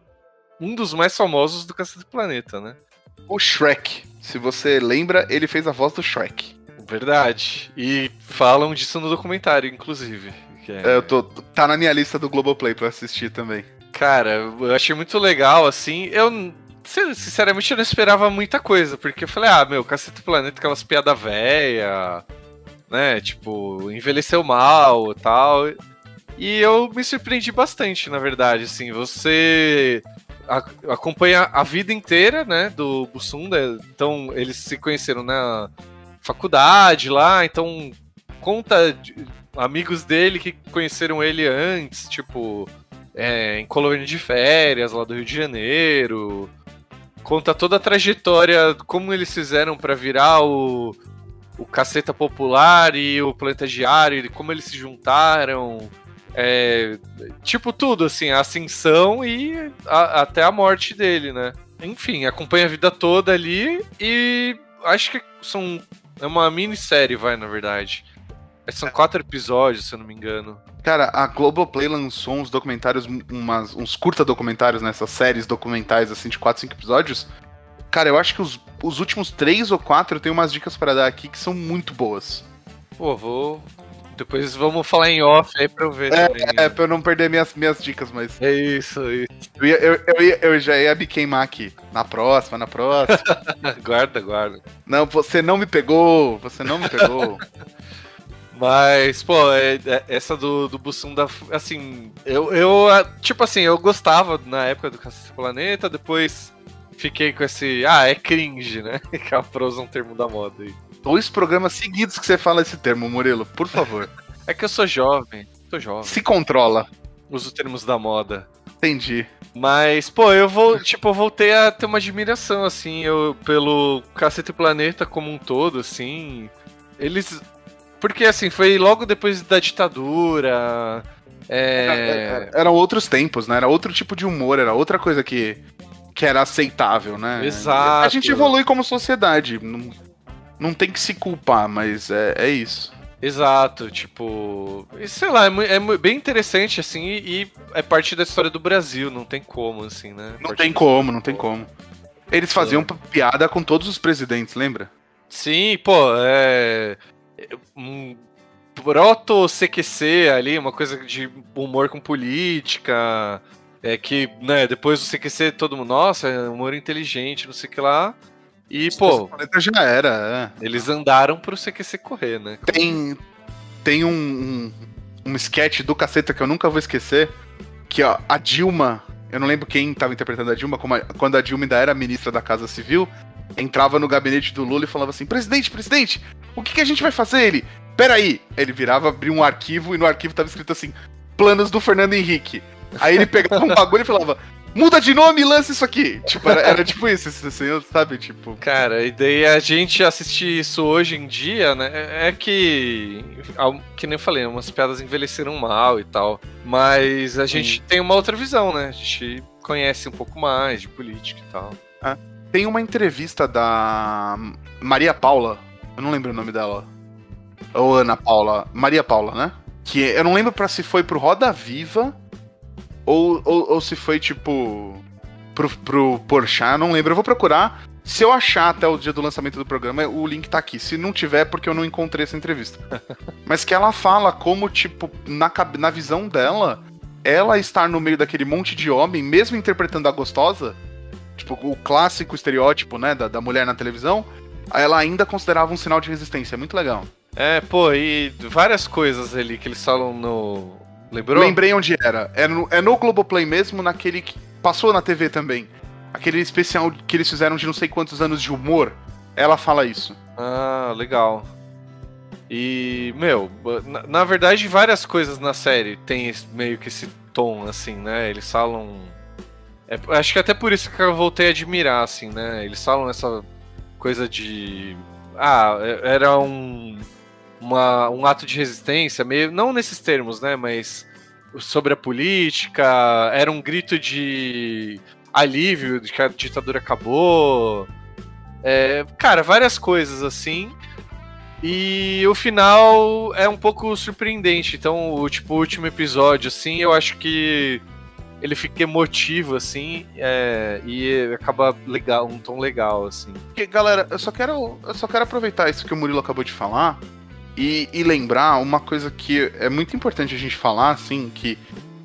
um dos mais famosos do Cacete do Planeta, né? O Shrek. Se você lembra, ele fez a voz do Shrek. Verdade. E falam disso no documentário, inclusive. é- É, eu tô, tá na minha lista do Globoplay pra assistir também. Cara, eu achei muito legal, assim. Eu, sin- sinceramente, eu não esperava muita coisa, porque eu falei, ah, meu, Cacete do Planeta, aquelas piadas véia, né? Tipo, envelheceu mal tal. E eu me surpreendi bastante, na verdade, assim. Você acompanha a vida inteira, né, do Bussunda. Então, eles se conheceram na faculdade lá, então conta de- amigos dele que conheceram ele antes, tipo, é, em colônia de férias lá do Rio de Janeiro. Conta toda a trajetória, como eles fizeram pra virar o, o Caceta Popular e o Planeta Diário, como eles se juntaram. É, tipo tudo, assim, a ascensão e a- até a morte dele, né? Enfim, acompanha a vida toda ali e acho que são. É uma minissérie, vai, na verdade. São quatro episódios, se eu não me engano. Cara, a Globoplay lançou uns documentários, umas, uns curta documentários nessas séries documentais, assim, de 4, 5 episódios. Cara, eu acho que os, os últimos três ou quatro eu tenho umas dicas pra dar aqui que são muito boas. Pô, vou. Depois vamos falar em off aí pra eu ver também. É, pra eu não perder minhas, minhas dicas, mas É isso, é isso. eu, ia- eu, eu, ia- eu já ia me queimar aqui. Na próxima, na próxima. guarda, guarda. não, você não me pegou, você não me pegou. Mas, pô, é- é- essa do, do Bussunda, assim, eu, eu, tipo assim, eu gostava na época do Cacete Planeta, depois fiquei com esse, ah, é cringe, né? Que é pra usar um termo da moda aí. Dois programas seguidos que você fala esse termo, Murilo, por favor. É que eu sou jovem, sou jovem, Se controla. uso termos da moda. Entendi. Mas, pô, eu vou, tipo, eu voltei a ter uma admiração, assim, eu, pelo Cacete Planeta como um todo, assim. Eles. Porque, assim, foi logo depois da ditadura. É. Eram outros tempos, né? Era outro tipo de humor, era outra coisa que, que era aceitável, né? Exato. A gente evolui como sociedade. Não, não tem que se culpar, mas é, é isso. Exato, tipo. Sei lá, é, é bem interessante, assim, e, e é parte da história do Brasil, não tem como, assim, né? Não tem como, não tem como. Eles faziam piada com todos os presidentes, lembra? Sim, pô, é. Um proto-CQC ali, uma coisa de humor com política. É que, né, depois do CQC todo mundo, nossa, é humor inteligente, não sei o que lá. E, pô. já era, é. Eles andaram pro CQC correr, né? Tem. Tem um, um, um sketch do caceta que eu nunca vou esquecer. Que, ó, a Dilma. Eu não lembro quem tava interpretando a Dilma, a, quando a Dilma ainda era ministra da Casa Civil, entrava no gabinete do Lula e falava assim: presidente, presidente, o que, que a gente vai fazer? Ele, peraí. Ele virava, abria um arquivo e no arquivo tava escrito assim: planos do Fernando Henrique. Aí ele pegava um bagulho e falava: muda de nome e lança isso aqui. Tipo, era, era tipo isso, assim, sabe? Tipo. Cara, e daí a gente assistir isso hoje em dia, né? É que. Que nem eu falei, umas piadas envelheceram mal e tal. Mas a gente tem uma outra visão, né? A gente conhece um pouco mais de política e tal. Ah, tem uma entrevista da Maria Paula. Eu não lembro o nome dela. Ou Ana Paula. Maria Paula, né? Que eu não lembro para se foi pro Roda Viva ou, ou, ou se foi tipo. Pro, pro Porchat, não lembro. Eu vou procurar. Se eu achar até o dia do lançamento do programa, o link tá aqui. Se não tiver, é porque eu não encontrei essa entrevista. Mas que ela fala como, tipo, na, na visão dela, ela estar no meio daquele monte de homem, mesmo interpretando a gostosa, tipo, o clássico estereótipo, né, da, da mulher na televisão, ela ainda considerava um sinal de resistência. É muito legal. É, pô, e várias coisas ali que eles falam no, Lembrou? Lembrei onde era. É no, é no Globoplay mesmo, naquele que passou na TV também. Aquele especial que eles fizeram de não sei quantos anos de humor. Ela fala isso. Ah, legal. E, meu, na, na verdade, várias coisas na série tem meio que esse tom, assim, né? Eles falam. É, acho que até por isso que eu voltei a admirar, assim, né? Eles falam essa coisa de. Ah, é, era um uma, um ato de resistência, meio não nesses termos, né, mas sobre a política, era um grito de alívio de que a ditadura acabou. É, cara, várias coisas assim. E o final é um pouco surpreendente. Então, o tipo, último episódio, assim, eu acho que ele fica emotivo, assim, é, e acaba legal, um tom legal, assim. Galera, eu só quero. Eu só quero aproveitar isso que o Murilo acabou de falar e, e, lembrar uma coisa que é muito importante a gente falar, assim, que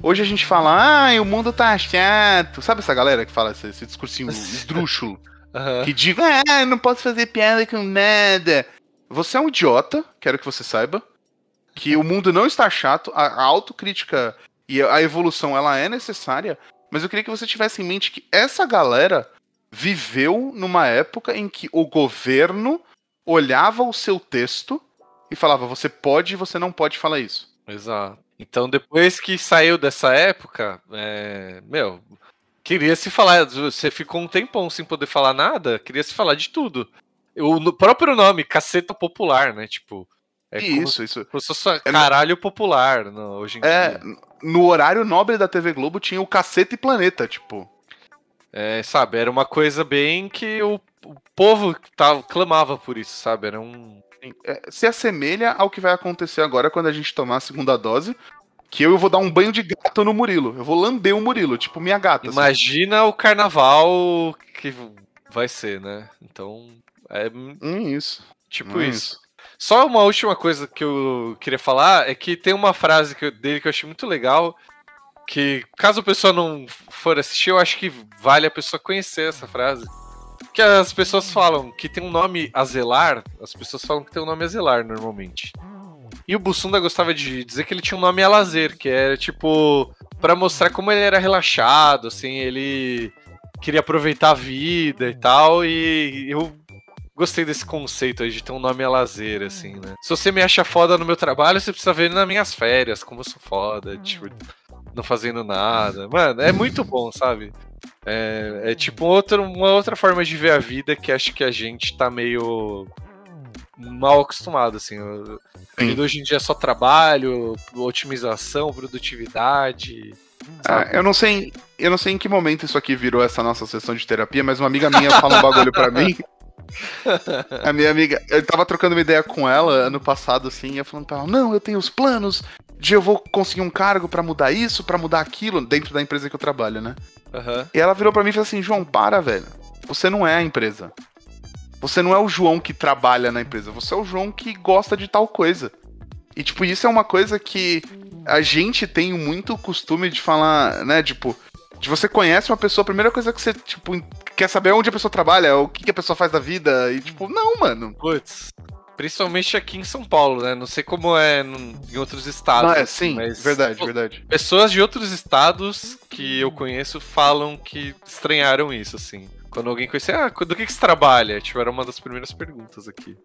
hoje a gente fala, ah, o mundo tá chato. Sabe essa galera que fala esse, esse discursinho esdrúxulo? uhum. Que diz, ah, não posso fazer piada com nada. Você é um idiota, quero que você saiba. Que o mundo não está chato, a, a autocrítica e a evolução ela é necessária, mas eu queria que você tivesse em mente que essa galera viveu numa época em que o governo olhava o seu texto e falava: você pode e você não pode falar isso. Exato. Então, depois que saiu dessa época, é... meu, queria se falar. Você ficou um tempão sem poder falar nada, queria se falar de tudo. O próprio nome, caceta popular, né? Tipo. É isso, isso. Como se fosse é caralho popular no, hoje em é, dia. No horário nobre da TV Globo tinha o Caceta e Planeta, tipo. É, sabe, era uma coisa bem que o, o povo tava, clamava por isso, sabe? Era um. É, se assemelha ao que vai acontecer agora quando a gente tomar a segunda dose. Que eu vou dar um banho de gato no Murilo. Eu vou lamber o Murilo, tipo minha gata. Assim. Imagina assim. o carnaval que vai ser, né? Então. É. Hum, isso. Tipo hum, isso. isso. Só uma última coisa que eu queria falar é que tem uma frase que eu, dele que eu achei muito legal. Que caso a pessoa não for assistir, eu acho que vale a pessoa conhecer essa frase que as pessoas falam que tem um nome azelar, as pessoas falam que tem um nome azelar normalmente. E o Bussunda gostava de dizer que ele tinha um nome a lazer, que era tipo para mostrar como ele era relaxado, assim, ele queria aproveitar a vida e tal, e eu gostei desse conceito aí de ter um nome a lazer, assim, né? Se você me acha foda no meu trabalho, você precisa ver nas minhas férias, como eu sou foda, tipo, não fazendo nada. Mano, é muito bom, sabe? É, é tipo outro, uma outra forma de ver a vida que acho que a gente tá meio mal acostumado, assim. Hoje em dia é só trabalho, otimização, produtividade. Ah, eu não sei, eu não sei em que momento isso aqui virou essa nossa sessão de terapia, mas uma amiga minha fala um bagulho pra mim. A minha amiga, eu tava trocando uma ideia com ela ano passado, assim, e eu falando pra ela, não, eu tenho os planos de eu vou conseguir um cargo para mudar isso, para mudar aquilo, dentro da empresa que eu trabalho, né? Uhum. E ela virou para mim e falou assim: João, para, velho. Você não é a empresa. Você não é o João que trabalha na empresa. Você é o João que gosta de tal coisa. E, tipo, isso é uma coisa que a gente tem muito costume de falar, né? Tipo, De você conhece uma pessoa, a primeira coisa que você, tipo, quer saber é onde a pessoa trabalha, o que, que a pessoa faz da vida. E, tipo, não, mano. Putz. Principalmente aqui em São Paulo, né? Não sei como é em outros estados. Não, é, sim, mas, verdade, pô, verdade. Pessoas de outros estados que eu conheço falam que estranharam isso, assim. Quando alguém conhecer, ah, do que, que você trabalha? Tipo, era uma das primeiras perguntas aqui.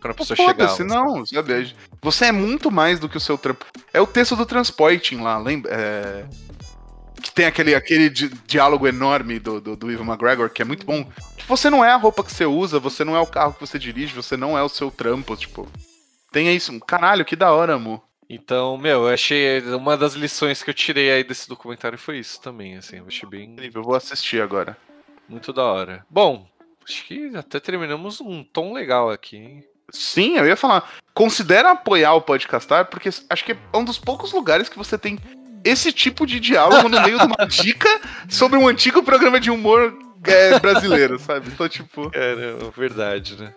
Quando a pessoa chegava. Se não, sabe? Você é muito mais do que o seu trampo. É o texto do Transporting lá, lembra? É... Que tem aquele, aquele di diálogo enorme do, do, do Ivan McGregor, que é muito bom. Você não é a roupa que você usa, você não é o carro que você dirige, você não é o seu trampo, tipo. Tem isso. Caralho, que da hora, amor. Então, meu, eu achei. Uma das lições que eu tirei aí desse documentário foi isso também, assim. Eu achei bem. Eu vou assistir agora. Muito da hora. Bom, acho que até terminamos um tom legal aqui, hein? Sim, eu ia falar. Considera apoiar o Podcastar, porque acho que é um dos poucos lugares que você tem esse tipo de diálogo no meio de uma dica sobre um antigo programa de humor é, brasileiro, sabe? Então, tipo. Caramba, verdade, né?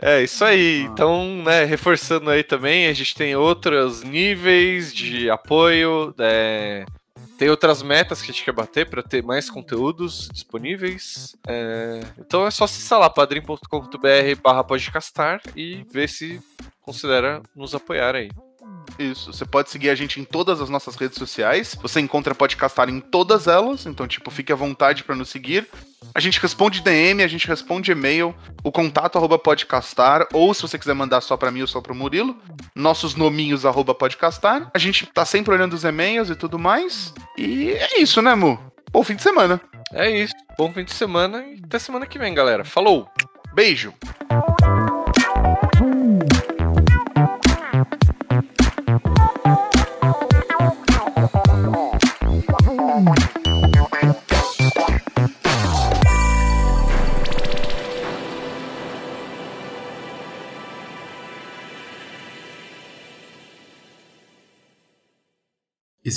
É, isso aí. Ah. Então, né, reforçando aí também, a gente tem outros níveis de apoio. É, tem outras metas que a gente quer bater para ter mais conteúdos disponíveis. É, então é só acessar lá padrim.com.br barra podcastar e ver se considera nos apoiar aí. Isso. Você pode seguir a gente em todas as nossas redes sociais. Você encontra Podcastar em todas elas. Então, tipo, fique à vontade para nos seguir. A gente responde DM, a gente responde e-mail, o contato arroba podcastar, ou se você quiser mandar só para mim ou só pro Murilo, nossos nominhos arroba podcastar. A gente tá sempre olhando os e-mails e tudo mais. E é isso, né, Mu? Bom fim de semana. É isso. Bom fim de semana e até semana que vem, galera. Falou! Beijo!